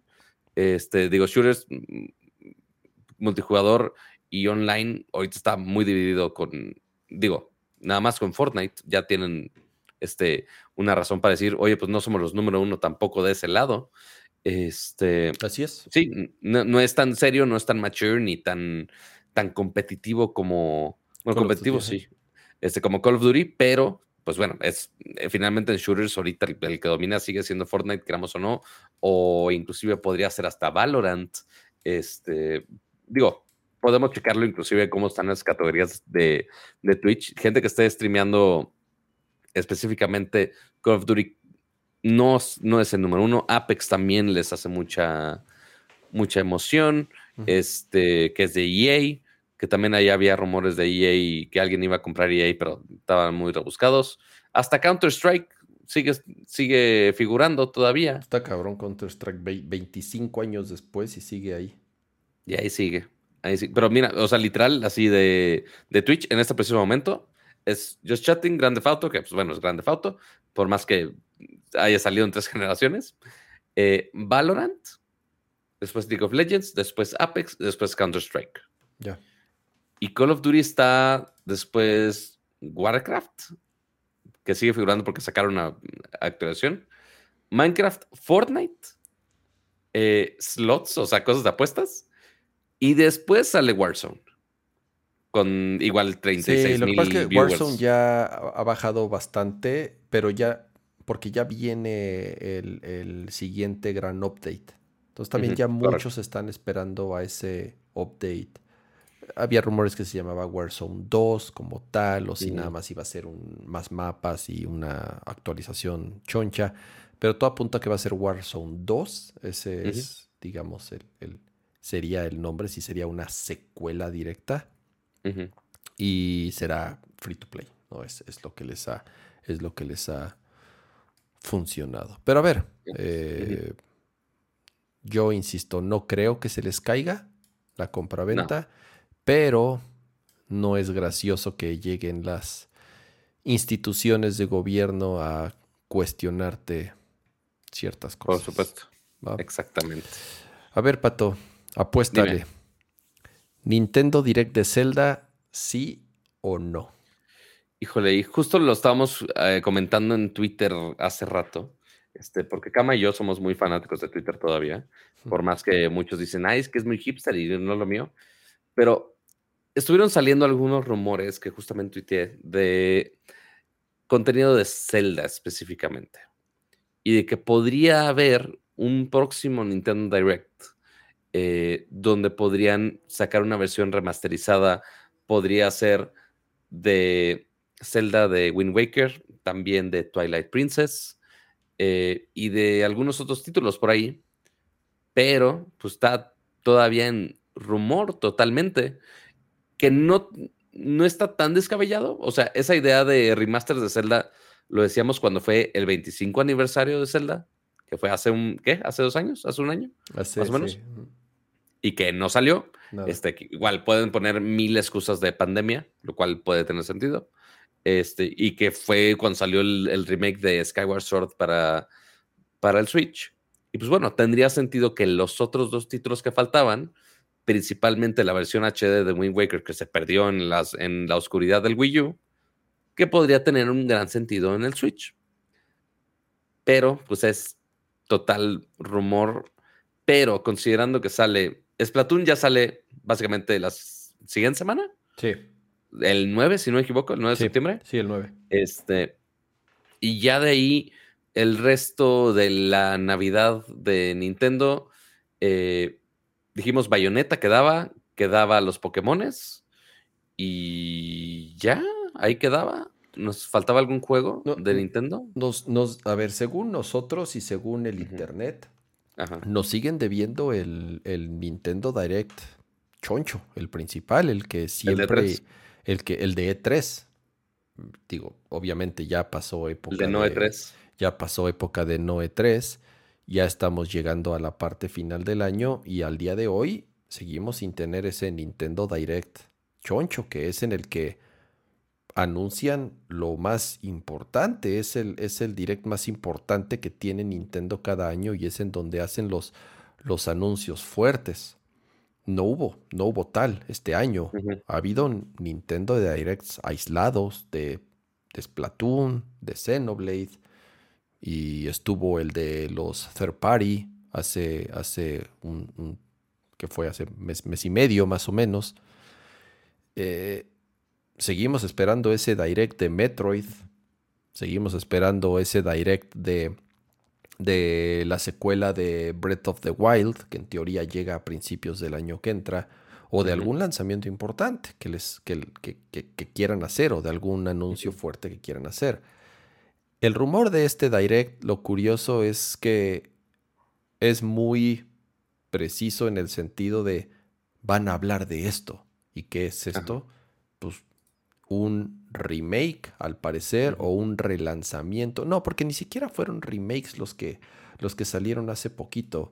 este, digo, shooters mm, multijugador y online ahorita está muy dividido con, digo, nada más con Fortnite, ya tienen este, una razón para decir, oye, pues no somos los número uno tampoco de ese lado. Este, Así es. Sí, no, es tan serio, no es tan mature ni tan, tan competitivo como, bueno, competitivo sí, este, como Call of Duty, pero pues bueno, es eh, finalmente en shooters ahorita el, el, que domina sigue siendo Fortnite, queramos o no, o inclusive podría ser hasta Valorant. Este, digo, podemos checarlo inclusive cómo están las categorías de, Twitch. Gente que esté streameando específicamente Call of Duty no, no es el número uno. Apex también les hace mucha, mucha emoción. Este, que es de EA, que también ahí había rumores de EA que alguien iba a comprar EA, pero estaban muy rebuscados. Hasta Counter-Strike sigue, sigue figurando todavía. Está cabrón Counter-Strike 25 años después y sigue ahí. Y ahí sigue pero mira, o sea, literal, así de, de Twitch en este preciso momento es Just Chatting, Grande Fauto, que pues bueno, es Grande Fauto, por más que haya salido en tres generaciones. Eh, Valorant, después League of Legends, después Apex, después Counter-Strike. Ya. Y Call of Duty está después Warcraft, que sigue figurando porque sacaron una actualización. Minecraft, Fortnite, eh, slots, o sea, cosas de apuestas. Y después sale Warzone. con igual 36 Sí, lo que pasa es que. Warzone ya ha bajado bastante, pero ya, porque ya viene el, el siguiente gran update. Entonces también ya correcto. muchos están esperando a ese update. Había rumores que se llamaba Warzone 2 como tal, o si nada más iba a ser un, más mapas y una actualización choncha, pero todo apunta a que va a ser Warzone 2. Ese es, digamos, el, el- sería el nombre, si sería una secuela directa y será free to play. ¿no? Es, es lo que les ha, es lo que les ha funcionado. Pero a ver, eh, yo insisto, no creo que se les caiga la compraventa, pero no es gracioso que lleguen las instituciones de gobierno a cuestionarte ciertas Por cosas. supuesto. ¿va? Exactamente. A ver, Pato, apuéstale. Dime. ¿Nintendo Direct de Zelda, sí o no? Híjole, y justo lo estábamos eh, comentando en Twitter hace rato, este, porque Kama y yo somos muy fanáticos de Twitter todavía, por más que muchos dicen, ay, es que es muy hipster y no es lo mío, pero estuvieron saliendo algunos rumores que justamente tuiteé de contenido de Zelda específicamente, y de que podría haber un próximo Nintendo Direct eh, donde podrían sacar una versión remasterizada, podría ser de Zelda de Wind Waker, también de Twilight Princess eh, y de algunos otros títulos por ahí, pero pues está todavía en rumor totalmente, que no, no está tan descabellado. O sea, esa idea de remasters de Zelda lo decíamos cuando fue el 25 aniversario de Zelda, que fue hace un, ¿qué? ¿Hace dos años? ¿Hace un año? Hace- Más o menos. sí, Y que no salió. Este, igual pueden poner mil excusas de pandemia, lo cual puede tener sentido. Este, y que fue cuando salió el, el remake de Skyward Sword para, para el Switch. Y pues bueno, tendría sentido que los otros dos títulos que faltaban, principalmente la versión HD de Wind Waker que se perdió en, las, en la oscuridad del Wii U, que podría tener un gran sentido en el Switch. Pero pues es total rumor. Pero considerando que sale, Splatoon ya sale básicamente la siguiente semana, Sí, el 9, si no me equivoco, el 9 de septiembre. sí, el 9. Este, y ya de ahí, el resto de la Navidad de Nintendo, eh, dijimos Bayonetta quedaba, quedaba los Pokémones, y ya, ahí quedaba. ¿Nos faltaba algún juego No, de. Nintendo? Nos, nos, a ver, según nosotros y según el internet, Ajá. nos siguen debiendo el, el Nintendo Direct choncho, el principal, el que siempre, E3? el que, el de E3. Digo, obviamente ya pasó época El de Noe 3. ya pasó época de no E3, ya estamos llegando a la parte final del año y al día de hoy seguimos sin tener ese Nintendo Direct choncho, que es en el que anuncian lo más importante, es el, es el Direct más importante que tiene Nintendo cada año y es en donde hacen los, los anuncios fuertes. No hubo, no hubo tal este año. Ujú. Ha habido Nintendo Directs aislados de, de Splatoon, de Xenoblade, y estuvo el de los third party hace, hace un, un- que fue hace mes, mes y medio más o menos. Eh, seguimos esperando ese direct de Metroid. Seguimos esperando ese direct de, de la secuela de Breath of the Wild, que en teoría llega a principios del año que entra, o de algún lanzamiento importante que, les, que, que- que- que quieran hacer, o de algún anuncio fuerte que quieran hacer. El rumor de este direct, lo curioso es que es muy preciso en el sentido de van a hablar de esto. ¿Y qué es esto? Pues un remake, al parecer, o un relanzamiento. No, porque ni siquiera fueron remakes los que, los que salieron hace poquito.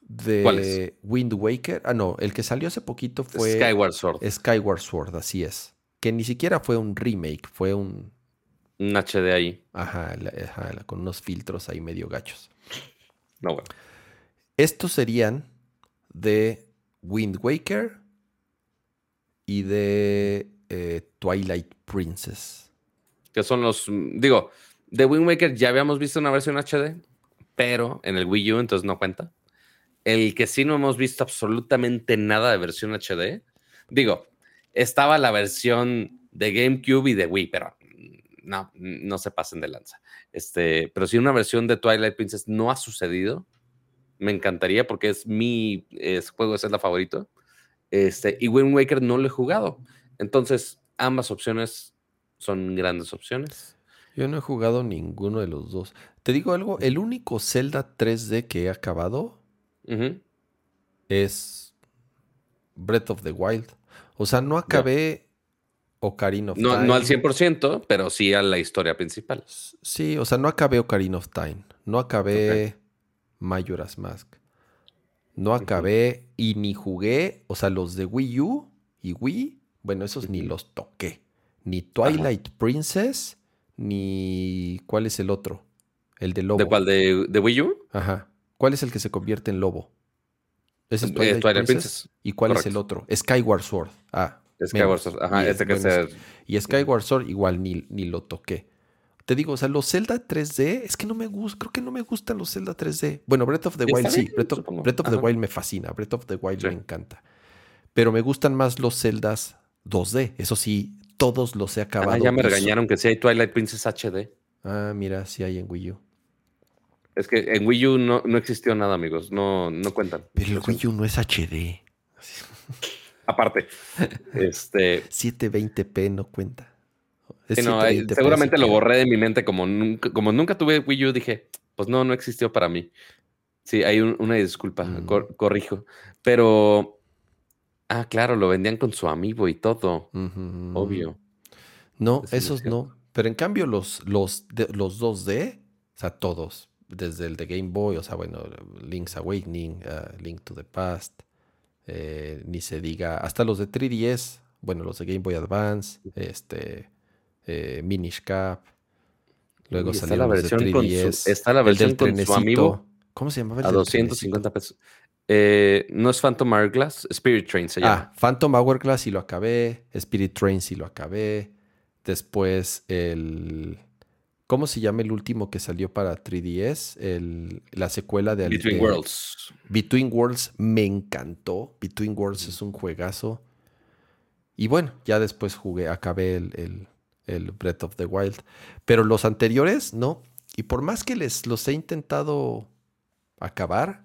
De. Wind Waker. Ah, no, el que salió hace poquito fue Skyward Sword. Skyward Sword, así es. Que ni siquiera fue un remake, fue un. Un HD ahí. Ajá, la- ajá, la- con unos filtros ahí medio gachos. No, bueno. Estos serían de Wind Waker y de eh, Twilight Princess. Que son los. mm, Digo, de Wind Waker ya habíamos visto una versión HD, pero en el Wii U, entonces no cuenta. El que sí no hemos visto absolutamente nada de versión HD. Digo, estaba la versión de GameCube y de Wii, pero no, no se pasen de lanza. Este, pero si una versión de Twilight Princess no ha sucedido, me encantaría porque es mi juego es el favorito. Este, y Wind Waker no lo he jugado. Entonces, ambas opciones son grandes opciones. Yo no he jugado ninguno de los dos. Te digo algo, el único Zelda 3D que he acabado es Breath of the Wild. O sea, no acabé Ocarina of no, Time. No al 100%, pero sí a la historia principal. Sí, o sea, no acabé Ocarina of Time. No acabé Majora's Mask. No acabé y ni jugué, o sea, los de Wii U y Wii, bueno, esos ni los toqué. Ni Twilight Princess, ni... ¿Cuál es el otro? El de lobo. ¿De cuál? ¿De, Wii U? Ajá. ¿Cuál es el que se convierte en lobo? ¿Ese es eh, Twilight, Princess? ¿Y cuál es el otro? Skyward Sword. Ah. Skyward Sword. Ajá, este que se... Y Skyward Sword igual ni, ni lo toqué. Te digo, o sea, los Zelda 3D, es que no me gusta, creo que no me gustan los Zelda 3D. Bueno, Breath of the Wild sí, Breath of, the Wild me fascina, Breath of the Wild me encanta. Pero me gustan más los Zeldas 2D, eso sí, todos los he acabado. Ah, ya me regañaron que sí hay Twilight Princess HD. Ah, mira, sí hay en Wii U. Es que en Wii U no, no existió nada, amigos, no, no cuentan. Pero el Wii U no es HD. Aparte, este... 720p no cuenta seguramente lo borré de mi mente como nunca, como nunca tuve Wii U, dije, pues no, no existió para mí. Sí, hay una disculpa, mm. corrijo. Pero, ah, claro, lo vendían con su amigo y todo, obvio. No, esos no. Pero en cambio los, los, los 2D, o sea, todos, desde el de Game Boy, o sea, bueno, Link's Awakening, uh, Link to the Past, eh, ni se diga, hasta los de 3DS, bueno, los de Game Boy Advance, este, eh, Minish Cap. Luego salió la versión de 3DS, está la versión con su amigo. ¿Cómo se llamaba? El a 250 pesos. Eh, no es Phantom Hourglass, Spirit Train se llama. Ah, Phantom Hourglass y lo acabé. Spirit Train sí lo acabé. Después el. ¿Cómo se llama el último que salió para 3DS? El, la secuela de Between Worlds. Between Worlds me encantó. Between Worlds es un juegazo. Y bueno, ya después jugué, acabé el, el Breath of the Wild. Pero los anteriores, no. Y por más que les los he intentado acabar,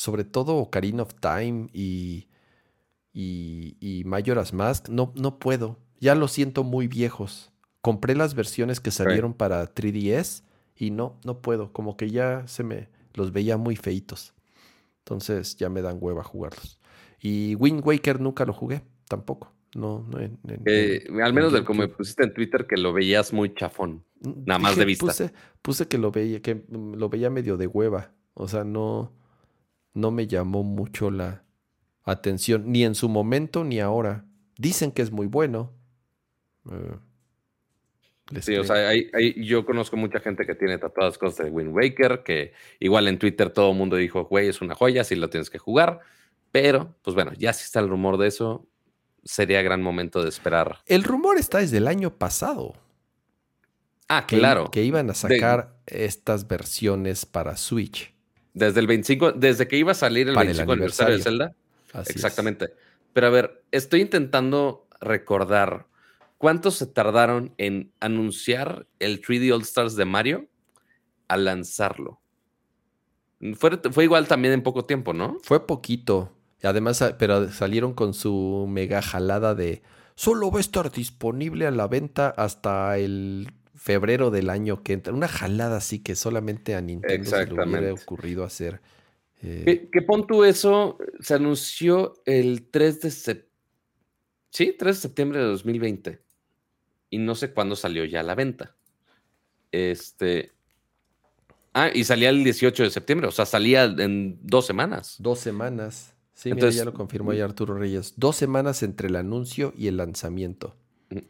sobre todo Ocarina of Time y, y, y Majora's Mask, no, no puedo. Ya los siento muy viejos. Compré las versiones que salieron para 3DS y no, no puedo. Como que ya se me los veía muy feitos. Entonces ya me dan hueva jugarlos. Y Wind Waker nunca lo jugué, tampoco. No, no al menos del como me pusiste en Twitter que lo veías muy chafón, mm, nada más de vista. Puse, puse, que lo veía, que lo veía medio de hueva. O sea, no, no me llamó mucho la atención, ni en su momento ni ahora. Dicen que es muy bueno. Eh, sí, o sea, yo conozco mucha gente que tiene tatuadas cosas de Wind Waker, que igual en Twitter todo el mundo dijo, güey, es una joya, si lo tienes que jugar. Pero, pues bueno, ya sí está el rumor de eso sería gran momento de esperar. El rumor está desde el año pasado. Ah, claro. Que iban a sacar estas versiones para Switch. Desde el 25, desde que iba a salir el 25 aniversario. de Zelda. Exactamente. Pero a ver, estoy intentando recordar cuánto se tardaron en anunciar el 3D All Stars de Mario al lanzarlo. Fue, fue igual también en poco tiempo, ¿no? Fue poquito. Además, ah, pero salieron con su mega jalada de solo va a estar disponible a la venta hasta el febrero del año que entra. Una jalada así que solamente a Nintendo se le hubiera ocurrido hacer. Eh. ¿Qué, pon tú eso? Se anunció el 3 de septiembre. Sí, 3 de septiembre de 2020. Y no sé cuándo salió ya a la venta. Este. Ah, y salía el 18 de septiembre, o sea, salía en dos semanas. Dos semanas. Sí, ya lo confirmó ya Arturo Reyes. Dos semanas entre el anuncio y el lanzamiento.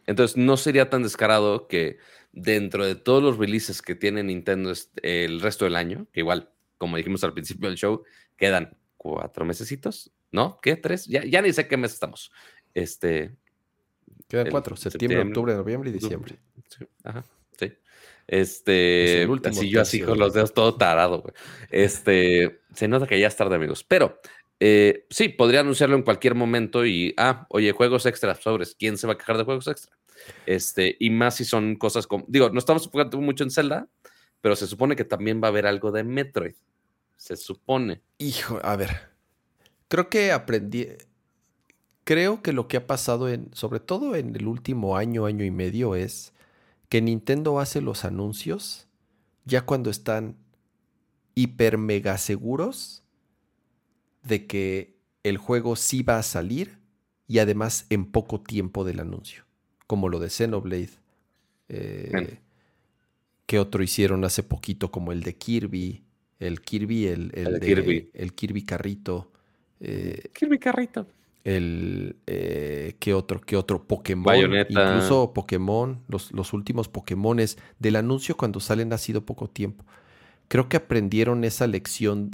Entonces, no sería tan descarado que dentro de todos los releases que tiene Nintendo el resto del año, que igual, como dijimos al principio del show, quedan cuatro mesecitos, ¿no? ¿Qué? ¿Tres? Ya, ya ni sé qué mes estamos. Este. Quedan cuatro: septiembre, octubre, noviembre y diciembre. Sí, ajá, sí. Este, así yo así con los dedos todo tarado, güey. Este, se nota que ya es tarde, amigos. Pero eh, sí, podría anunciarlo en cualquier momento y, ah, oye, juegos extra, sobres. ¿Quién se va a quejar de juegos extra? Este, y más si son cosas como, digo, no estamos enfocando mucho en Zelda, pero se supone que también va a haber algo de Metroid. Se supone. Hijo, a ver. Creo que aprendí. Creo que lo que ha pasado en, sobre todo en el último año, año y medio, es que Nintendo hace los anuncios ya cuando están hiper mega seguros de que el juego sí va a salir y además en poco tiempo del anuncio, como lo de Xenoblade. Eh, que otro hicieron hace poquito, como el de Kirby, el Kirby, el, el, Kirby. el Kirby Carrito. Eh, Kirby Carrito. El eh, ¿qué otro? ¿Qué otro? Pokémon. Incluso Pokémon, los, los últimos Pokémones del anuncio cuando salen ha sido poco tiempo. Creo que aprendieron esa lección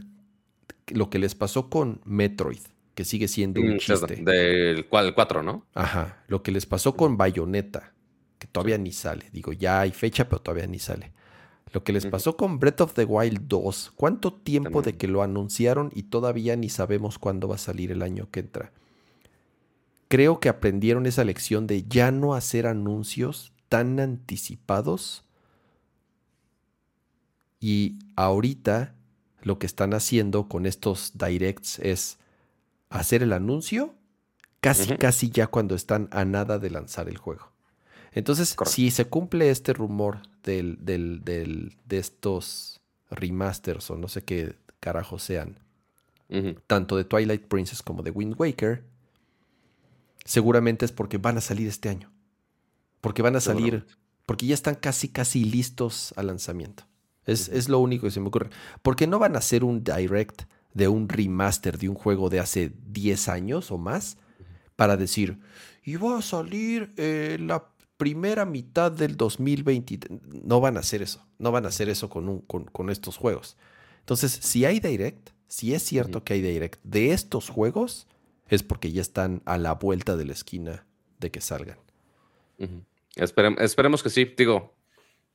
lo que les pasó con Metroid, que sigue siendo un mm, chiste. Del cual 4, ¿no? Ajá. Lo que les pasó con Bayonetta, que todavía ni sale. Digo, ya hay fecha, pero todavía ni sale. Lo que les pasó con Breath of the Wild 2. ¿Cuánto tiempo de que lo anunciaron y todavía ni sabemos cuándo va a salir el año que entra? Creo que aprendieron esa lección de ya no hacer anuncios tan anticipados. Y ahorita lo que están haciendo con estos directs es hacer el anuncio casi, casi ya cuando están a nada de lanzar el juego. Entonces, si se cumple este rumor del, de estos remasters o no sé qué carajo sean, tanto de Twilight Princess como de Wind Waker, seguramente es porque van a salir este año. Porque van a salir, porque ya están casi, casi listos al lanzamiento. Es, lo único que se me ocurre. Porque no van a hacer un direct de un remaster de un juego de hace 10 años o más para decir, y va a salir eh, la primera mitad del 2020. No van a hacer eso. No van a hacer eso con, un, con, estos juegos. Entonces, si hay direct, si es cierto que hay direct de estos juegos, es porque ya están a la vuelta de la esquina de que salgan. esperemos que sí. Digo,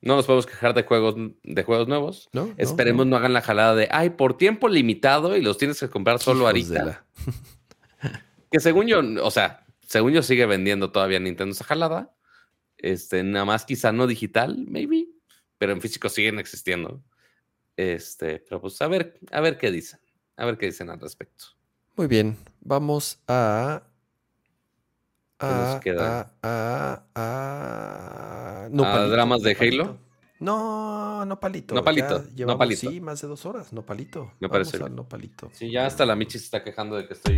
no nos podemos quejar de juegos, de juegos nuevos. ¿No? Esperemos no, hagan la jalada de, ay, por tiempo limitado y los tienes que comprar solo ahorita. que según yo, o sea, según yo sigue vendiendo todavía Nintendo esa jalada. Este, nada más quizá no digital, maybe, pero en físico siguen existiendo. Este, pero pues a ver, a ver qué dicen. A ver qué dicen al respecto. Muy bien, vamos a a, a, a, no, dramas de Halo. No, no palito. No palito. no palito. Sí, más de dos horas. No palito. Me parece. no palito. Sí, ya hasta la Michi se está quejando de que estoy.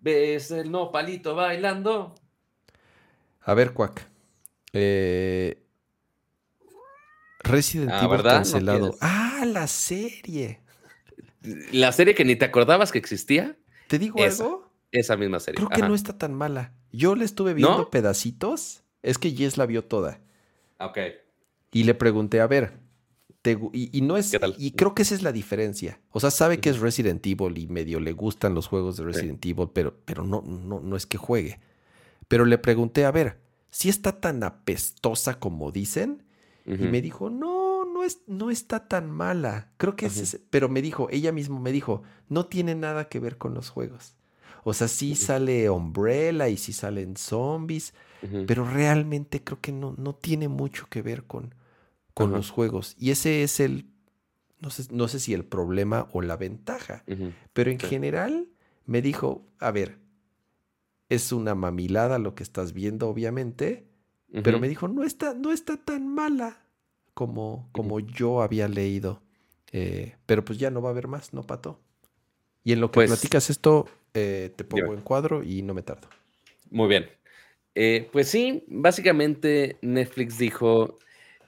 ¿Ves el no palito bailando? A ver, Cuac. Eh, Resident ah, Evil cancelado. ah, la serie. La serie que ni te acordabas que existía. ¿Te digo algo? Esa misma serie. Creo que no está tan mala. Yo le estuve viendo pedacitos. Es que Jess la vio toda. Ok. Y le pregunté, a ver, y, no es. Y creo que esa es la diferencia. O sea, sabe que es Resident Evil y medio le gustan los juegos de Resident Evil, pero, pero no, no, no es que juegue. Pero le pregunté, a ver, si está tan apestosa como dicen. Y me dijo, no, no, es, no está tan mala. Creo que es. Pero me dijo, ella misma me dijo, no tiene nada que ver con los juegos. O sea, sí sale Umbrella y sí salen zombies, pero realmente creo que no, no tiene mucho que ver con, con los juegos. Y ese es el, no sé, no sé si el problema o la ventaja, pero en general me dijo, a ver, es una mamilada lo que estás viendo, obviamente, pero me dijo, no está, no está tan mala como, como yo había leído. Eh, pero pues ya no va a haber más, ¿no, Pato? Y en lo que pues platicas esto, eh, te pongo en cuadro y no me tardo. Muy bien. Eh, pues sí, básicamente Netflix dijo,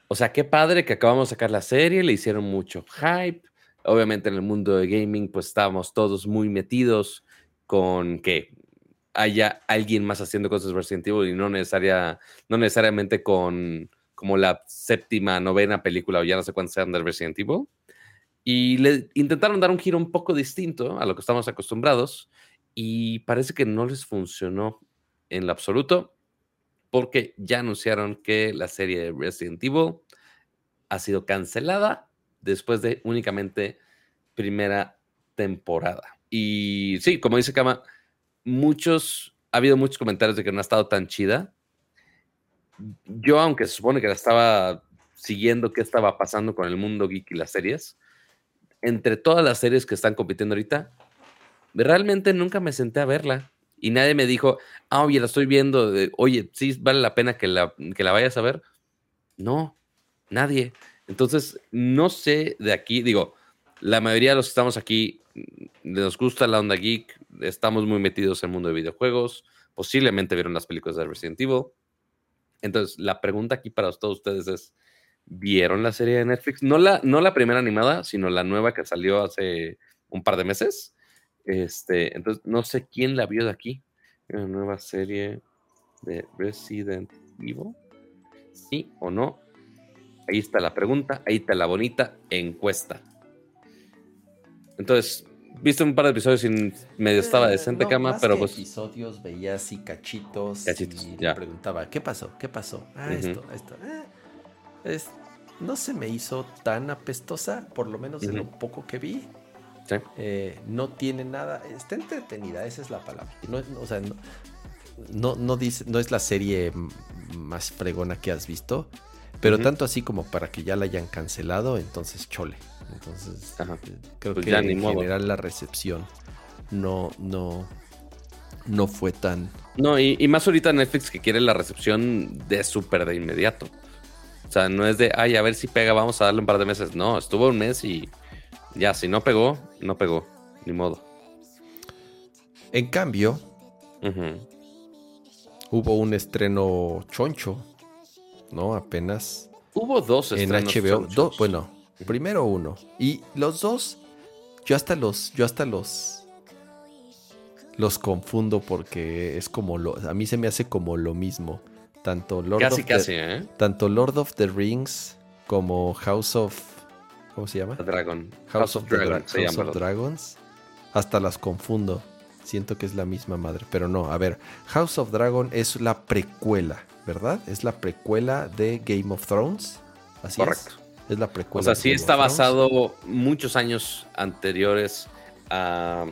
o sea, qué padre que acabamos de sacar la serie, le hicieron mucho hype. Obviamente en el mundo de gaming, pues estábamos todos muy metidos con que haya alguien más haciendo cosas de Resident Evil y no, necesaria, no necesariamente con como la séptima, novena película o ya no sé cuántas sean de Resident Evil. Y le intentaron dar un giro un poco distinto a lo que estamos acostumbrados y parece que no les funcionó en lo absoluto porque ya anunciaron que la serie de Resident Evil ha sido cancelada después de únicamente primera temporada. Y sí, como dice Kama, muchos, ha habido muchos comentarios de que no ha estado tan chida. Yo, aunque se supone que la estaba siguiendo qué estaba pasando con el mundo geek y las series, entre todas las series que están compitiendo ahorita, realmente nunca me senté a verla. Y nadie me dijo, ah, oye, la estoy viendo, oye, sí vale la pena que la, que la vayas a ver. No, nadie. Entonces, no sé de aquí, digo, la mayoría de los que estamos aquí mm, nos gusta la onda geek, estamos muy metidos en el mundo de videojuegos, posiblemente vieron las películas de Resident Evil. Entonces, la pregunta aquí para todos ustedes es, ¿vieron la serie de Netflix? No la, no la primera animada, sino la nueva que salió hace un par de meses. Este, entonces, no sé quién la vio de aquí. La nueva serie de Resident Evil. ¿Sí o no? Ahí está la pregunta, ahí está la bonita encuesta. Entonces, viste un par de episodios y medio estaba eh, decente cama, pero pues. episodios veía así cachitos, y le preguntaba, ¿qué pasó? ¿Qué pasó? Ah, esto, esto. Eh, no se me hizo tan apestosa, por lo menos de lo poco que vi. Sí. Eh, no tiene nada, está entretenida, esa es la palabra. No, o sea, no, no, dice, no es la serie más fregona que has visto, pero tanto así como para que ya la hayan cancelado, entonces chole. Entonces, eh, creo pues que en general la recepción no, no, no fue tan. No, y, más ahorita Netflix que quiere la recepción de súper de inmediato. O sea, no es de, ay, a ver si pega, vamos a darle un par de meses. No, estuvo un mes y ya, si no pegó, no pegó. Ni modo. En cambio, hubo un estreno choncho, ¿no? Apenas. Hubo dos estrenos. En HBO. bueno, Primero uno. Y los dos, yo hasta los, yo hasta los, los confundo porque es como lo, a mí se me hace como lo mismo. Tanto Lord, casi, of, casi, the, ¿eh? tanto Lord of the Rings como House of, ¿cómo se llama? Dragon. House, of, House of Dragons. Hasta las confundo. Siento que es la misma madre, pero no. A ver, House of Dragon es la precuela, ¿verdad? Es la precuela de Game of Thrones. Así Correcto. Es la precuela. O sea, sí está basado muchos años anteriores a,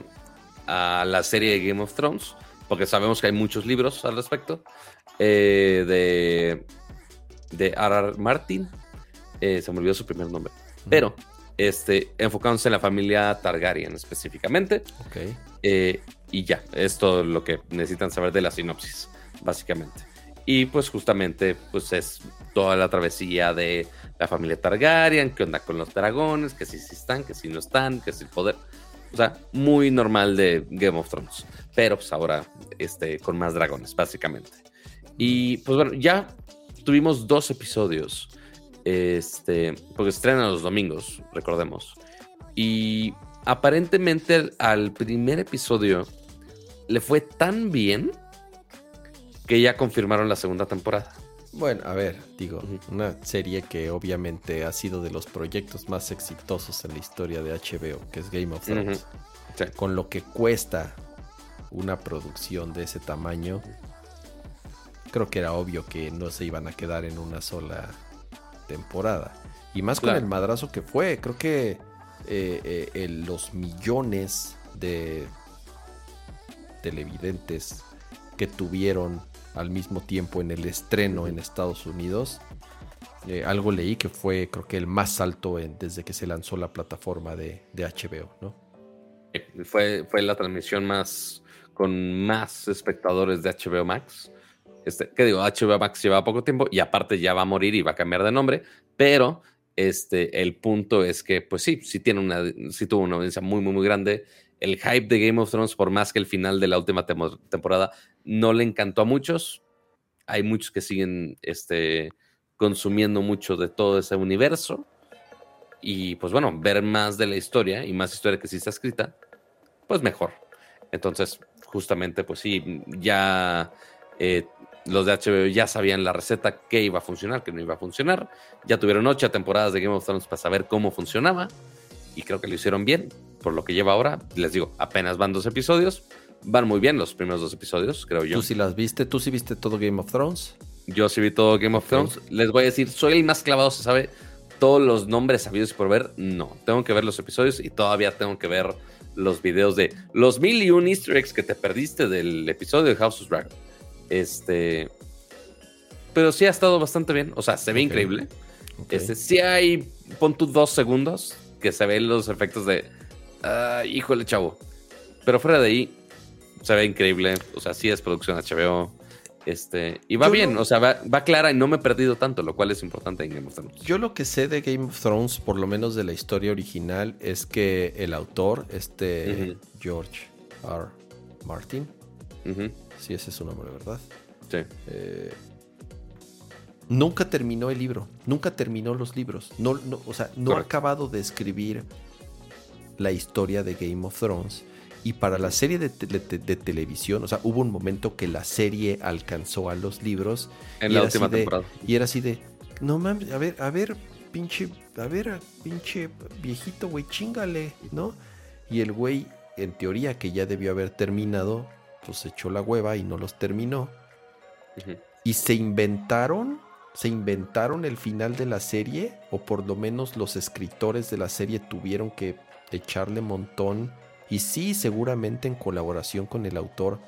la serie de Game of Thrones, porque sabemos que hay muchos libros al respecto. Eh, de, de R.R. Martin, eh, se me olvidó su primer nombre, pero este, enfocándose en la familia Targaryen específicamente. Eh, y ya, es todo lo que necesitan saber de la sinopsis, básicamente. Y pues justamente, pues es toda la travesía de la familia Targaryen, qué onda con los dragones, que si sí, están, que si no están, que si el poder. O sea, muy normal de Game of Thrones. Pero pues ahora este, con más dragones, básicamente. Y pues bueno, ya tuvimos dos episodios. Este, porque estrenan los domingos, recordemos. Y aparentemente al primer episodio le fue tan bien que ya confirmaron la segunda temporada. Bueno, a ver, digo, una serie que obviamente ha sido de los proyectos más exitosos en la historia de HBO, que es Game of Thrones. Con lo que cuesta una producción de ese tamaño, creo que era obvio que no se iban a quedar en una sola temporada. Y más con el madrazo que fue, creo que eh, eh, los millones de televidentes que tuvieron al mismo tiempo en el estreno en Estados Unidos. Eh, algo leí que fue creo que el más alto desde que se lanzó la plataforma de, HBO, ¿no? Fue, fue la transmisión más con más espectadores de HBO Max. Este, ¿Qué digo? HBO Max lleva poco tiempo y aparte ya va a morir y va a cambiar de nombre, pero este, el punto es que, pues sí, sí, tiene una, sí tuvo una audiencia muy, muy, muy grande el hype de Game of Thrones, por más que el final de la última temporada no le encantó a muchos, hay muchos que siguen este, consumiendo mucho de todo ese universo. Y pues bueno, ver más de la historia y más historia que sí está escrita, pues mejor. Entonces, justamente, pues sí, ya eh, los de HBO ya sabían la receta que iba a funcionar, que no iba a funcionar. Ya tuvieron ocho temporadas de Game of Thrones para saber cómo funcionaba y creo que lo hicieron bien por lo que lleva ahora. Les digo, apenas van dos episodios. Van muy bien los primeros dos episodios, creo yo. ¿Tú sí las viste? ¿Tú sí viste todo Game of Thrones? Yo sí vi todo Game of Thrones. Les voy a decir, soy el más clavado, se sabe todos los nombres sabidos por ver. No, tengo que ver los episodios y todavía tengo que ver los videos de los mil y un easter eggs que te perdiste del episodio de House of Dragon. Este. Pero sí ha estado bastante bien. O sea, se ve increíble. Este, sí hay, pon tú dos segundos que se ven los efectos de. Uh, híjole, chavo. Pero fuera de ahí, se ve increíble. O sea, sí es producción HBO. Este, y va bien, o sea, va, clara y no me he perdido tanto, lo cual es importante en Game of Thrones. Yo lo que sé de Game of Thrones, por lo menos de la historia original, es que el autor, este George R. Martin, sí, ese es su nombre, ¿verdad? Sí. Eh, nunca terminó el libro, nunca terminó los libros. No, o sea, no ha acabado de escribir la historia de Game of Thrones y para la serie de, televisión, o sea, hubo un momento que la serie alcanzó a los libros. En la última temporada. Y era así de, no mames, a ver, a ver, pinche, a ver, pinche viejito, güey, chingale, ¿no? Y el güey, en teoría, que ya debió haber terminado, pues echó la hueva y no los terminó. Y se inventaron, se inventaron el final de la serie, o por lo menos los escritores de la serie tuvieron que echarle montón y sí, seguramente en colaboración con el autor,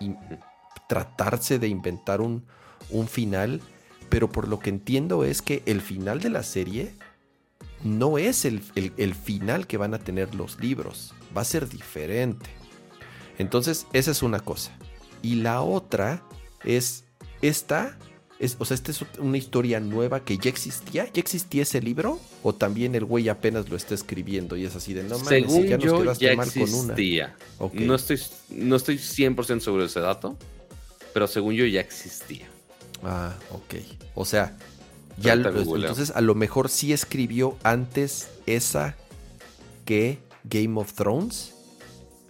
y tratarse de inventar un, un final, pero por lo que entiendo es que el final de la serie no es el, final que van a tener los libros, va a ser diferente. Entonces, esa es una cosa. Y la otra es esta o sea, esta es una historia nueva que ya existía. ¿Ya existía ese libro? ¿O también el güey apenas lo está escribiendo y es así de no mames, Según ya nos quedaste ya mal existía. con una? No, estoy, no estoy 100% seguro de ese dato, pero según yo ya existía. Ah, ok. O sea, ya entonces a lo mejor sí escribió antes esa que Game of Thrones.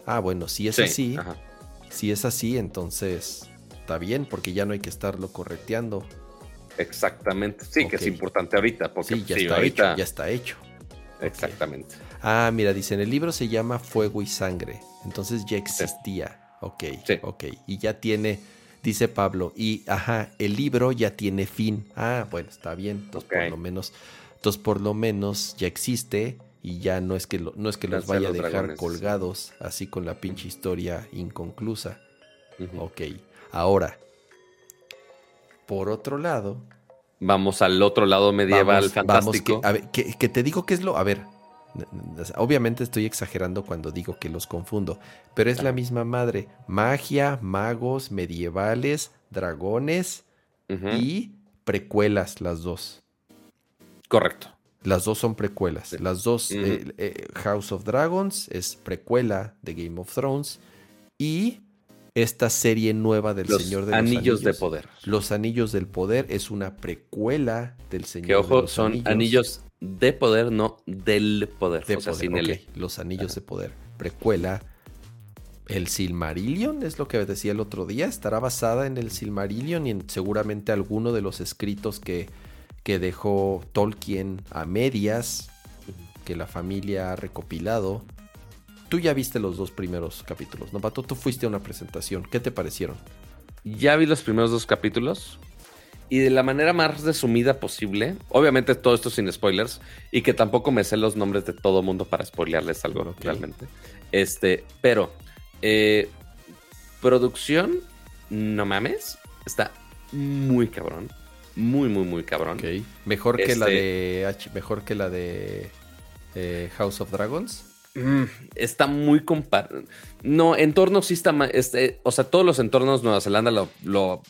Ah, bueno, si es así, si es así, entonces está bien, porque ya no hay que estarlo correteando. Exactamente, sí, que es importante ahorita, porque sí, ya está hecho, ya está hecho. Exactamente. Ah, mira, dice, en el libro se llama Fuego y Sangre, entonces ya existía. Ok, ok, y ya tiene, dice Pablo, y ajá, el libro ya tiene fin. Ah, bueno, está bien, entonces por lo menos, entonces por lo menos ya existe y ya no es que, no es que los vaya a dejar colgados así con la pinche historia inconclusa. Ok. Ahora, por otro lado. Vamos al otro lado medieval fantástico. a ver, que, te digo que es lo. A ver, obviamente estoy exagerando cuando digo que los confundo, pero es la misma madre. Magia, magos, medievales, dragones y precuelas, las dos. Correcto. Las dos son precuelas. Las dos, eh, eh, House of Dragons es precuela de Game of Thrones y esta serie nueva del Señor de los Anillos. de Poder. Los Anillos del Poder es una precuela del Señor que, ojo, de los son anillos. de poder, no del poder. De poder, Los Anillos de Poder. Precuela. El Silmarillion es lo que decía el otro día. Estará basada en el Silmarillion y en seguramente alguno de los escritos que, que dejó Tolkien a medias, que la familia ha recopilado Tú ya viste los dos primeros capítulos, ¿no, Pato? Tú fuiste a una presentación. ¿Qué te parecieron? Ya vi los primeros dos capítulos. Y de la manera más resumida posible, obviamente todo esto sin spoilers, y que tampoco me sé los nombres de todo mundo para spoilearles algo realmente. Este, pero, eh, producción, no mames, está muy cabrón. Muy, muy, muy cabrón. Mejor que la este de. Mejor que la de eh, House of Dragons. Mm, está muy comparado. No, entornos sí está. Este, o sea, todos los entornos de Nueva Zelanda lo,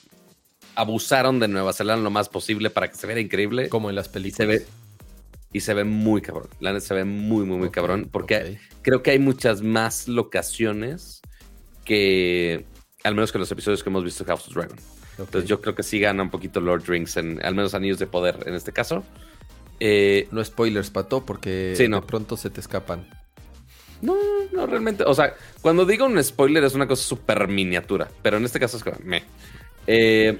abusaron de Nueva Zelanda lo más posible para que se vea increíble. Como en las películas. Se ve, y se ve muy cabrón. La neta se ve muy, muy, muy cabrón. Porque creo que hay muchas más locaciones que. Al menos que los episodios que hemos visto House of Dragon. Entonces yo creo que sí gana un poquito Lord Drinks en al menos Anillos de Poder en este caso. Eh, no spoilers, Pato, porque de pronto se te escapan. No, no, realmente. O sea, cuando digo un spoiler es una cosa súper miniatura. Pero en este caso es que me. Eh,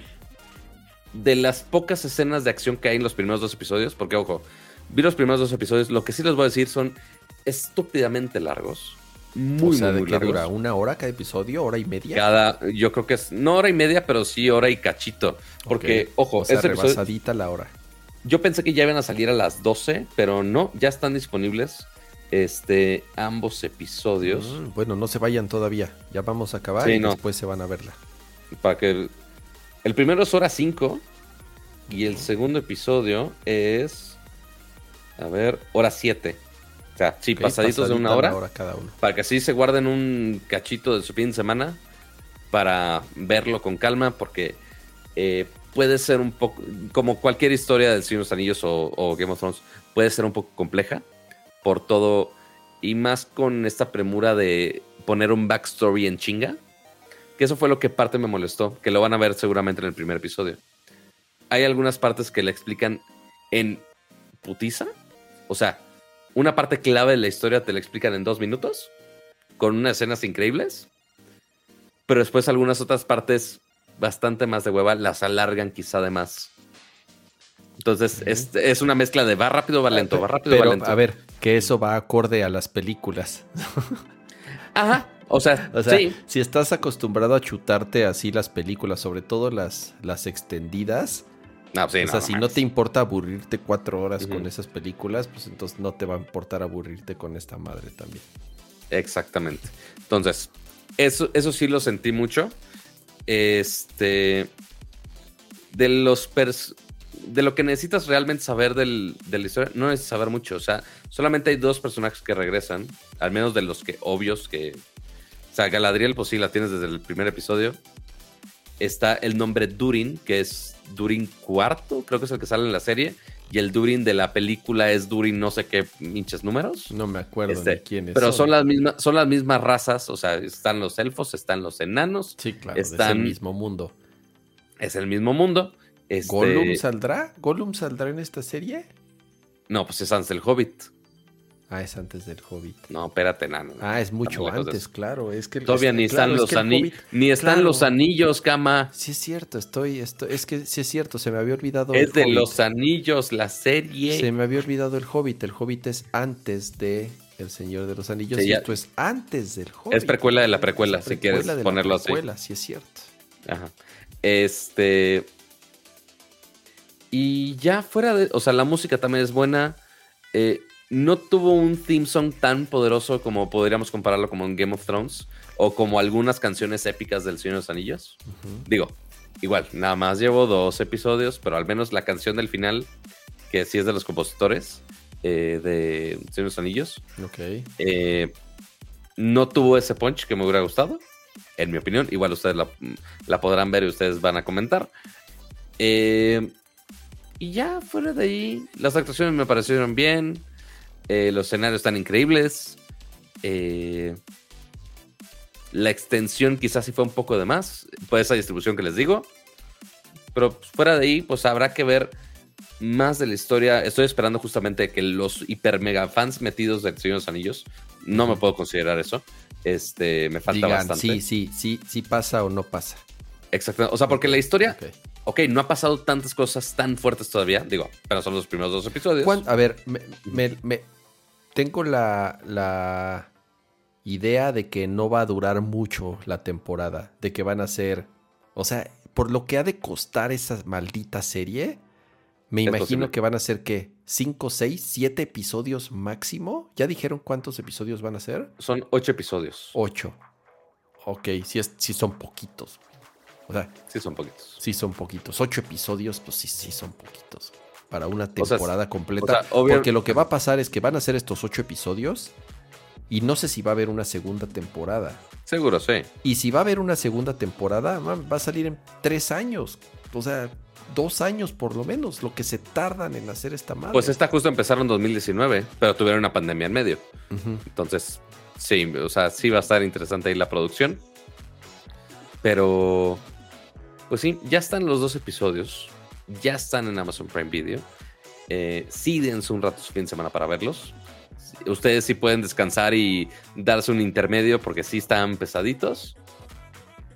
de las pocas escenas de acción que hay en los primeros dos episodios, porque ojo, vi los primeros dos episodios, lo que sí les voy a decir son estúpidamente largos. Muy, o sea, muy, ¿de muy qué largos. dura? ¿Una hora cada episodio? ¿Hora y media? Cada, yo creo que es, no hora y media, pero sí hora y cachito. Porque, ojo, o sea, episodio- rebasadita la hora. yo pensé que ya iban a salir a las 12, pero no, ya están disponibles este, ambos episodios. Mm, bueno, no se vayan todavía. Ya vamos a acabar Sí, y no. después se van a verla. Para que el, el primero es hora 5 y el segundo episodio es, a ver, hora 7. Sea, sí, pasaditos de una hora. cada uno. Para que así se guarden un cachito de su fin de semana para verlo con calma, porque eh, puede ser un poco, como cualquier historia del Señor de los Anillos o, o Game of Thrones, puede ser un poco compleja por todo, y más con esta premura de poner un backstory en chinga, que eso fue lo que parte me molestó, que lo van a ver seguramente en el primer episodio. Hay algunas partes que le explican en putiza, o sea, una parte clave de la historia te la explican en dos minutos, con unas escenas increíbles, pero después algunas otras partes bastante más de hueva las alargan quizá de más. Entonces es, es una mezcla de va rápido, va lento, va rápido, Pero, va lento. a ver, que eso va acorde a las películas. Ajá, o sea, O sea, sí, si estás acostumbrado a chutarte así las películas, sobre todo las, las extendidas, no, sí, o sea, no si no te importa aburrirte cuatro horas con esas películas, pues entonces no te va a importar aburrirte con esta madre también. Exactamente. Entonces, eso, eso sí lo sentí mucho. Este. De los pers- de lo que necesitas realmente saber del, de la historia, no necesitas saber mucho. O sea, solamente hay dos personajes que regresan. Al menos de los que obvios que. O sea, Galadriel, pues sí, la tienes desde el primer episodio. Está el nombre Durin, que es Durin cuarto, creo que es el que sale en la serie. Y el Durin de la película es Durin no sé qué pinches números. No me acuerdo Este, de quiénes Pero son las mismas, son las mismas razas, o sea, están los elfos, están los enanos, Sí, claro, es el mismo mundo. es el mismo mundo. Este, ¿Gollum saldrá? ¿Gollum saldrá en esta serie? No, pues es antes del Hobbit. Ah, es antes del Hobbit. No, espérate, enano. Ah, es mucho antes, claro. Es que Todavía es- ni claro, están es los que el anillos, ni están claro. los anillos, cama. Sí es cierto, estoy, es que sí es cierto, se me había olvidado Es el de Hobbit. los anillos, la serie. Se me había olvidado el Hobbit. El Hobbit es antes de El Señor de los Anillos Sí, y esto es antes del Hobbit. Es precuela de la precuela, Es si quieres precuela de ponerlo así. precuela, sí es cierto. Ajá. Este. Y ya fuera de. O sea, la música también es buena. Eh, no tuvo un theme song tan poderoso como podríamos compararlo como en Game of Thrones. O como algunas canciones épicas del Señor de los Anillos. Digo, igual, nada más llevo dos episodios, pero al menos la canción del final, que sí es de los compositores eh, de Señor de los Anillos, Ok. eh, no tuvo ese punch que me hubiera gustado, en mi opinión. Igual ustedes la, la podrán ver y ustedes van a comentar. Eh, y ya fuera de ahí, las actuaciones me parecieron bien. Eh, los escenarios están increíbles. eh, la extensión quizás sí fue un poco de más, por esa distribución que les digo. Pero pues, fuera de ahí, pues habrá que ver más de la historia. Estoy esperando justamente que los hiper mega fans metidos del Señor de los Anillos, no me puedo considerar eso. Este, me falta Digan, bastante. sí, sí, sí, sí pasa o no pasa. Exactamente. O sea, porque la historia. Ok, no ha pasado tantas cosas tan fuertes todavía. Digo, pero son los primeros dos episodios. ¿Cuán- A ver, me, me- me- tengo la, la idea de que no va a durar mucho la temporada, de que van a ser, o sea, por lo que ha de costar esa maldita serie, me Es imagino posible. que van a ser que 5, 6, 7 episodios máximo. ¿Ya dijeron cuántos episodios van a ser? Son ocho episodios. 8. Ok, sí, es, sí son poquitos. O sea, Sí, son poquitos. sí son poquitos. 8 episodios, pues sí, sí son poquitos. Para una O sea, temporada completa. o sea, obvio- Porque lo que va a pasar es que van a ser estos 8 episodios. Y no sé si va a haber una segunda temporada. Seguro, sí. Y si va a haber una segunda temporada, man, va a salir en 3 años. O sea, 2 años por lo menos, lo que se tardan en hacer esta madre. Pues esta justo empezaron en 2019, pero tuvieron una pandemia en medio. Entonces, sí, o sea, sí va a estar interesante ahí la producción. Pero, pues sí, ya están los dos episodios. Ya están en Amazon Prime Video. Eh, sí, un rato su fin de semana para verlos. Ustedes sí pueden descansar y darse un intermedio porque sí están pesaditos.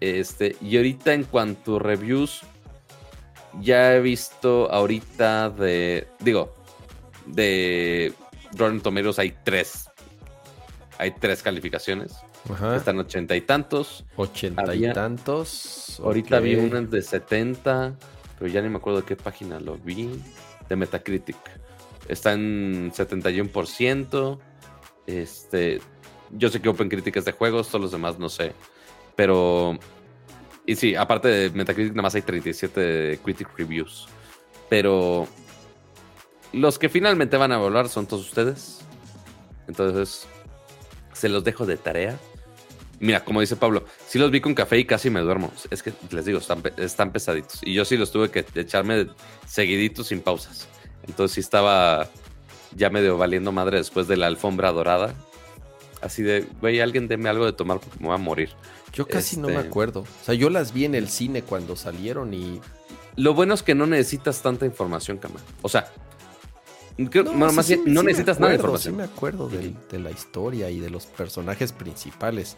Este, y ahorita en cuanto a reviews, ya he visto ahorita de, digo, de Rotten Tomatoes hay tres hay tres calificaciones. Están ochenta y tantos. Ochenta y tantos. Ahorita vi una de 70, pero ya ni me acuerdo de qué página lo vi. De Metacritic. Está en 71%. Este, yo sé que OpenCritic es de juegos, todos los demás no sé. Pero. Y sí, aparte de Metacritic, nada más hay 37 Critic Reviews. Pero. Los que finalmente van a evaluar son todos ustedes. Entonces, se los dejo de tarea. Mira, como dice Pablo, sí los vi con café y casi me duermo. Es que les digo, están, pesaditos. Y yo sí los tuve que echarme seguiditos sin pausas. Entonces sí estaba ya medio valiendo madre después de la alfombra dorada. Así de, güey, alguien deme algo de tomar porque me voy a morir. Yo casi no me este acuerdo. O sea, yo las vi en el cine cuando salieron y. Lo bueno es que no necesitas tanta información, cama. O sea, no, más no necesitas nada de información. Sí me acuerdo de, la historia y de los personajes principales.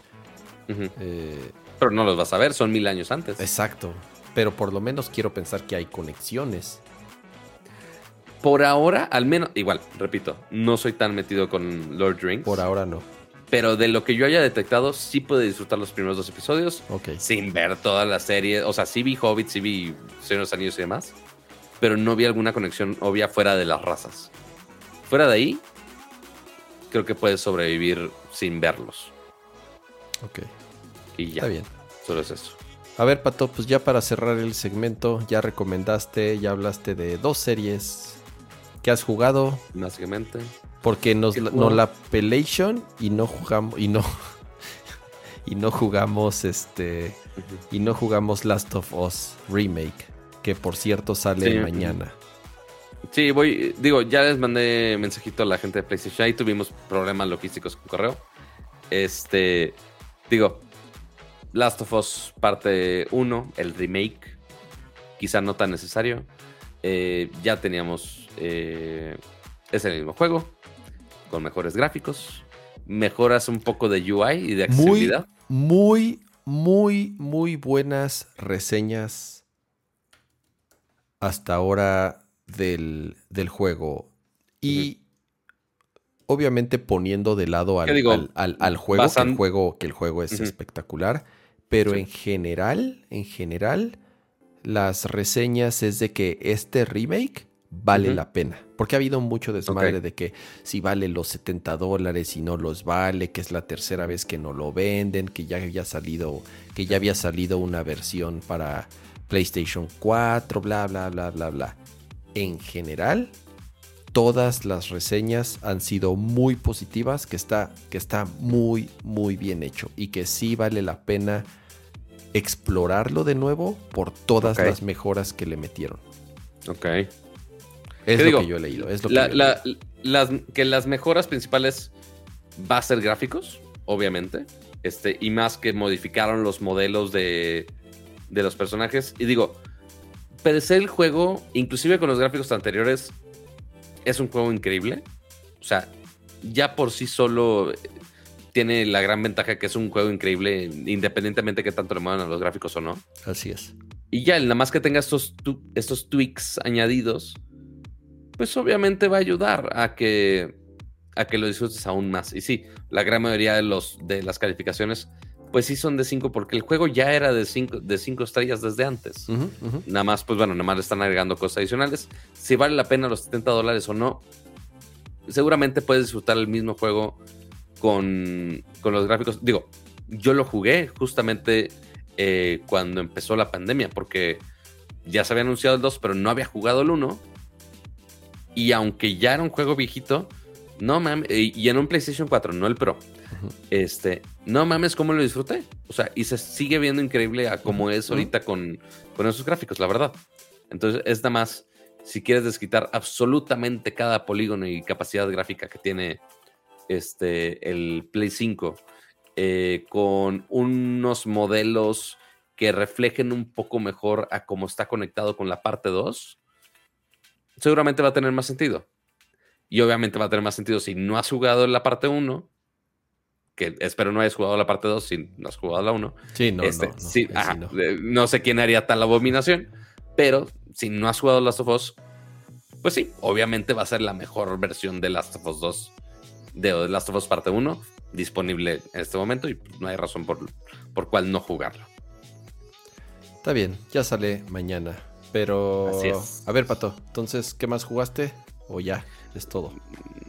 Eh, Pero no los vas a ver, son mil años antes. Exacto. Pero por lo menos quiero pensar que hay conexiones. Por ahora, al menos, igual, repito, no soy tan metido con Lord Rings. Por ahora no. Pero de lo que yo haya detectado, sí pude disfrutar los primeros dos episodios. Ok. Sin ver toda la serie. O sea, sí vi Hobbit, sí vi Señor de los Anillos y demás pero no vi alguna conexión obvia fuera de las razas. Fuera de ahí, creo que puedes sobrevivir sin verlos. Ok. Y ya. Está bien. Solo es eso. A ver, Pato, pues ya para cerrar el segmento, ya recomendaste, ya hablaste de dos series que has jugado. Básicamente. Porque nos, la Pelation y no jugamos. Y no. y no jugamos este. Y no jugamos Last of Us Remake que por cierto sale mañana. Sí, voy, digo, ya les mandé mensajito a la gente de PlayStation. Ahí tuvimos problemas logísticos con correo. Este, digo, Last of Us parte 1, el remake, quizá no tan necesario. Eh, ya teníamos, eh, es el mismo juego, con mejores gráficos, mejoras un poco de UI y de accesibilidad. Muy, muy, muy buenas reseñas hasta ahora del, juego. Y obviamente poniendo de lado al, al, juego, que el juego, que el juego es espectacular. Pero en general, en general, las reseñas es de que este remake vale la pena. Porque ha habido mucho desmadre de que si vale los 70 dólares y no los vale, que es la tercera vez que no lo venden, que ya había salido, que ya había salido una versión para PlayStation 4, bla, bla, bla, bla, bla. En general, todas las reseñas han sido muy positivas, que está, que está muy, muy bien hecho y que sí vale la pena explorarlo de nuevo por todas las mejoras que le metieron. Ok. Es lo que yo he leído. Es lo que, las, que las mejoras principales va a ser gráficos, obviamente. Este, y más que modificaron los modelos de, de los personajes. Y digo, per el juego, inclusive con los gráficos anteriores, es un juego increíble. O sea, ya por sí solo tiene la gran ventaja que es un juego increíble, independientemente de que tanto le muevan a los gráficos o no. Así es. Y ya, nada más que tenga estos, estos tweaks añadidos, pues obviamente va a ayudar a que, a que lo disfrutes aún más. Y sí, la gran mayoría de, los, de las calificaciones pues sí son de 5 porque el juego ya era de 5 de cinco estrellas desde antes. Nada más, pues bueno, nada más le están agregando cosas adicionales. Si vale la pena los 70 dólares o no, seguramente puedes disfrutar el mismo juego con, los gráficos. Digo, yo lo jugué justamente eh, cuando empezó la pandemia porque ya se había anunciado el 2, pero no había jugado el 1. Y aunque ya era un juego viejito, no mames, y en un PlayStation 4, no el Pro este, no mames, cómo lo disfruté. O sea, y se sigue viendo increíble a cómo es ahorita con, con esos gráficos, la verdad. Entonces, es nada más, si quieres desquitar absolutamente cada polígono y capacidad gráfica que tiene este, el Play 5, eh, con unos modelos que reflejen un poco mejor a cómo está conectado con la parte 2, seguramente va a tener más sentido. Y obviamente va a tener más sentido si no has jugado en la parte 1 que espero no hayas jugado la parte 2 si no has jugado la 1. Sí, no, este, no, no, sí, no. sé quién haría tal abominación, pero si no has jugado Last of Us, pues sí, obviamente va a ser la mejor versión de Last of Us 2, de Last of Us parte 1, disponible en este momento y no hay razón por, por cual no jugarlo. Está bien, ya sale mañana. Pero. Así es. A ver, Pato, entonces, ¿qué más jugaste? O ya, es todo.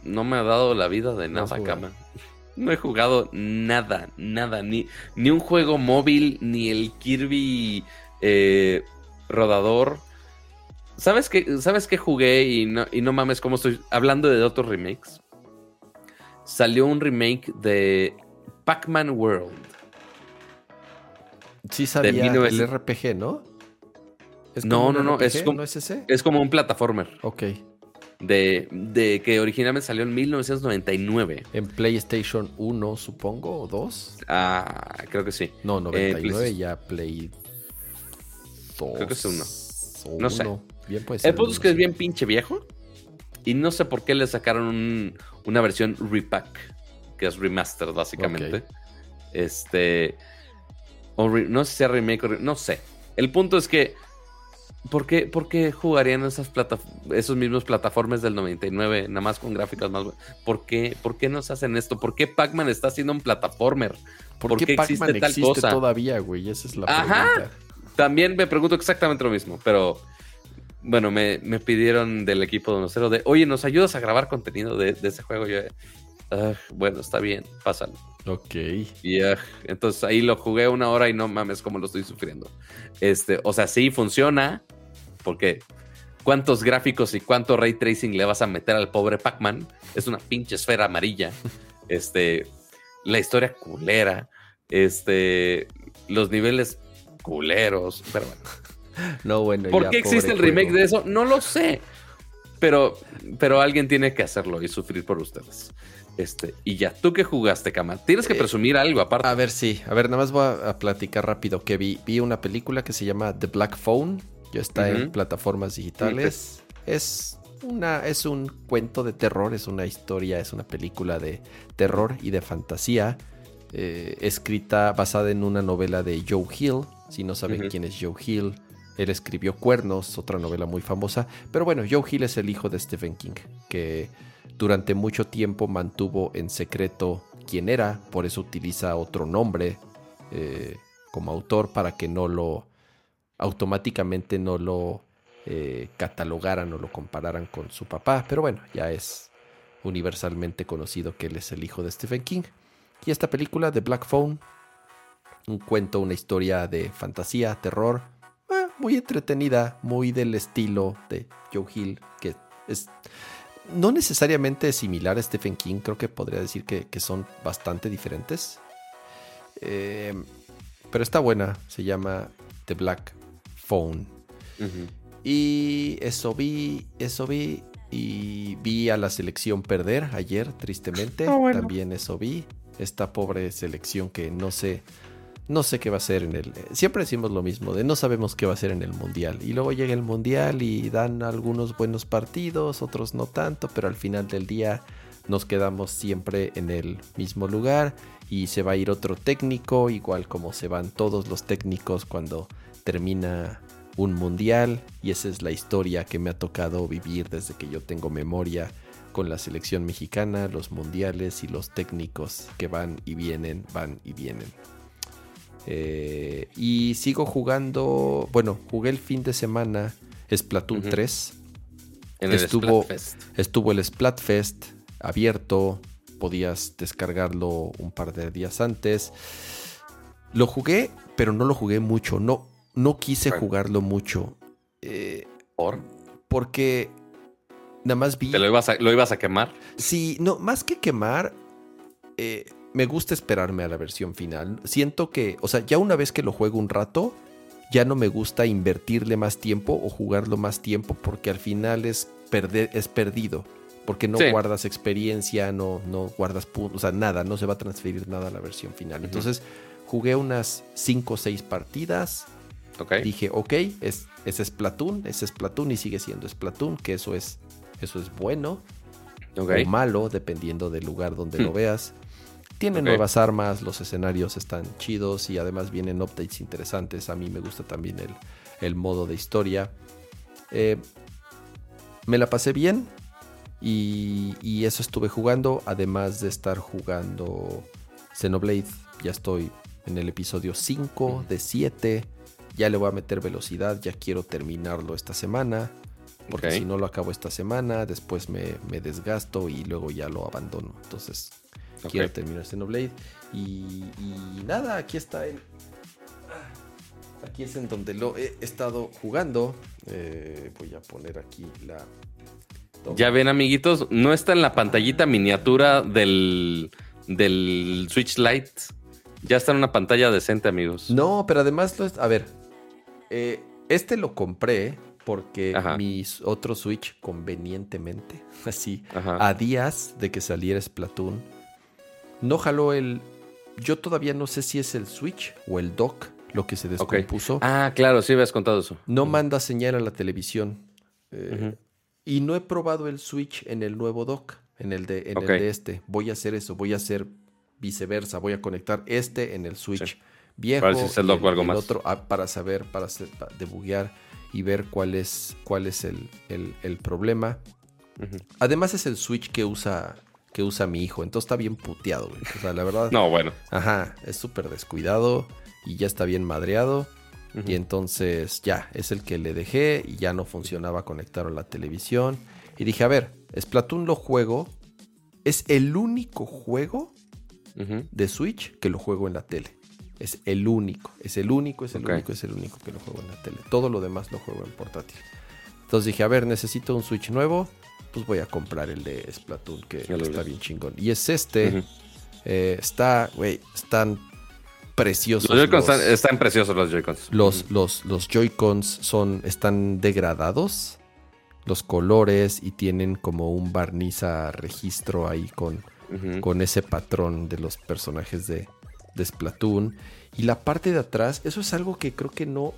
No me ha dado la vida de No nada, cama. No he jugado nada, nada, ni, ni un juego móvil, ni el Kirby eh, rodador. ¿Sabes qué, ¿Sabes qué jugué? Y no, y no mames, cómo estoy hablando de otros remakes. Salió un remake de Pac-Man World. Sí sabía 1900. el RPG, ¿no? ¿Es No, no, no, RPG? es como- ¿No es ese? Es como un plataformer Ok. de, de que originalmente salió en 1999. En PlayStation 1, supongo, o 2. Ah, creo que sí. No, 99 PlayStation. ya Play 2. Creo que es uno. o No sé. uno. Bien puede ser. El punto es que es bien pinche viejo. Y no sé por qué le sacaron un- una versión repack, que es remaster básicamente. Este. o re- no sé si sea remake o re- no sé. El punto es que. ¿Por qué, por qué jugarían esas plata- esos mismos plataformas del 99, nada más con gráficas más buenas? ¿Por qué, ¿Por qué nos hacen esto? ¿Por qué Pac-Man está haciendo un plataformer? ¿Por, qué, Pac-Man existe, todavía, güey? Esa es la Ajá. pregunta. También me pregunto exactamente lo mismo, pero bueno, me, me pidieron del equipo de Nocero de, oye, ¿nos ayudas a grabar contenido de, de ese juego? Yo, "Ah, bueno, está bien, pásalo. Ok. Y ah, entonces ahí lo jugué una hora y no mames cómo lo estoy sufriendo. Este, o sea, sí funciona, porque cuántos gráficos y cuánto ray tracing le vas a meter al pobre Pac-Man. Es una pinche esfera amarilla. Este, la historia culera. Este, los niveles culeros. Pero bueno. No, bueno. ¿Por ya, qué existe el remake juego. de eso? No lo sé. Pero, pero alguien tiene que hacerlo y sufrir por ustedes. Este, y ya, ¿tú qué jugaste, Cama? Tienes que Eh, presumir algo aparte. A ver, sí. A ver, nada más voy a, a platicar rápido que vi. Vi una película que se llama The Black Phone. Ya está en plataformas digitales. Es una, es un cuento de terror, es una historia, es una película de terror y de fantasía. eh, escrita basada en una novela de Joe Hill. Si no saben quién es Joe Hill, él escribió Cuernos, otra novela muy famosa. Pero bueno, Joe Hill es el hijo de Stephen King, que durante mucho tiempo mantuvo en secreto quién era, por eso utiliza otro nombre eh, como autor para que no lo automáticamente no lo eh, catalogaran o lo compararan con su papá. Pero bueno, ya es universalmente conocido que él es el hijo de Stephen King. Y esta película, The Black Phone, un cuento, una historia de fantasía, terror, muy entretenida, muy del estilo de Joe Hill, que es no necesariamente similar a Stephen King, creo que podría decir que, que son bastante diferentes. Eh, pero está buena, se llama The Black Phone. Y eso vi, eso vi. Y vi a la selección perder ayer, tristemente. Ah, bueno. También eso vi. Esta pobre selección que no sé, no sé qué va a hacer en el. Siempre decimos lo mismo, de no sabemos qué va a hacer en el mundial. Y luego llega el mundial y dan algunos buenos partidos, otros no tanto, pero al final del día nos quedamos siempre en el mismo lugar y se va a ir otro técnico, igual como se van todos los técnicos cuando termina un mundial y esa es la historia que me ha tocado vivir desde que yo tengo memoria con la selección mexicana, los mundiales y los técnicos que van y vienen, van y vienen. Eh, y sigo jugando, bueno, jugué el fin de semana Splatoon Ujú. 3. En el Estuvo- Splatfest. Estuvo el Splatfest abierto, podías descargarlo un par de días antes. Lo jugué, pero no lo jugué mucho, no, no quise jugarlo mucho. eh, ¿Por? porque nada más vi... ¿Te lo ibas a, lo ibas a quemar? Sí, no, más que quemar, eh, me gusta esperarme a la versión final. Siento que, o sea, ya una vez que lo juego un rato, ya no me gusta invertirle más tiempo o jugarlo más tiempo porque al final es, perder, es perdido. Porque no Sí. guardas experiencia, no, no guardas puntos, o sea, nada, no se va a transferir nada a la versión final. Entonces, jugué unas 5 o 6 partidas, Ok. dije, ok, es, es Splatoon, es Splatoon y sigue siendo Splatoon, que eso es, eso es bueno o malo, dependiendo del lugar donde Hmm. lo veas. Tiene Ok. nuevas armas, los escenarios están chidos y además vienen updates interesantes. A mí me gusta también el, el modo de historia. Eh, me la pasé bien. Y, y eso estuve jugando, además de estar jugando Xenoblade. Ya estoy en el episodio 5 de 7. Ya le voy a meter velocidad, ya quiero terminarlo esta semana. Porque si no lo acabo esta semana, después me, me desgasto y luego ya lo abandono. Entonces, Ok. quiero terminar Xenoblade. Y, y nada, aquí está el. Aquí es en donde lo he estado jugando. Eh, voy a poner aquí la. Ya ven, amiguitos, no está en la pantallita miniatura del, del Switch Lite. Ya está en una pantalla decente, amigos. No, pero además, lo es- a ver, eh, este lo compré porque Ajá. mi otro Switch convenientemente, así, Ajá. a días de que saliera Splatoon, no jaló el... Yo todavía no sé si es el Switch o el dock lo que se descompuso. Ah, claro, sí habías contado eso. No manda señal a la televisión. Eh. Y no he probado el Switch en el nuevo dock, en el de, en el de este. Voy a hacer eso, voy a hacer viceversa, voy a conectar este en el Switch Sí. viejo Para ver si es el o algo más. otro ah, para saber, para, hacer, para debuguear y ver cuál es, cuál es el, el- problema. Además es el Switch que usa, que usa mi hijo, entonces está bien puteado, güey. O sea, la verdad, No, bueno. ajá, es súper descuidado y ya está bien madreado. Y entonces ya, es el que le dejé y ya no funcionaba conectar a la televisión. Y dije, a ver, Splatoon lo juego. Es el único juego de Switch que lo juego en la tele. Es el único, es el único, es el único, es el único que lo juego en la tele. Todo lo demás lo juego en portátil. Entonces dije, a ver, necesito un Switch nuevo. Pues voy a comprar el de Splatoon, que está bien chingón. Y es este. Eh, está, güey, están preciosos. Los Joy-Cons están, están preciosos los Joy-Cons. los, los, los Joy-Cons son, están degradados. Los colores y tienen como un barniz a registro ahí con, con ese patrón de los personajes de, de Splatoon. Y la parte de atrás, eso es algo que creo que no.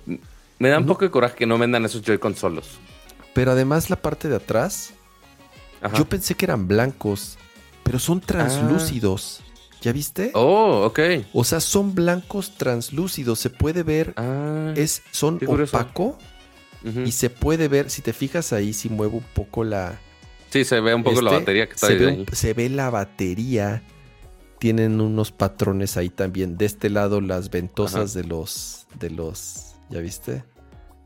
Me da un No. poco de coraje que no vendan esos Joy-Cons solos. Pero además la parte de atrás, Ajá. yo pensé que eran blancos, pero son translúcidos. ¿Ya viste? Oh, ok. O sea, son blancos translúcidos. Se puede ver, Ah, es, son opaco. Y se puede ver, si te fijas ahí, si muevo un poco la. Sí, se ve un poco la este, batería que está se ahí. ve, un- se ve la batería. Tienen unos patrones ahí también. De este lado, las ventosas de los. de los. ¿Ya viste?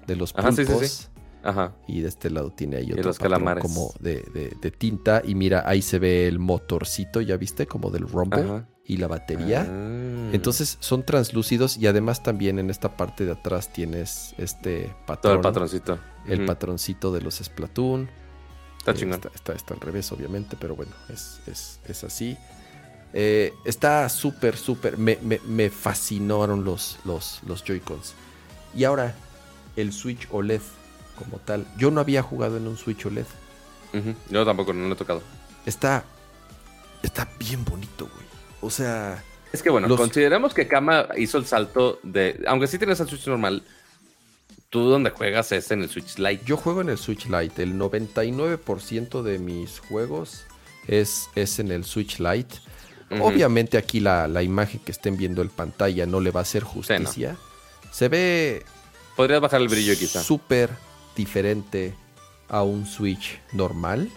De los Ajá, sí, pulpos. sí, sí. Ajá. Y de este lado tiene ahí otro los patrón calamares. como de, de- de tinta. Y mira, ahí se ve el motorcito, ¿ya viste? Como del Rumble. Ajá. Y la batería. Ah. Entonces son translúcidos y además también en esta parte de atrás tienes este patrón. Todo el patroncito. El patroncito de los Splatoon. Está Eh, chingón. Está, está- está al revés, obviamente, pero bueno, es, es- es así. Eh, está súper, súper. Me, me- me fascinaron los, los, los Joy-Cons. Y ahora, el Switch OLED como tal. Yo no había jugado en un Switch OLED. Yo tampoco, no lo he tocado. Está. Está bien bonito, güey. O sea. Es que bueno, Los- consideramos que Kama hizo el salto de. Aunque sí tienes el Switch normal, tú donde juegas es en el Switch Lite. Yo juego en el Switch Lite. El 99% de mis juegos es, es en el Switch Lite. Obviamente aquí la, la imagen que estén viendo en pantalla no le va a hacer justicia. Se ve Podrías bajar el brillo quizá. súper diferente a un Switch normal.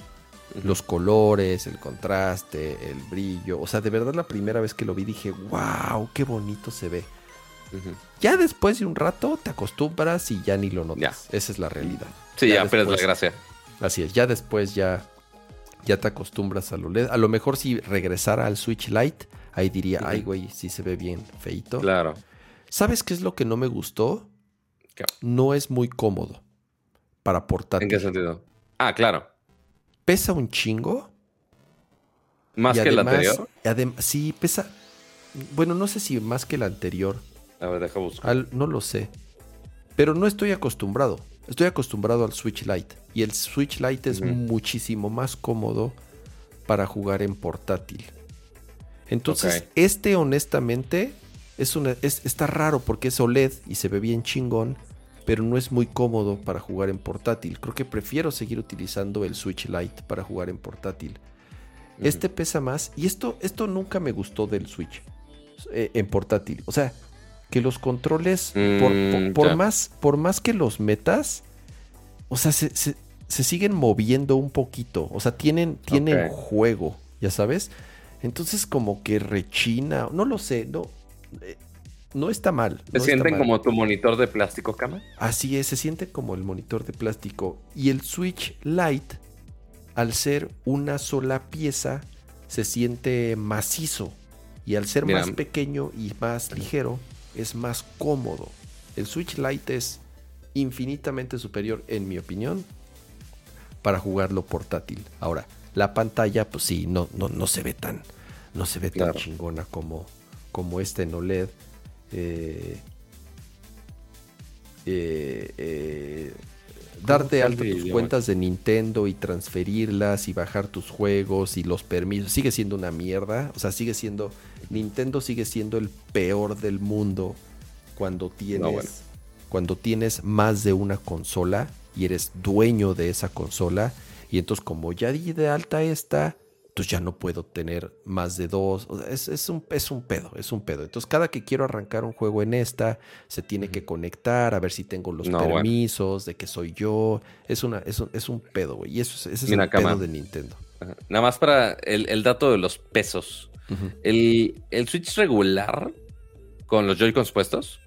Los colores, el contraste, el brillo. O sea, de verdad la primera vez que lo vi dije, wow, qué bonito se ve. Ya después de un rato te acostumbras y ya ni lo notas. Esa es la realidad. Sí, ya, pero es la gracia. Así es, ya después ya, ya te acostumbras al OLED. A lo mejor si regresara al Switch Lite, ahí diría, ay güey, sí se ve bien feito. Claro. ¿Sabes qué es lo que no me gustó? ¿Qué? No es muy cómodo para ¿En qué portátil. sentido? Ah, claro. Pesa un chingo. Más que el además- anterior. adem- sí, pesa. Bueno, no sé si más que el anterior. A ver, deja buscar. Al- no lo sé. Pero no estoy acostumbrado. Estoy acostumbrado al Switch Lite. Y el Switch Lite es muchísimo más cómodo para jugar en portátil. Entonces, este honestamente es una, es- está raro porque es OLED y se ve bien chingón, pero no es muy cómodo para jugar en portátil. Creo que prefiero seguir utilizando el Switch Lite para jugar en portátil. Este pesa más y esto, esto nunca me gustó del Switch eh, en portátil. O sea, que los controles, por, Mm, por- por ya. más, por más que los metas, o sea, se, se- se siguen moviendo un poquito. O sea, tienen, tienen juego, ya sabes. Entonces como que rechina, no lo sé, no, eh, no está mal. ¿Se sienten como tu monitor de plástico, cama? Así es, se siente como el monitor de plástico. Y el Switch Lite, al ser una sola pieza, se siente macizo. Y al ser más pequeño y más ligero, es más cómodo. El Switch Lite es infinitamente superior, en mi opinión, para jugarlo portátil. Ahora, la pantalla, pues sí, no, no, no se ve tan, no se ve tan chingona como, como este en OLED. Eh, eh, eh, darte alta tus cuentas de Nintendo y transferirlas y bajar tus juegos y los permisos sigue siendo una mierda. O sea, sigue siendo. Nintendo sigue siendo el peor del mundo cuando tienes. Cuando tienes más de una consola y eres dueño de esa consola. Y entonces, como ya di de alta esta, pues ya no puedo tener más de dos. es, un, es un pedo, es un pedo. Entonces, cada que quiero arrancar un juego en esta, se tiene que conectar, a ver si tengo los permisos, de que soy yo. Es, una, es, un, es un pedo, güey. Y eso, ese es el pedo de Nintendo. Nada más para el, dato de los pesos. el, Switch regular, con los Joy-Cons puestos,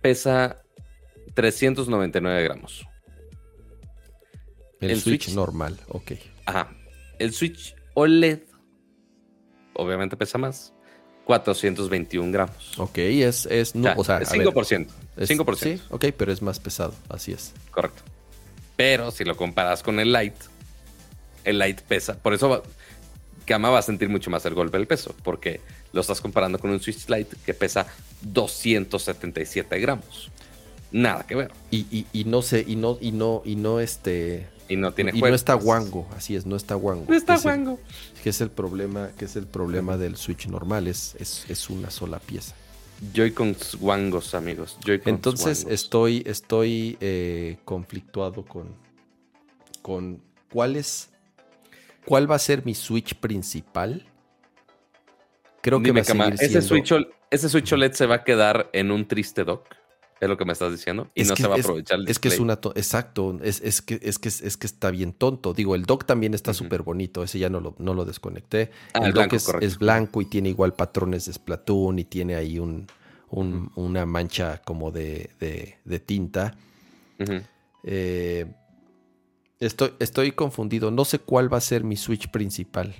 pesa 399 gramos. El, Switch, Switch normal, ok. Ajá. El Switch OLED, obviamente pesa más, 421 gramos. Ok, es, es, no, o sea, 5%. 5%. Sí, ok, pero es más pesado, así es. Correcto. Pero si lo comparas con el Lite, el Lite pesa, por eso Gama va a sentir mucho más el golpe del peso, porque lo estás comparando con un Switch Lite que pesa 277 gramos. Nada que ver. Y, y no sé, y no, y no, y no, este, y no tiene y no está guango, así es, no está guango. No está guango. que es el problema, que es el problema del Switch normal, es, es, una sola pieza. Joy-Cons guangos, amigos. Entonces estoy, estoy eh, conflictuado con, con cuál es, cuál va a ser mi Switch principal. Creo que va a seguir ese Switch, ese Switch OLED se va a quedar en un triste dock. Es lo que me estás diciendo. Y no se va a aprovechar el Es que es una. Exacto. Es, es, que, es, que, es que está bien tonto. Digo, el dock también está súper bonito. Ese ya no lo, no lo desconecté. Ah, el, dock es, blanco y tiene igual patrones de Splatoon y tiene ahí un, una mancha como de, de, tinta. Eh, estoy, estoy confundido. No sé cuál va a ser mi Switch principal.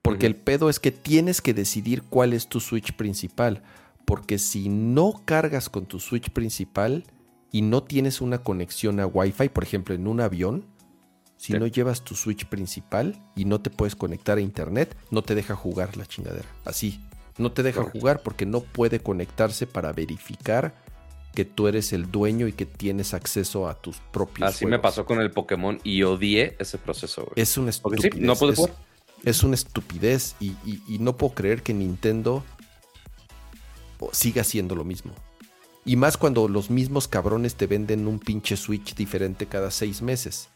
Porque el pedo es que tienes que decidir cuál es tu Switch principal porque si no cargas con tu Switch principal y no tienes una conexión a Wi-Fi, por ejemplo, en un avión, si no llevas tu Switch principal y no te puedes conectar a internet, no te deja jugar la chingadera. Así. No te deja jugar porque no puede conectarse para verificar que tú eres el dueño y que tienes acceso a tus propios Así me pasó con el Pokémon y odié ese proceso. Es una estupidez. no puedo jugar. Es, una estupidez y, no puedo creer que Nintendo siga siendo lo mismo. Y más cuando los mismos cabrones te venden un pinche Switch diferente cada seis meses.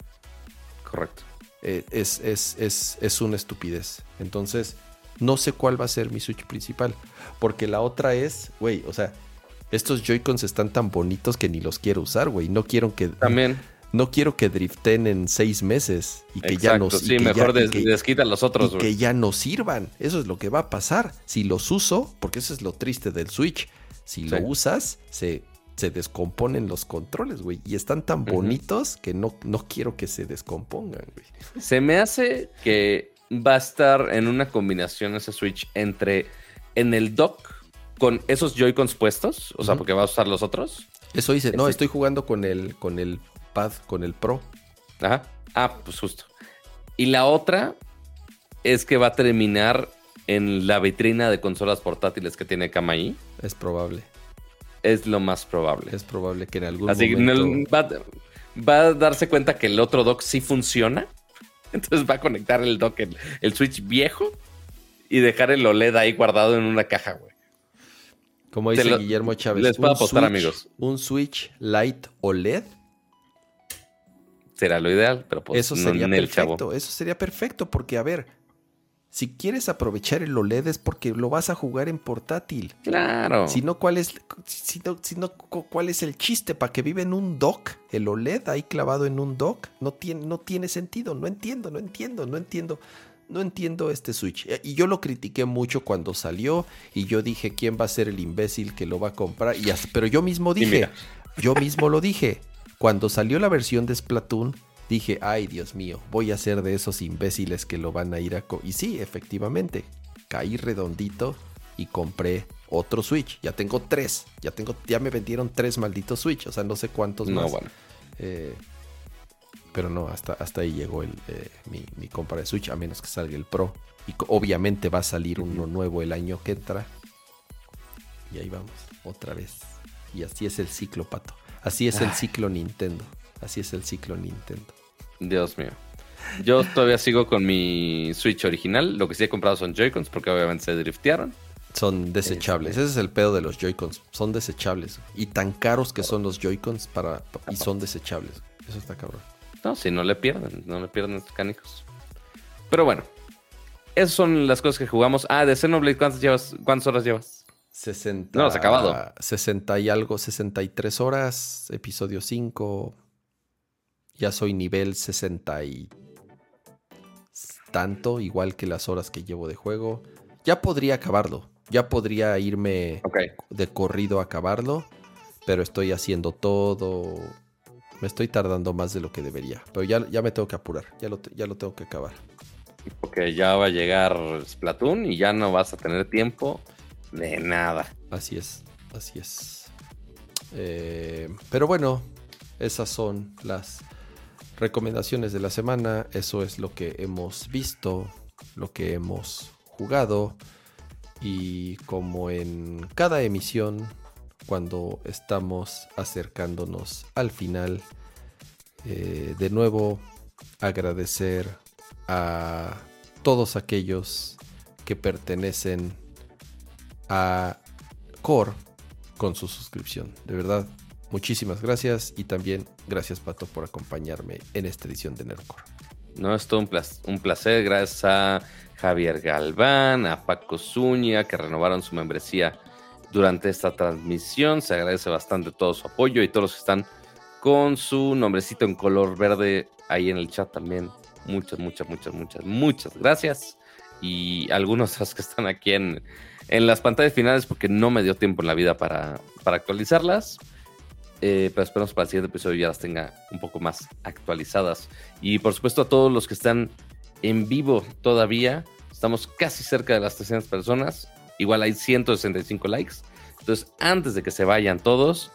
Correcto. Eh, es, es, es, es, una estupidez. Entonces, no sé cuál va a ser mi Switch principal. Porque la otra es, güey, o sea, estos Joy-Cons están tan bonitos que ni los quiero usar, güey. No quiero que. También. No quiero que driften en seis meses y que ya no Sí, mejor desquitan los otros. Y que ya no sirvan. Eso es lo que va a pasar. Si los uso, porque eso es lo triste del Switch. Si lo usas, se, se descomponen los controles, güey. Y están tan bonitos que no, no quiero que se descompongan, güey. Se me hace que va a estar en una combinación ese Switch entre en el dock con esos Joy-Cons puestos, o sea, porque va a usar los otros. Eso dice, no, estoy jugando con el, con el pad con el Pro. Ajá. Ah, pues justo. Y la otra es que va a terminar en la vitrina de consolas portátiles que tiene Kamaí. Es probable. Es lo más probable. Es probable que en algún momento... va, va, a darse cuenta que el otro dock sí funciona. Entonces va a conectar el dock, el, el Switch viejo y dejar el OLED ahí guardado en una caja, güey. Como dice Guillermo Chávez. Les puedo apostar, amigos. Un Switch Lite OLED será lo ideal, pero pues eso sería perfecto. Eso sería perfecto porque, a ver, Si quieres aprovechar el OLED es porque lo vas a jugar en portátil. Claro. Si no, ¿cuál es, si no, si no, ¿cuál es el chiste? ¿Para que vive en un dock? ¿El OLED ahí clavado en un dock? No tiene, no tiene sentido. No entiendo, no entiendo, no entiendo. No entiendo este Switch. Y yo lo critiqué mucho cuando salió. Y yo dije, ¿quién va a ser el imbécil que lo va a comprar? Y pero yo mismo dije, yo mismo lo dije. Cuando salió la versión de Splatoon, dije, ay Dios mío, voy a ser de esos imbéciles que lo van a ir a... y sí, efectivamente, caí redondito y compré otro Switch. Ya tengo tres, ya, tengo, ya me vendieron tres malditos Switch, o sea, no sé cuántos no, más. Bueno. Eh, pero no, hasta, hasta ahí llegó el, eh, mi, compra de Switch, a menos que salga el Pro. Y obviamente va a salir uno nuevo el año que entra. Y ahí vamos, otra vez. Y así es el ciclo, pato. Así es el ciclo Nintendo. Así es el ciclo Nintendo. Dios mío. Yo todavía sigo con mi Switch original. Lo que sí he comprado son Joy-Cons porque obviamente se driftearon. Son desechables. Este. Ese es el pedo de los Joy-Cons. Son desechables. Y tan caros que son los Joy-Cons para, y son desechables. Eso está cabrón. No, si no le pierden. No le pierden estos canicos. Pero bueno. Esas son las cosas que jugamos. Ah, de Xenoblade, ¿cuántas, llevas, ¿cuántas horas llevas? 60. No, se ha acabado. 60 y algo, 63 horas. Episodio 5 ya soy nivel 60 y tanto, igual que las horas que llevo de juego. Ya podría acabarlo. Ya podría irme de corrido a acabarlo. Pero estoy haciendo todo. Me estoy tardando más de lo que debería. Pero ya, ya me tengo que apurar. Ya lo, ya lo tengo que acabar. Porque ya va a llegar Splatoon y ya no vas a tener tiempo de nada. Así es. Así es. Eh, pero bueno, esas son las recomendaciones de la semana, eso es lo que hemos visto, lo que hemos jugado y como en cada emisión, cuando estamos acercándonos al final, eh, de nuevo agradecer a todos aquellos que pertenecen a Core con su suscripción. De verdad, Muchísimas gracias y también gracias Pato por acompañarme en esta edición de Nerdcore. No, es todo un, placer. Gracias a Javier Galván, a Paco Zúñiga, que renovaron su membresía durante esta transmisión. Se agradece bastante todo su apoyo y todos los que están con su nombrecito en color verde ahí en el chat también. Muchas, muchas, muchas, muchas, muchas gracias. Y algunos de los que están aquí en, en las pantallas finales porque no me dio tiempo en la vida para, para actualizarlas. Eh, pero esperamos para el siguiente episodio ya las tenga un poco más actualizadas. Y por supuesto a todos los que están en vivo todavía, estamos casi cerca de las 300 personas, igual hay 165 likes. Entonces antes de que se vayan todos,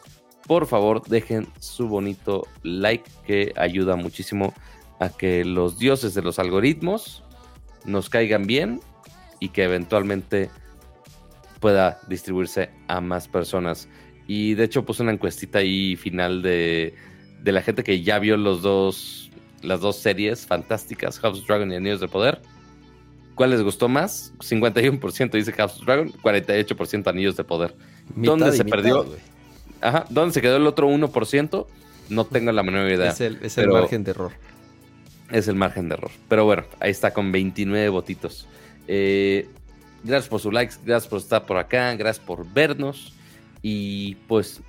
por favor dejen su bonito like que ayuda muchísimo a que los dioses de los algoritmos nos caigan bien y que eventualmente pueda distribuirse a más personas. Y de hecho puse una encuestita ahí final de, la gente que ya vio los dos, las dos series fantásticas, House of Dragon y Anillos de Poder. ¿Cuál les gustó más? 51% dice House of Dragon, 48% Anillos de Poder. ¿Dónde se perdió? Ajá, ¿dónde se quedó el otro 1%? No tengo la menor idea. Es el, es el margen de error. Es el margen de error. Pero bueno, ahí está con 29 votitos. Eh, gracias por sus likes, gracias por estar por acá, gracias por vernos. Y pues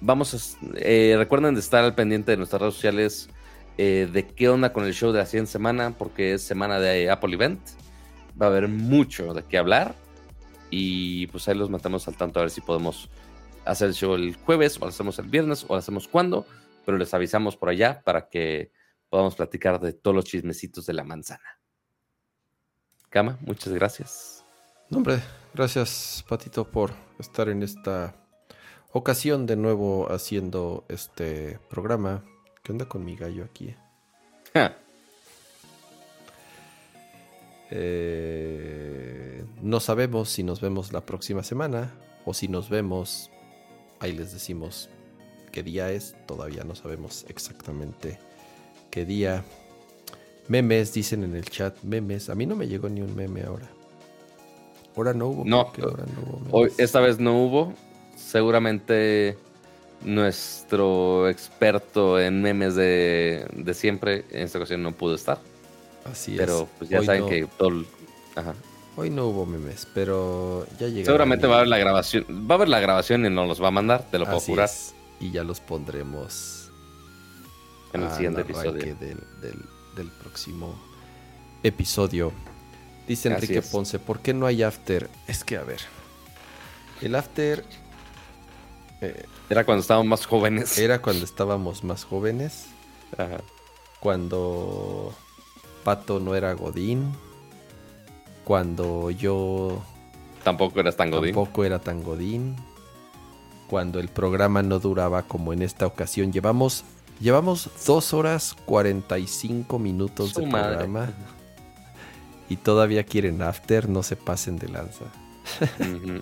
vamos a... Eh, recuerden de estar al pendiente de nuestras redes sociales eh, de qué onda con el show de la siguiente semana, porque es semana de Apple Event. Va a haber mucho de qué hablar. Y pues ahí los matamos al tanto a ver si podemos hacer el show el jueves, o lo hacemos el viernes, o lo hacemos cuando. Pero les avisamos por allá para que podamos platicar de todos los chismecitos de la manzana. Cama, muchas gracias. No, hombre, gracias, Patito, por estar en esta ocasión de nuevo haciendo este programa. ¿Qué onda con mi gallo aquí? Eh, no sabemos si nos vemos la próxima semana o si nos vemos, ahí les decimos qué día es, todavía no sabemos exactamente qué día. Memes, dicen en el chat, memes. A mí no me llegó ni un meme ahora. Ahora no hubo. No, hoy, esta vez no hubo seguramente nuestro experto en memes de, siempre en esta ocasión no pudo estar. Así Pero pues ya saben que todo, Ajá. Hoy no hubo memes, pero ya llegará. Seguramente va a haber la grabación. Va a haber la grabación y nos los va a mandar, te lo puedo Así jurar. es, Y ya los pondremos En el siguiente episodio. Del, del- del próximo episodio. Dice Enrique. Ponce, ¿por qué no hay after? Es que, a ver, el after eh, Era cuando estábamos más jóvenes. era cuando estábamos más jóvenes, Ajá. cuando Pato no era Godín, cuando yo Tampoco eras tan godín. tampoco era tan Godín, cuando el programa no duraba como en esta ocasión. Llevamos, llevamos dos horas 45 minutos Su de madre. programa y todavía quieren after, no se pasen de lanza.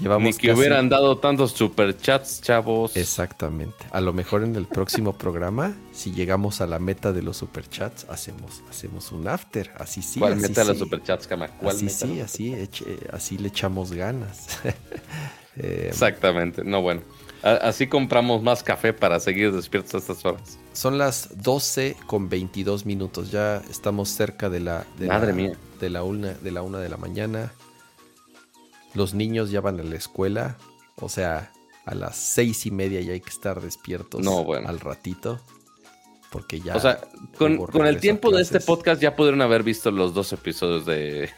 Llevamos Ni que casi- hubieran dado tantos superchats, chavos. Exactamente. A lo mejor en el próximo programa, si llegamos a la meta de los superchats, hacemos, hacemos un after. Así sí. ¿Cuál así meta de los superchats, cama? ¿Cuál Así meta? sí, así, eche- así le echamos ganas. Eh, Exactamente. No, bueno. Así compramos más café para seguir despiertos a estas horas. son las 12 con 22 minutos. Ya estamos cerca de la, de Madre la- mía. De la, una, de la una de la mañana. Los niños ya van a la escuela. O sea, a las seis y media ya hay que estar despiertos No, bueno. al ratito. Porque ya. o sea, con, el tiempo de este podcast ya pudieron haber visto los dos episodios de,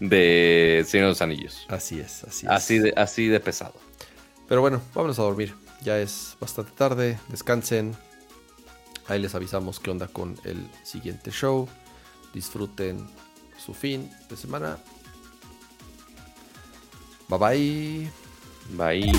de Señor de los Anillos. Así es, así es. Así de, así de pesado. Pero bueno, vámonos a dormir. Ya es bastante tarde. Descansen. Ahí les avisamos qué onda con el siguiente show. Disfruten su fin de semana. Bye bye. Bye.